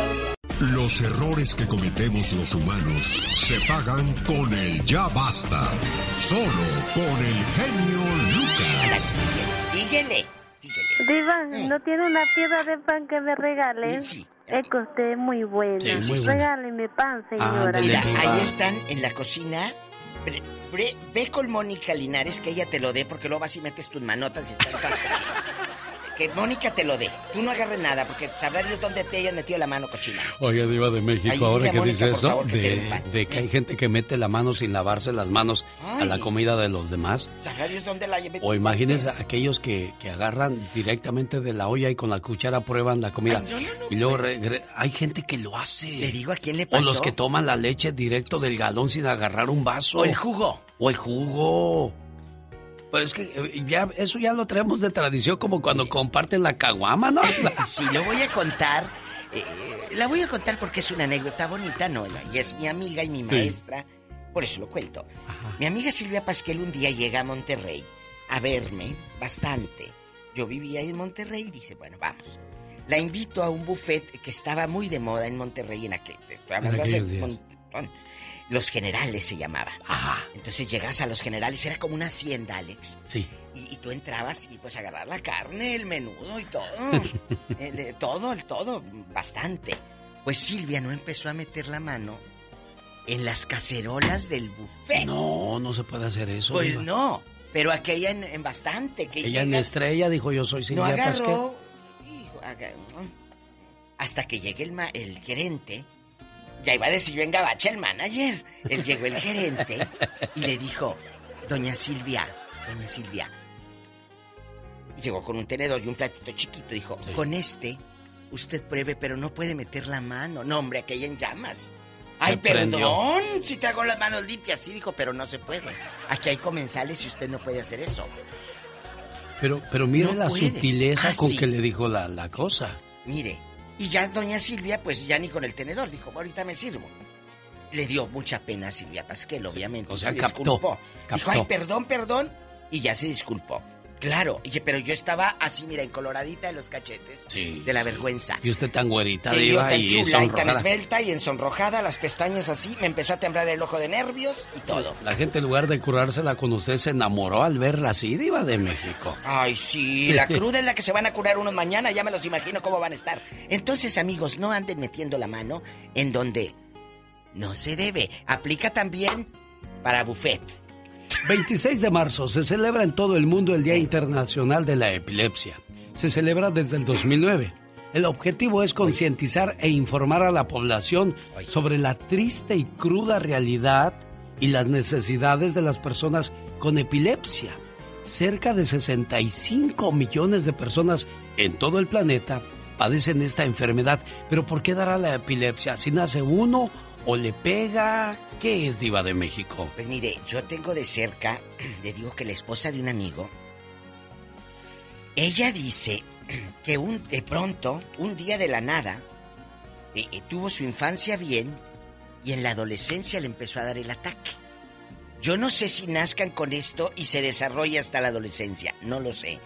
Los errores que cometemos los humanos se pagan con el ya basta. Solo con el genio Lucas. Síguele. Diva, ¿no tiene una piedra de pan que me regales? Es que usted es muy buena. Sí, buena. Regáleme pan, señora. Mira, ahí están en la cocina. Pre- pre- ve con Mónica Linares que ella te lo dé, porque luego vas y metes tus manotas y están todas cochinas. Que Mónica te lo dé. Tú no agarres nada, porque sabrá Dios dónde te hayan metido la mano cochina. Oiga, Diva de México, Ay, ahora que Mónica, dice eso, favor, que te de, que hay gente que mete la mano sin lavarse las manos a la comida de los demás. Sabrá Dios dónde la lleve. O imagínense aquellos que, que agarran directamente de la olla y con la cuchara prueban la comida. y luego regre- hay gente que lo hace. Le digo a quién le O pasó. los que toman la leche directo del galón sin agarrar un vaso. O el jugo. O el jugo. Pero es que eh, ya, eso ya lo traemos de tradición como cuando comparten la caguama, ¿no? *laughs* Sí, lo voy a contar. eh, la voy a contar porque es una anécdota bonita, ¿no? Y es mi amiga y mi Sí. maestra. Por eso lo cuento. Mi amiga Silvia Pasquel un día llega a Monterrey a verme bastante. Yo vivía en Monterrey y dice, bueno, vamos. La invito a un buffet que estaba muy de moda en Monterrey en aquel... Estoy hablando hace un montón. Los Generales se llamaba. Entonces llegas a Los Generales, era como una hacienda, Alex. Sí. Y, y tú entrabas y pues agarrar la carne, el menudo y todo. El, *laughs* eh, todo, el todo, bastante. Pues Silvia no empezó a meter la mano en las cacerolas del buffet. No, no se puede hacer eso. Pues no, pero aquella en, en bastante. Que Ella en estrella dijo yo soy no Silvia Pasquel. agarró. hijo, hasta que llegue el, ma- el gerente. Ya iba a decir yo en gabacha el manager. Él llegó el gerente y le dijo, Doña Silvia, Doña Silvia. Llegó con un tenedor y un platito chiquito. Dijo, con este usted pruebe, pero no puede meter la mano. No, hombre, aquella en llamas. Ay, perdón, si traigo las manos limpias. Sí, dijo, pero no se puede. Aquí hay comensales y usted no puede hacer eso. Pero, pero mire No la puedes. sutileza Ah, con sí. que le dijo la, la cosa. Mire, y ya doña Silvia, pues ya ni con el tenedor, dijo, ahorita me sirvo. Le dio mucha pena a Silvia Pasquel, obviamente. o sea, se captó, disculpó. Dijo, ay, perdón, perdón. Y ya se disculpó. Claro, pero yo estaba así, mira, encoloradita de los cachetes. Sí. De la vergüenza. Y usted tan güerita, vio diva, tan y chula y tan esbelta y ensonrojada, las pestañas así, me empezó a temblar el ojo de nervios y todo. La gente en lugar de curársela con usted se enamoró al verla así, diva de México. Ay, sí, la cruda en la que se van a curar unos mañana, ya me los imagino cómo van a estar. Entonces, amigos, no anden metiendo la mano en donde no se debe. Aplica también para buffet. 26 de marzo se celebra en todo el mundo el Día Internacional de la Epilepsia. Se celebra desde el 2009. El objetivo es concientizar e informar a la población sobre la triste y cruda realidad y las necesidades de las personas con epilepsia. Cerca de 65 millones de personas en todo el planeta padecen esta enfermedad. Pero ¿por qué dará la epilepsia? ¿Si nace uno o le pega? ¿Qué es Diva de México? Pues mire, yo tengo de cerca, *clears throat* le digo que la esposa de un amigo, ella dice *clears throat* que de pronto, un día de la nada, eh, eh, tuvo su infancia bien y en la adolescencia le empezó a dar el ataque. Yo no sé si nazcan con esto y se desarrolla hasta la adolescencia, no lo sé.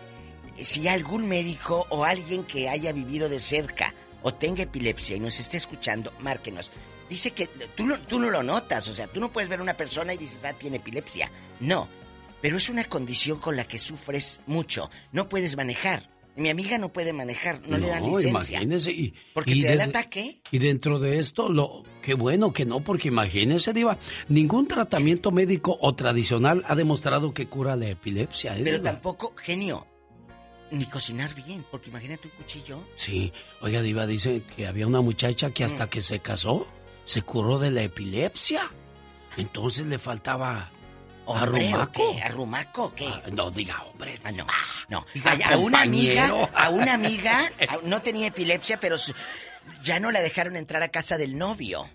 Si algún médico o alguien que haya vivido de cerca o tenga epilepsia y nos esté escuchando, márquenos. Dice que tú, lo- tú no lo notas, o sea, tú no puedes ver a una persona y dices, ah, tiene epilepsia. No, pero es una condición con la que sufres mucho. No puedes manejar. Mi amiga no puede manejar, no, le dan licencia. imagínese. Y, Porque y te da el ataque. Y dentro de esto, lo qué bueno que no, porque imagínese, Diva, ningún tratamiento médico o tradicional ha demostrado que cura la epilepsia. ¿eh, Pero Diva? tampoco, genio, ni cocinar bien, porque imagínate un cuchillo. Sí, oiga, Diva, dice que había una muchacha que Mm. hasta que se casó se curó de la epilepsia. Entonces le faltaba ¿Hombre ¿Arrumaco? qué? ¿Arrumaco o qué? no diga hombre. Ah, no. No. Diga Ay, a una amiga, a una amiga, a- no tenía epilepsia, pero su- ya no la dejaron entrar a casa del novio.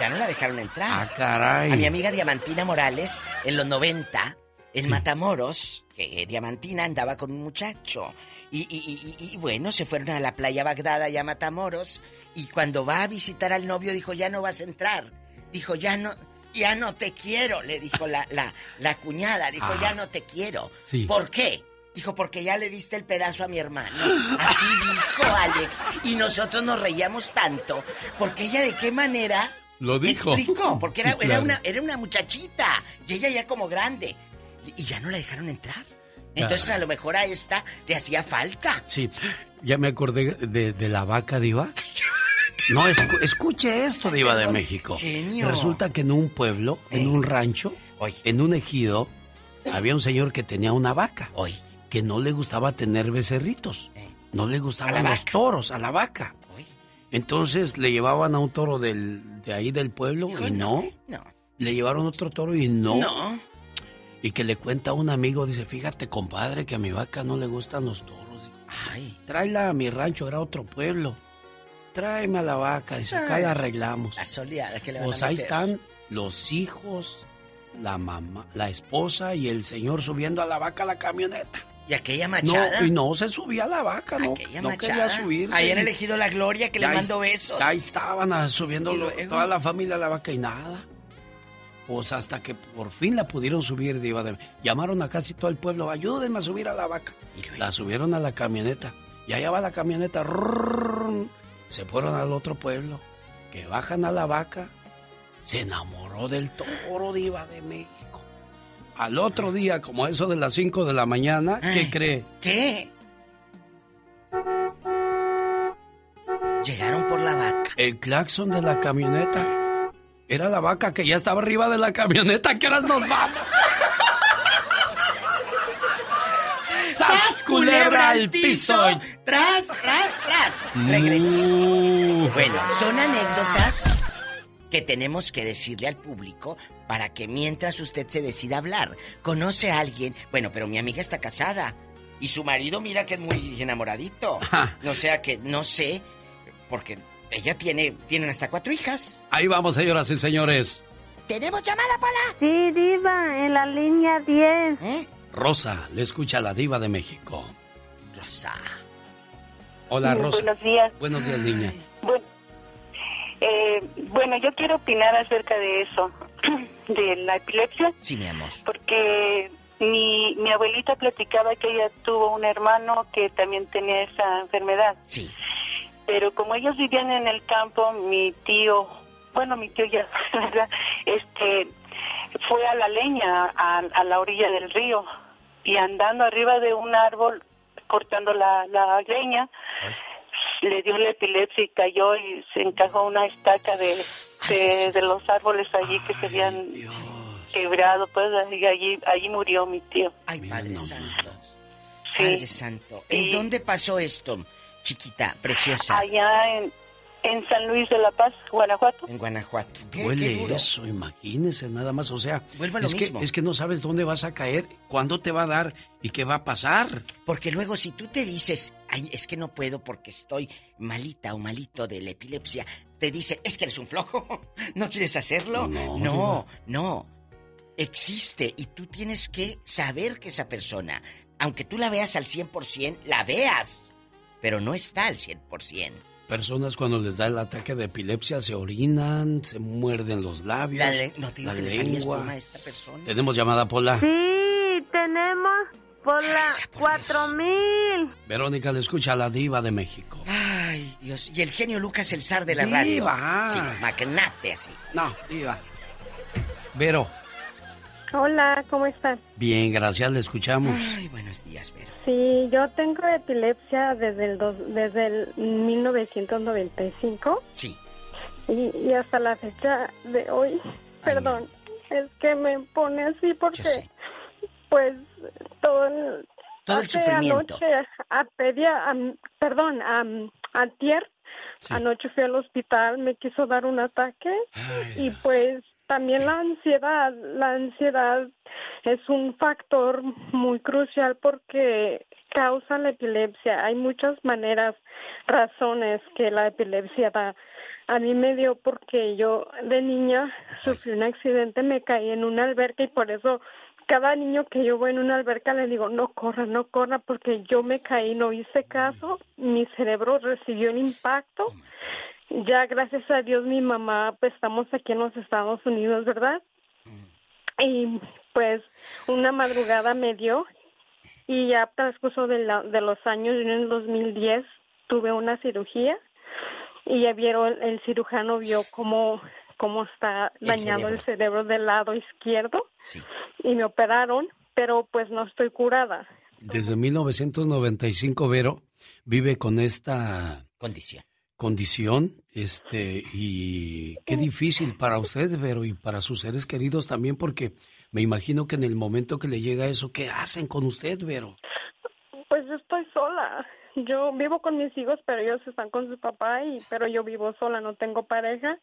Ya no la dejaron entrar. Ah, caray. A mi amiga Diamantina Morales, en los 90, en Matamoros, que Diamantina andaba con un muchacho. Y, y- y- y- y bueno, se fueron a la playa Bagdad, allá a Matamoros. Y cuando va a visitar al novio, dijo, ya no vas a entrar. Dijo, ya no, ya no te quiero, le dijo la, la, la cuñada. Dijo, Ah. ya no te quiero. Sí. ¿Por qué? Dijo, porque ya le diste el pedazo a mi hermano. *gasps* Así dijo Alex. Y nosotros nos reíamos tanto. Porque ella de qué manera Lo dijo. explicó. Porque era, Sí, era una, era una muchachita. Y ella ya como grande. Y, ya no la dejaron entrar. Entonces a lo mejor a esta le hacía falta. Sí, ya me acordé de, de la vaca diva. No, escu- escuche esto, diva de México. Genio. Resulta que en un pueblo, en un rancho, en un ejido, había un señor que tenía una vaca. Que no le gustaba tener becerritos. No le gustaban los toros, a la vaca. Entonces le llevaban a un toro del, de ahí del pueblo y no. No. Le llevaron otro toro y no. No. Y que le cuenta a un amigo, dice, fíjate, compadre, que a mi vaca no le gustan los toros. Ay. Tráela a mi rancho, era otro pueblo. Tráeme a la vaca, dice, acá la arreglamos. La soleada que le van Pues a ahí están los hijos, la mamá, la esposa y el señor subiendo a la vaca a la camioneta. Y aquella machada. No, y no se subía a la vaca, no, Aquella no machada. quería subirse. Ahí en elegido la Gloria que le mandó besos. Ahí estaban ah, subiendo toda la familia a la vaca y nada. Pues hasta que por fin la pudieron subir, diva de... Llamaron a casi todo el pueblo, ayúdenme a subir a la vaca. La subieron a la camioneta. Y allá va la camioneta. se fueron al otro pueblo. Que bajan a la vaca. Se enamoró del toro, diva de México. Al otro día, como eso de las 5 de la mañana, ¿qué cree? ¿Qué? Llegaron por la vaca. El claxon de la camioneta. Era la vaca que ya estaba arriba de la camioneta. ¿Qué horas nos vamos? ¡Sas, culebra al piso! ¡Tras, tras, tras! Regresó. Bueno, son anécdotas que tenemos que decirle al público para que mientras usted se decida hablar, conoce a alguien. Bueno, pero mi amiga está casada y su marido mira que es muy enamoradito. No sea que no sé, porque ella tiene tienen hasta cuatro hijas. Ahí vamos, señoras y señores. ¿Tenemos llamada, Pola? Sí, Diva, en la línea 10. Rosa, le escucha la diva de México. Rosa. Hola, Rosa. buenos días. Buenos días, niña. Bueno, eh, bueno, yo quiero opinar acerca de eso, *clears throat* de la epilepsia, Sí, mi amor. porque mi, mi abuelita platicaba que ella tuvo un hermano que también tenía esa enfermedad. Sí. Pero como ellos vivían en el campo, mi tío, bueno, mi tío ya, *laughs* ¿verdad? Este, fue a la leña, a, a la orilla del río, y andando arriba de un árbol, cortando la, la leña, le dio la epilepsia y cayó y se encajó una estaca de, de, de los árboles allí que se habían quebrado, pues, y allí, allí murió mi tío. Ay, Padre Santo. Sí. Padre Santo. ¿En Sí. dónde pasó esto, chiquita, preciosa? Allá en, en San Luis de la Paz, Guanajuato. En Guanajuato. ¿Qué, Duele eso, imagínese nada más. O sea, Vuelve a lo es, mismo. Que, es que no sabes dónde vas a caer, cuándo te va a dar y qué va a pasar. Porque luego si tú te dices, Ay, es que no puedo porque estoy malita o malito de la epilepsia, te dicen, es que eres un flojo, *laughs* ¿no quieres hacerlo? No, no, no. Existe y tú tienes que saber que esa persona, aunque tú la veas al 100%, la veas, pero no está al 100%. Personas cuando les da el ataque de epilepsia se orinan, se muerden los labios. La le- no te digo la que le salía espuma a esta persona. Tenemos llamada, Pola. Sí, tenemos por la 4000. Verónica le escucha a la diva de México. Ay, Dios. Y el genio Lucas, el zar de la Diva. radio. Sí, magnate así. No, diva. Vero, Hola, ¿cómo están? bien, gracias, le escuchamos. Ay, buenos días, Vero. Sí, yo tengo epilepsia desde el, dos- desde el 1995 Sí. y, y hasta la fecha de hoy. Perdón, es que me pone así porque, pues, todo el, Todo el sufrimiento. Anoche, a pedia- perdón, am- antier, anoche fui al hospital, me quiso dar un ataque y pues también la ansiedad, la ansiedad es un factor muy crucial porque causa la epilepsia. Hay muchas maneras, razones que la epilepsia da. A mí me dio porque yo de niña sufrí un accidente, me caí en una alberca y por eso cada niño que yo voy en una alberca le digo, no corra, no corra, porque yo me caí, no hice caso, mi cerebro recibió el impacto. Ya gracias a Dios mi mamá, pues estamos aquí en los Estados Unidos, ¿verdad? Y pues una madrugada me dio y ya transcurso de, la, de los años, yo en el 2010 tuve una cirugía y ya vieron, el cirujano vio cómo, cómo está El dañado el cerebro. cerebro del lado izquierdo y me operaron, pero pues no estoy curada. Desde 1995, Vero, vive con esta condición. Condición, este, y qué difícil para usted, Vero, y para sus seres queridos también, porque me imagino que en el momento que le llega eso, ¿qué hacen con usted, Vero? Pues yo estoy sola. Yo vivo con mis hijos, pero ellos están con su papá y pero yo vivo sola, no tengo pareja.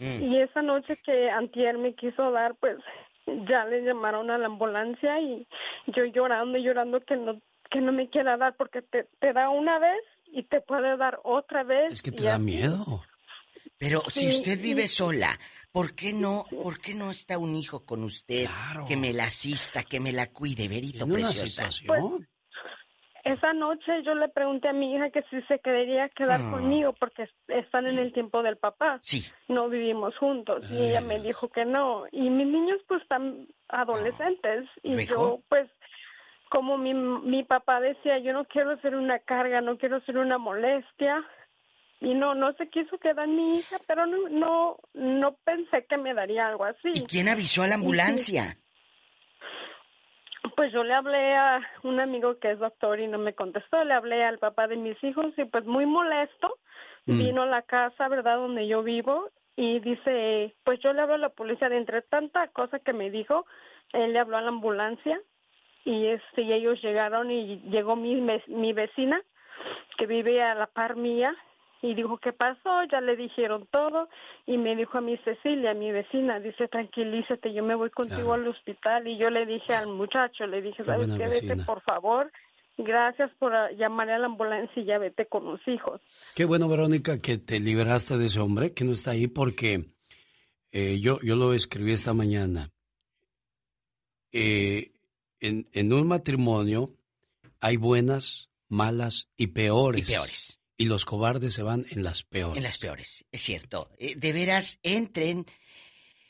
Mm. Y esa noche que Antier me quiso dar, pues ya le llamaron a la ambulancia y yo llorando y llorando que no que no me quiera dar porque te, te da una vez y te puede dar otra vez. Es que te da así. miedo. Pero si usted sí. vive sola, ¿por qué no, por qué no está un hijo con usted que me la asista, que me la cuide, Verito preciosa? situación. Esa noche yo le pregunté a mi hija que si se quería quedar Ah. conmigo porque están en el tiempo del papá. Sí. No vivimos juntos y ella me dijo que no. Y mis niños pues están adolescentes y yo pues como mi, mi papá decía, yo no quiero ser una carga, no quiero ser una molestia. Y no, no se quiso quedar mi hija, pero no, no, no pensé que me daría algo así. ¿Y quién avisó a la ambulancia? Pues yo le hablé a un amigo que es doctor y no me contestó. Le hablé al papá de mis hijos y pues muy molesto Mm. vino a la casa, ¿verdad? Donde yo vivo y dice, pues yo le hablo a la policía. De entre tanta cosa que me dijo, él le habló a la ambulancia y este y ellos llegaron y llegó mi, mi vecina que vive a la par mía y dijo qué pasó ya le dijeron todo y me dijo a mi Cecilia mi vecina dice tranquilízate yo me voy contigo al hospital y yo le dije al muchacho le dije Qué sabes qué vete por favor gracias por ah, llamarle a la ambulancia y ya vete con los hijos Qué bueno, Verónica, que te liberaste de ese hombre que no está ahí porque eh, yo, yo lo escribí esta mañana. Eh, en, en un matrimonio hay buenas, malas y peores. Y peores. Y los cobardes se van en las peores. En las peores, es cierto. Eh, De veras, entren,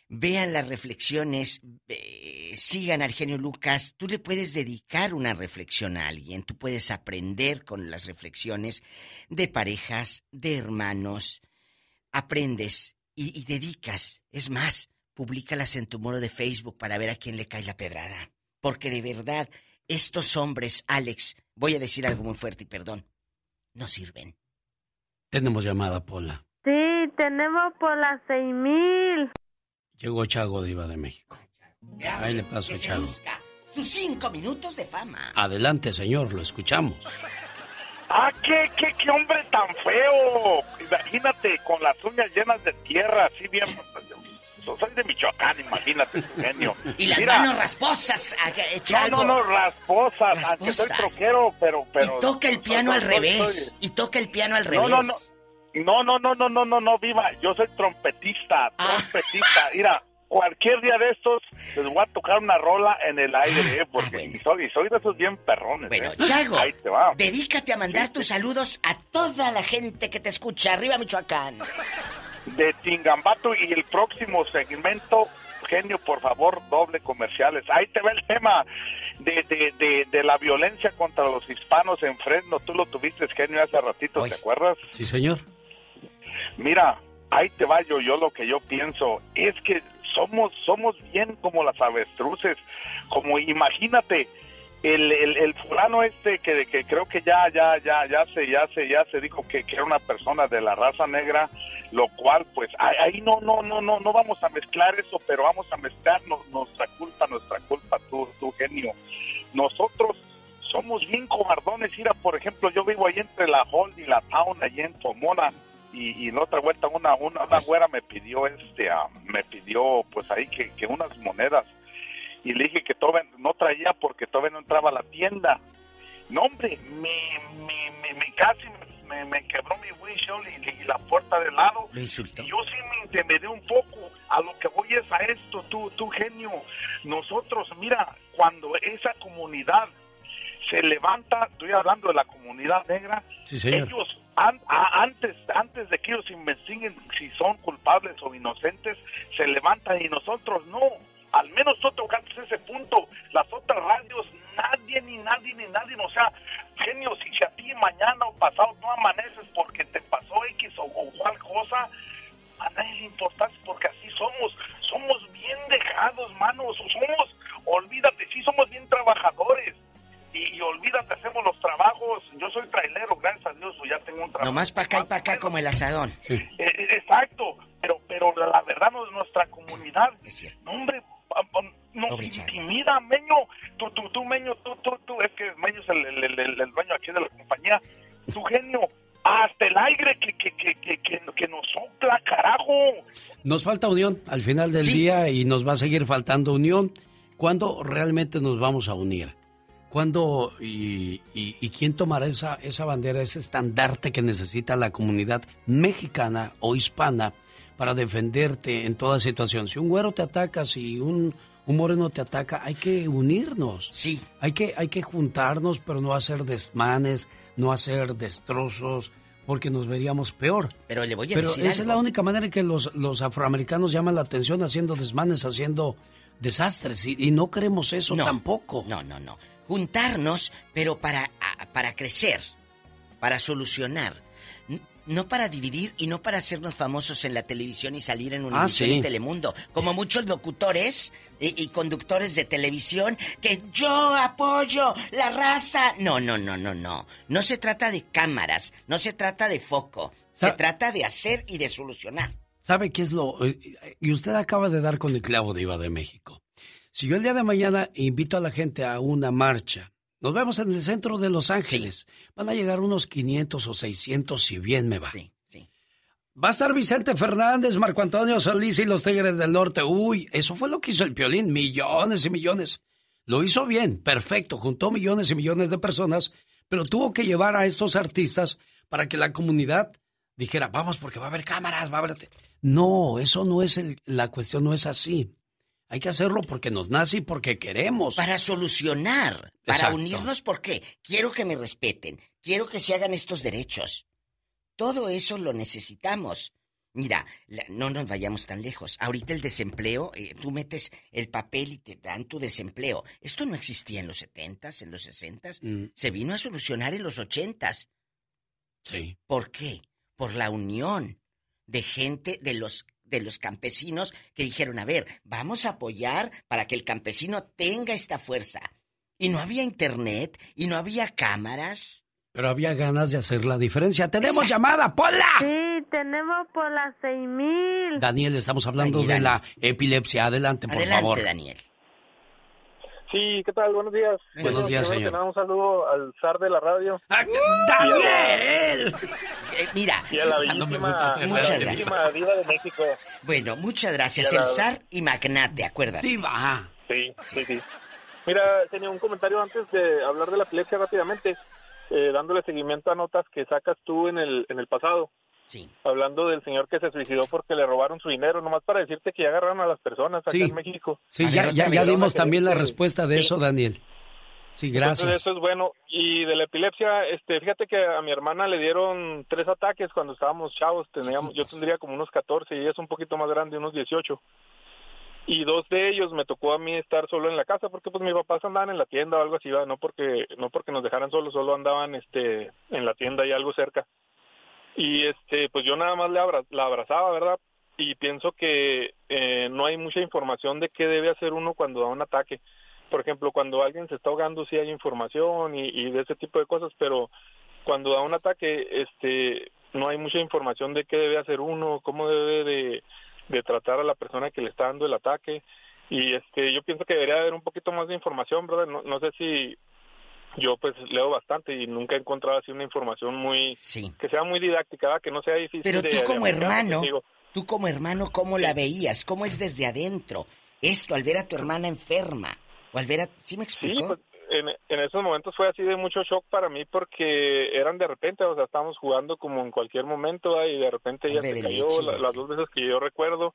vean las reflexiones, eh, sigan al genio Lucas. Tú le puedes dedicar una reflexión a alguien, tú puedes aprender con las reflexiones de parejas, de hermanos. Aprendes y, y dedicas. Es más, públicalas en tu muro de Facebook para ver a quién le cae la pedrada. Porque de verdad, estos hombres, Alex, voy a decir algo muy fuerte y perdón, no sirven. Tenemos llamada, Pola. Sí, tenemos por las seis mil. Llegó Chago, Diva de México. Ahí le paso a Chago. sus cinco minutos de fama. Adelante, señor, lo escuchamos. Ah, qué, qué, qué hombre tan feo. Imagínate, con las uñas llenas de tierra, así bien. Soy de Michoacán, imagínate, *laughs* genio. Y las Mira, manos rasposas, haga- echa No, no, no, rasposas, aunque soy Rasposas. troquero, pero, pero. y toca el piano soy- al soy- revés. soy- Y toca el piano al revés. no, no. No, no, no, no, no, no, no, viva. Yo soy trompetista, Ah. trompetista. Mira, cualquier día de estos les voy a tocar una rola en el aire, eh, porque y soy, y soy de esos bien perrones. Ah, Bueno, eh. Chago, Ahí te va. dedícate a mandar tus saludos a toda la gente que te escucha. Arriba, Michoacán. De Tingambato y el próximo segmento, genio, por favor, doble comerciales. Ahí te va el tema de, de, de, de la violencia contra los hispanos en Fresno. Tú lo tuviste, genio, hace ratito, ¿te acuerdas? Sí, señor. Mira, ahí te va yo, yo lo que yo pienso es que somos somos bien como las avestruces, como imagínate el, el, el fulano este que, que creo que ya ya ya ya se ya se ya se dijo que, que era una persona de la raza negra, lo cual pues ahí, no no no no no vamos a mezclar eso, pero vamos a mezclar no- nuestra culpa, nuestra culpa, tu, tu genio. Nosotros somos bien cobardones. Mira, por ejemplo, yo vivo ahí entre la Hall y la Town, allí en Pomona. y, y la otra vuelta una, una, una güera me pidió, este, ah, me pidió pues ahí que, que unas monedas y le dije que todavía no traía porque todavía no entraba a la tienda. No, hombre, me, me, me, me casi me, me quebró mi windshield y, y la puerta de lado. Lo insultó. Y yo sí me intimidé un poco. A lo que voy es a esto, tú, tú genio. Nosotros, mira, cuando esa comunidad se levanta, estoy hablando de la comunidad negra, Sí, señor. ellos an- a- antes antes de que ellos investiguen si son culpables o inocentes, se levantan y nosotros no. Al menos tú tocaste ese punto. Las otras radios, nadie, ni nadie, ni nadie. O sea, genio, si, si a ti mañana o pasado no amaneces porque te pasó X o, o cual cosa, a nadie le importa porque así somos. Somos bien dejados, manos. Somos, olvídate, sí somos bien trabajadores. Y, y olvídate, hacemos los trabajos. Yo soy trailero, gracias a Dios, ya tengo un trabajo. Nomás para acá y para acá como el asadón. Eh, eh, exacto, pero pero la, la verdad no es nuestra comunidad. No, hombre, pa- pa- nos intimida, Meño. Tú, tú, tú, Meño, tú, tú, tú, es que Meño es el, el, el, el dueño aquí de la compañía. Tu genio, hasta el aire que, que, que, que, que, que nos sopla, carajo. Nos falta unión al final del día y nos va a seguir faltando unión. ¿Cuándo realmente nos vamos a unir? ¿Cuándo y, y- y quién tomará esa, esa bandera, ese estandarte que necesita la comunidad mexicana o hispana para defenderte en toda situación? Si un güero te ataca, si un, un moreno te ataca, hay que unirnos. Sí. Hay que, hay que juntarnos, pero no hacer desmanes, no hacer destrozos, porque nos veríamos peor. Pero le voy a Pero decir esa es la única manera en que los, los afroamericanos llaman la atención haciendo desmanes, haciendo desastres. Y, y no queremos eso No, tampoco. No, no, no. Juntarnos, pero para, para crecer, para solucionar. No para dividir y no para hacernos famosos en la televisión y salir en Univisión sí. y Telemundo. Como muchos locutores y, y conductores de televisión que yo apoyo la raza. No, no, no, no, no. No se trata de cámaras, no se trata de foco. Se Sa- trata de hacer y de solucionar. ¿Sabe qué es lo...? eh, Y usted acaba de dar con el clavo de Iba de México. Si yo el día de mañana invito a la gente a una marcha, nos vemos en el centro de Los Ángeles, van a llegar unos 500 o 600 si bien me va. Va a estar Vicente Fernández, Marco Antonio Solís y los Tigres del Norte. Uy, eso fue lo que hizo el Piolín, millones y millones. Lo hizo bien, perfecto, juntó millones y millones de personas, pero tuvo que llevar a estos artistas para que la comunidad dijera, vamos porque va a haber cámaras, va a haber... No, eso no es el- la cuestión, no es así. Hay que hacerlo porque nos nace y porque queremos. Para solucionar, para Exacto. unirnos, ¿por qué? Quiero que me respeten, quiero que se hagan estos derechos. Todo eso lo necesitamos. Mira, la- no nos vayamos tan lejos. Ahorita el desempleo, eh, tú metes el papel y te dan tu desempleo. Esto no existía en los setentas, en los sesentas. Se vino a solucionar en los ochentas. Sí. ¿Por qué? Por la unión de gente de los de los campesinos que dijeron, a ver, vamos a apoyar para que el campesino tenga esta fuerza. Y no había internet, y no había cámaras. Pero había ganas de hacer la diferencia. ¡Tenemos llamada, Pola! Sí, tenemos por las seis mil. Daniel, estamos hablando de la epilepsia. Adelante, por Adelante, favor. Daniel. Sí, ¿qué tal? Buenos días. Buenos Bueno, días, señor. nada, un saludo al zar de la radio. ¡Daniel! Eh, mira, Y a la no me gusta muchas gracias. diva de México. Bueno, muchas gracias. El zar y magnate, acuérdate. Diva. Sí, sí, sí. Mira, tenía un comentario antes de hablar de la epilepsia rápidamente, eh, dándole seguimiento a notas que sacas tú en el, en el pasado. Sí. Hablando del señor que se suicidó porque le robaron su dinero, nomás para decirte que ya agarraron a las personas acá Sí. en México. Sí, ya, ya, ya dimos también la respuesta de Sí. eso, Daniel. Sí, Entonces gracias. eso es bueno. Y de la epilepsia, este, fíjate que a mi hermana le dieron tres ataques cuando estábamos chavos. Teníamos, yo tendría como unos 14 y ella es un poquito más grande, unos 18. Y dos de ellos me tocó a mí estar solo en la casa porque pues mis papás andaban en la tienda o algo así, ¿va? no porque no porque nos dejaran solos, solo andaban este en la tienda y algo cerca. Y este pues yo nada más le abra- la abrazaba, ¿verdad? Y pienso que eh, no hay mucha información de qué debe hacer uno cuando da un ataque por ejemplo, cuando alguien se está ahogando sí hay información y, de ese tipo de cosas, pero cuando da un ataque, este, no hay mucha información de qué debe hacer uno, cómo debe de, de tratar a la persona que le está dando el ataque y este, yo pienso que debería haber un poquito más de información, brother. No, no sé si yo pues leo bastante y nunca he encontrado así una información muy que sea muy didáctica, ¿verdad? que no sea difícil. Pero de- tú de como aplicar, hermano, digo, tú como hermano, ¿cómo la veías? ¿Cómo es desde adentro? Esto, al ver a tu hermana enferma, o al ver a... ¿Sí me Sí, explico? pues en, en esos momentos fue así de mucho shock para mí porque eran de repente, o sea, estábamos jugando como en cualquier momento ¿verdad? y de repente ella se cayó, la- las dos veces que yo recuerdo,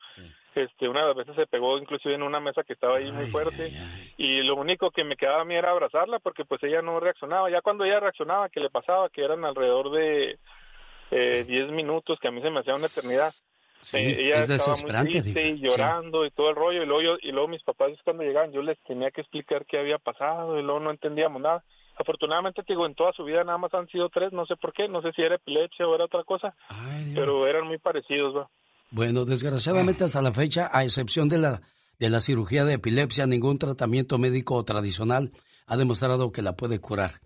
este, una de las veces se pegó inclusive en una mesa que estaba ahí muy fuerte y lo único que me quedaba a mí era abrazarla porque pues ella no reaccionaba, ya cuando ella reaccionaba, que le pasaba, que eran alrededor de eh, 10 minutos, que a mí se me hacía una eternidad. Sí, ella es estaba muy triste y llorando y todo el rollo y luego yo- y luego mis papás cuando llegaban yo les tenía que explicar qué había pasado y luego no entendíamos nada afortunadamente te digo en toda su vida nada más han sido tres no sé por qué no sé si era epilepsia o era otra cosa pero eran muy parecidos ¿va? Bueno, desgraciadamente hasta la fecha, a excepción de la, de la cirugía de epilepsia, ningún tratamiento médico tradicional ha demostrado que la puede curar.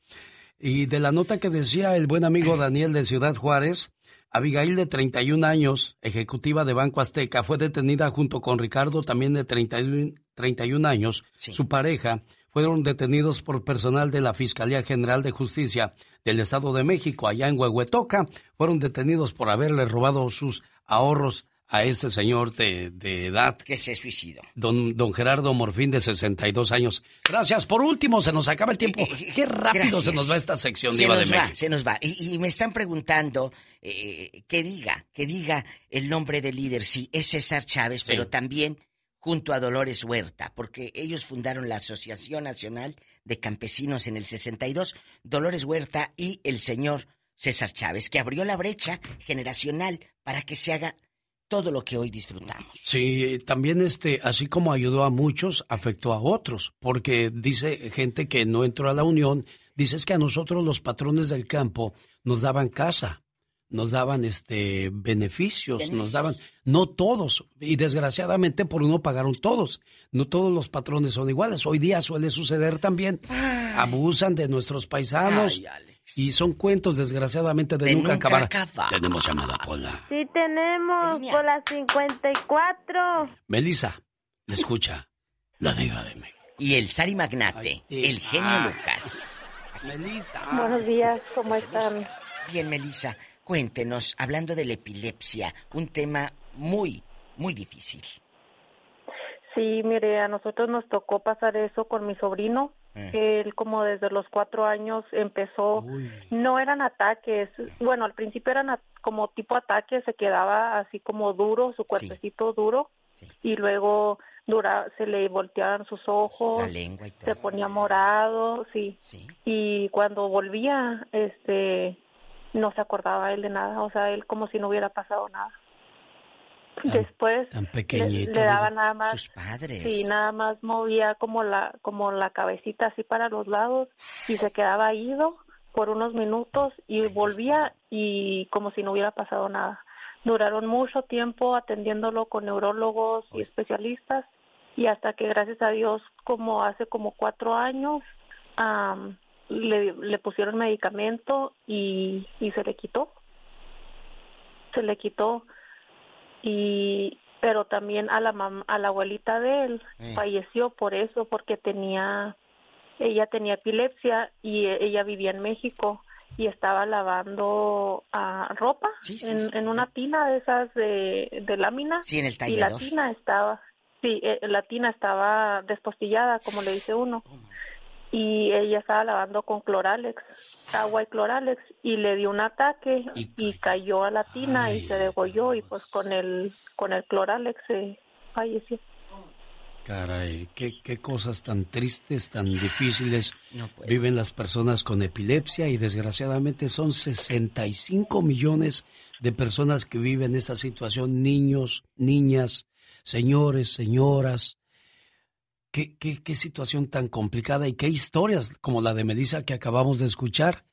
Y de la nota que decía el buen amigo Daniel de Ciudad Juárez, Abigail de 31 años, ejecutiva de Banco Azteca, fue detenida junto con Ricardo, también de 31, 31 años, su pareja, fueron detenidos por personal de la Fiscalía General de Justicia del Estado de México, allá en Huehuetoca, fueron detenidos por haberle robado sus ahorros a este señor de, de edad. Que se suicidó. Don, don Gerardo Morfín, de 62 años. Gracias. Por último, se nos acaba el tiempo. Qué rápido Gracias. se nos va esta sección, Se Diva nos de va, México. se nos va. Y, y me están preguntando eh, que diga, que diga el nombre del líder. Sí, es César Chávez, pero también junto a Dolores Huerta, porque ellos fundaron la Asociación Nacional de Campesinos en el 62, Dolores Huerta y el señor César Chávez, que abrió la brecha generacional para que se haga todo lo que hoy disfrutamos. Sí, también este, así como ayudó a muchos, afectó a otros, porque dice gente que no entró a la unión, dice es que a nosotros los patrones del campo nos daban casa, nos daban este beneficios, nos daban, no todos, y desgraciadamente por uno pagaron todos. No todos los patrones son iguales. Hoy día suele suceder también. Abusan de nuestros paisanos. y son cuentos, desgraciadamente, de, De nunca, nunca acabar. acabar. Tenemos llamada, Pola. Sí tenemos, por las 54. Melissa, le escucha. La diva de México. Y el Sari Magnate, el genio Ah. Lucas. Melissa. Buenos días, ¿cómo están? Bien, Melissa, cuéntenos, hablando de la epilepsia, un tema muy, muy difícil. Sí, mire, a nosotros nos tocó pasar eso con mi sobrino. Eh. Él como desde los cuatro años empezó, no eran ataques, bueno, al principio eran como tipo ataques, se quedaba así como duro, su cuerpecito duro, y luego dura, se le volteaban sus ojos, La lengua y todo. se ponía morado, sí. Y cuando volvía, este, no se acordaba él de nada, o sea, él como si no hubiera pasado nada. Después Tan le, pequeñito. le daba nada más Sus padres. sí nada más movía como la como la cabecita así para los lados y se quedaba ido por unos minutos y volvía y como si no hubiera pasado nada duraron mucho tiempo atendiéndolo con neurólogos y especialistas y hasta que gracias a Dios como hace como cuatro años le, le pusieron medicamento y, y se le quitó. Se le quitó. Y pero también a la mam- a la abuelita de él Eh. falleció por eso porque tenía ella tenía epilepsia y e- ella vivía en México y estaba lavando ah, ropa sí, en, sí. en una tina de esas de, de lámina. Sí, en el y la tina estaba sí eh, la tina estaba despostillada como le dice uno. Oh, y ella estaba lavando con cloralex agua y cloralex y le dio un ataque y, cayó a la tina y se degolló y pues con el con el cloralex se falleció. Caray, qué, qué cosas tan tristes, tan difíciles viven las personas con epilepsia y desgraciadamente son 65 millones de personas que viven esa situación, niños, niñas, señores, señoras. Qué, qué, qué situación tan complicada y qué historias como la de Melissa que acabamos de escuchar.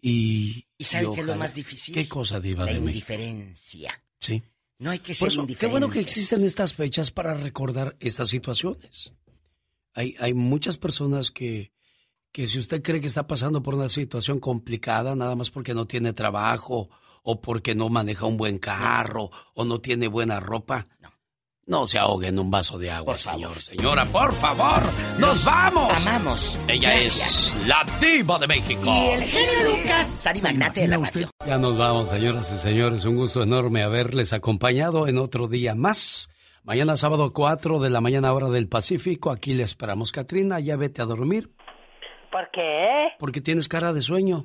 Y, ¿Y sabe qué es lo más difícil? ¿Qué cosa, Diva La de México? indiferencia. Sí. No hay que ser eso, qué indiferentes. bueno que existen estas fechas para recordar estas situaciones. Hay, hay muchas personas que, que si usted cree que está pasando por una situación complicada, nada más porque no tiene trabajo o porque no maneja un buen carro o no tiene buena ropa, No se ahogue en un vaso de agua, señor. Señora, por favor, nos vamos. Amamos. Ella Gracias. es la diva de México. Y el genio Lucas, Sari Magnate de la radio. Ya nos vamos, señoras y señores. Un gusto enorme haberles acompañado en otro día más. Mañana sábado 4 de la mañana hora del Pacífico. Aquí le esperamos, Katrina. Ya vete a dormir ¿Por qué? porque tienes cara de sueño.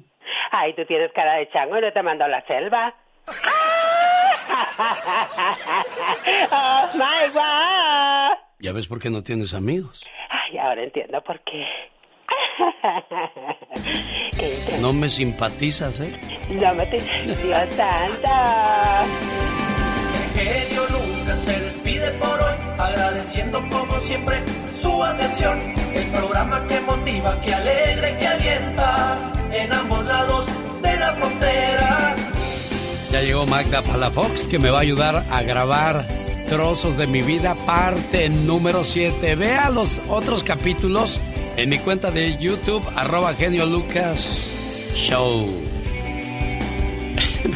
Ay, tú tienes cara de chango y no te mando a la selva. *laughs* oh *laughs* my god. Ya ves por qué no tienes amigos. Ay, ahora entiendo por qué. *laughs* No me simpatizas, ¿eh? No me te... Dios santo. El genio Lucas se despide por hoy, agradeciendo como siempre su atención. El programa que motiva, que alegra y que alienta en ambos lados de la frontera. Ya llegó Magda Palafox que me va a ayudar a grabar trozos de mi vida, parte número 7. Vea los otros capítulos en mi cuenta de YouTube, arroba genio *laughs*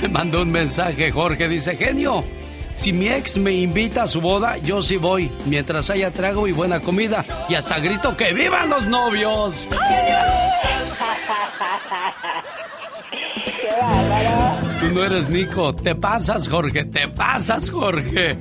me mandó un mensaje, Jorge, dice, genio, si mi ex me invita a su boda, yo sí voy, mientras haya trago y buena comida. Y hasta grito que vivan los novios. *laughs* Tú no eres Nico, te pasas, Jorge, te pasas, Jorge.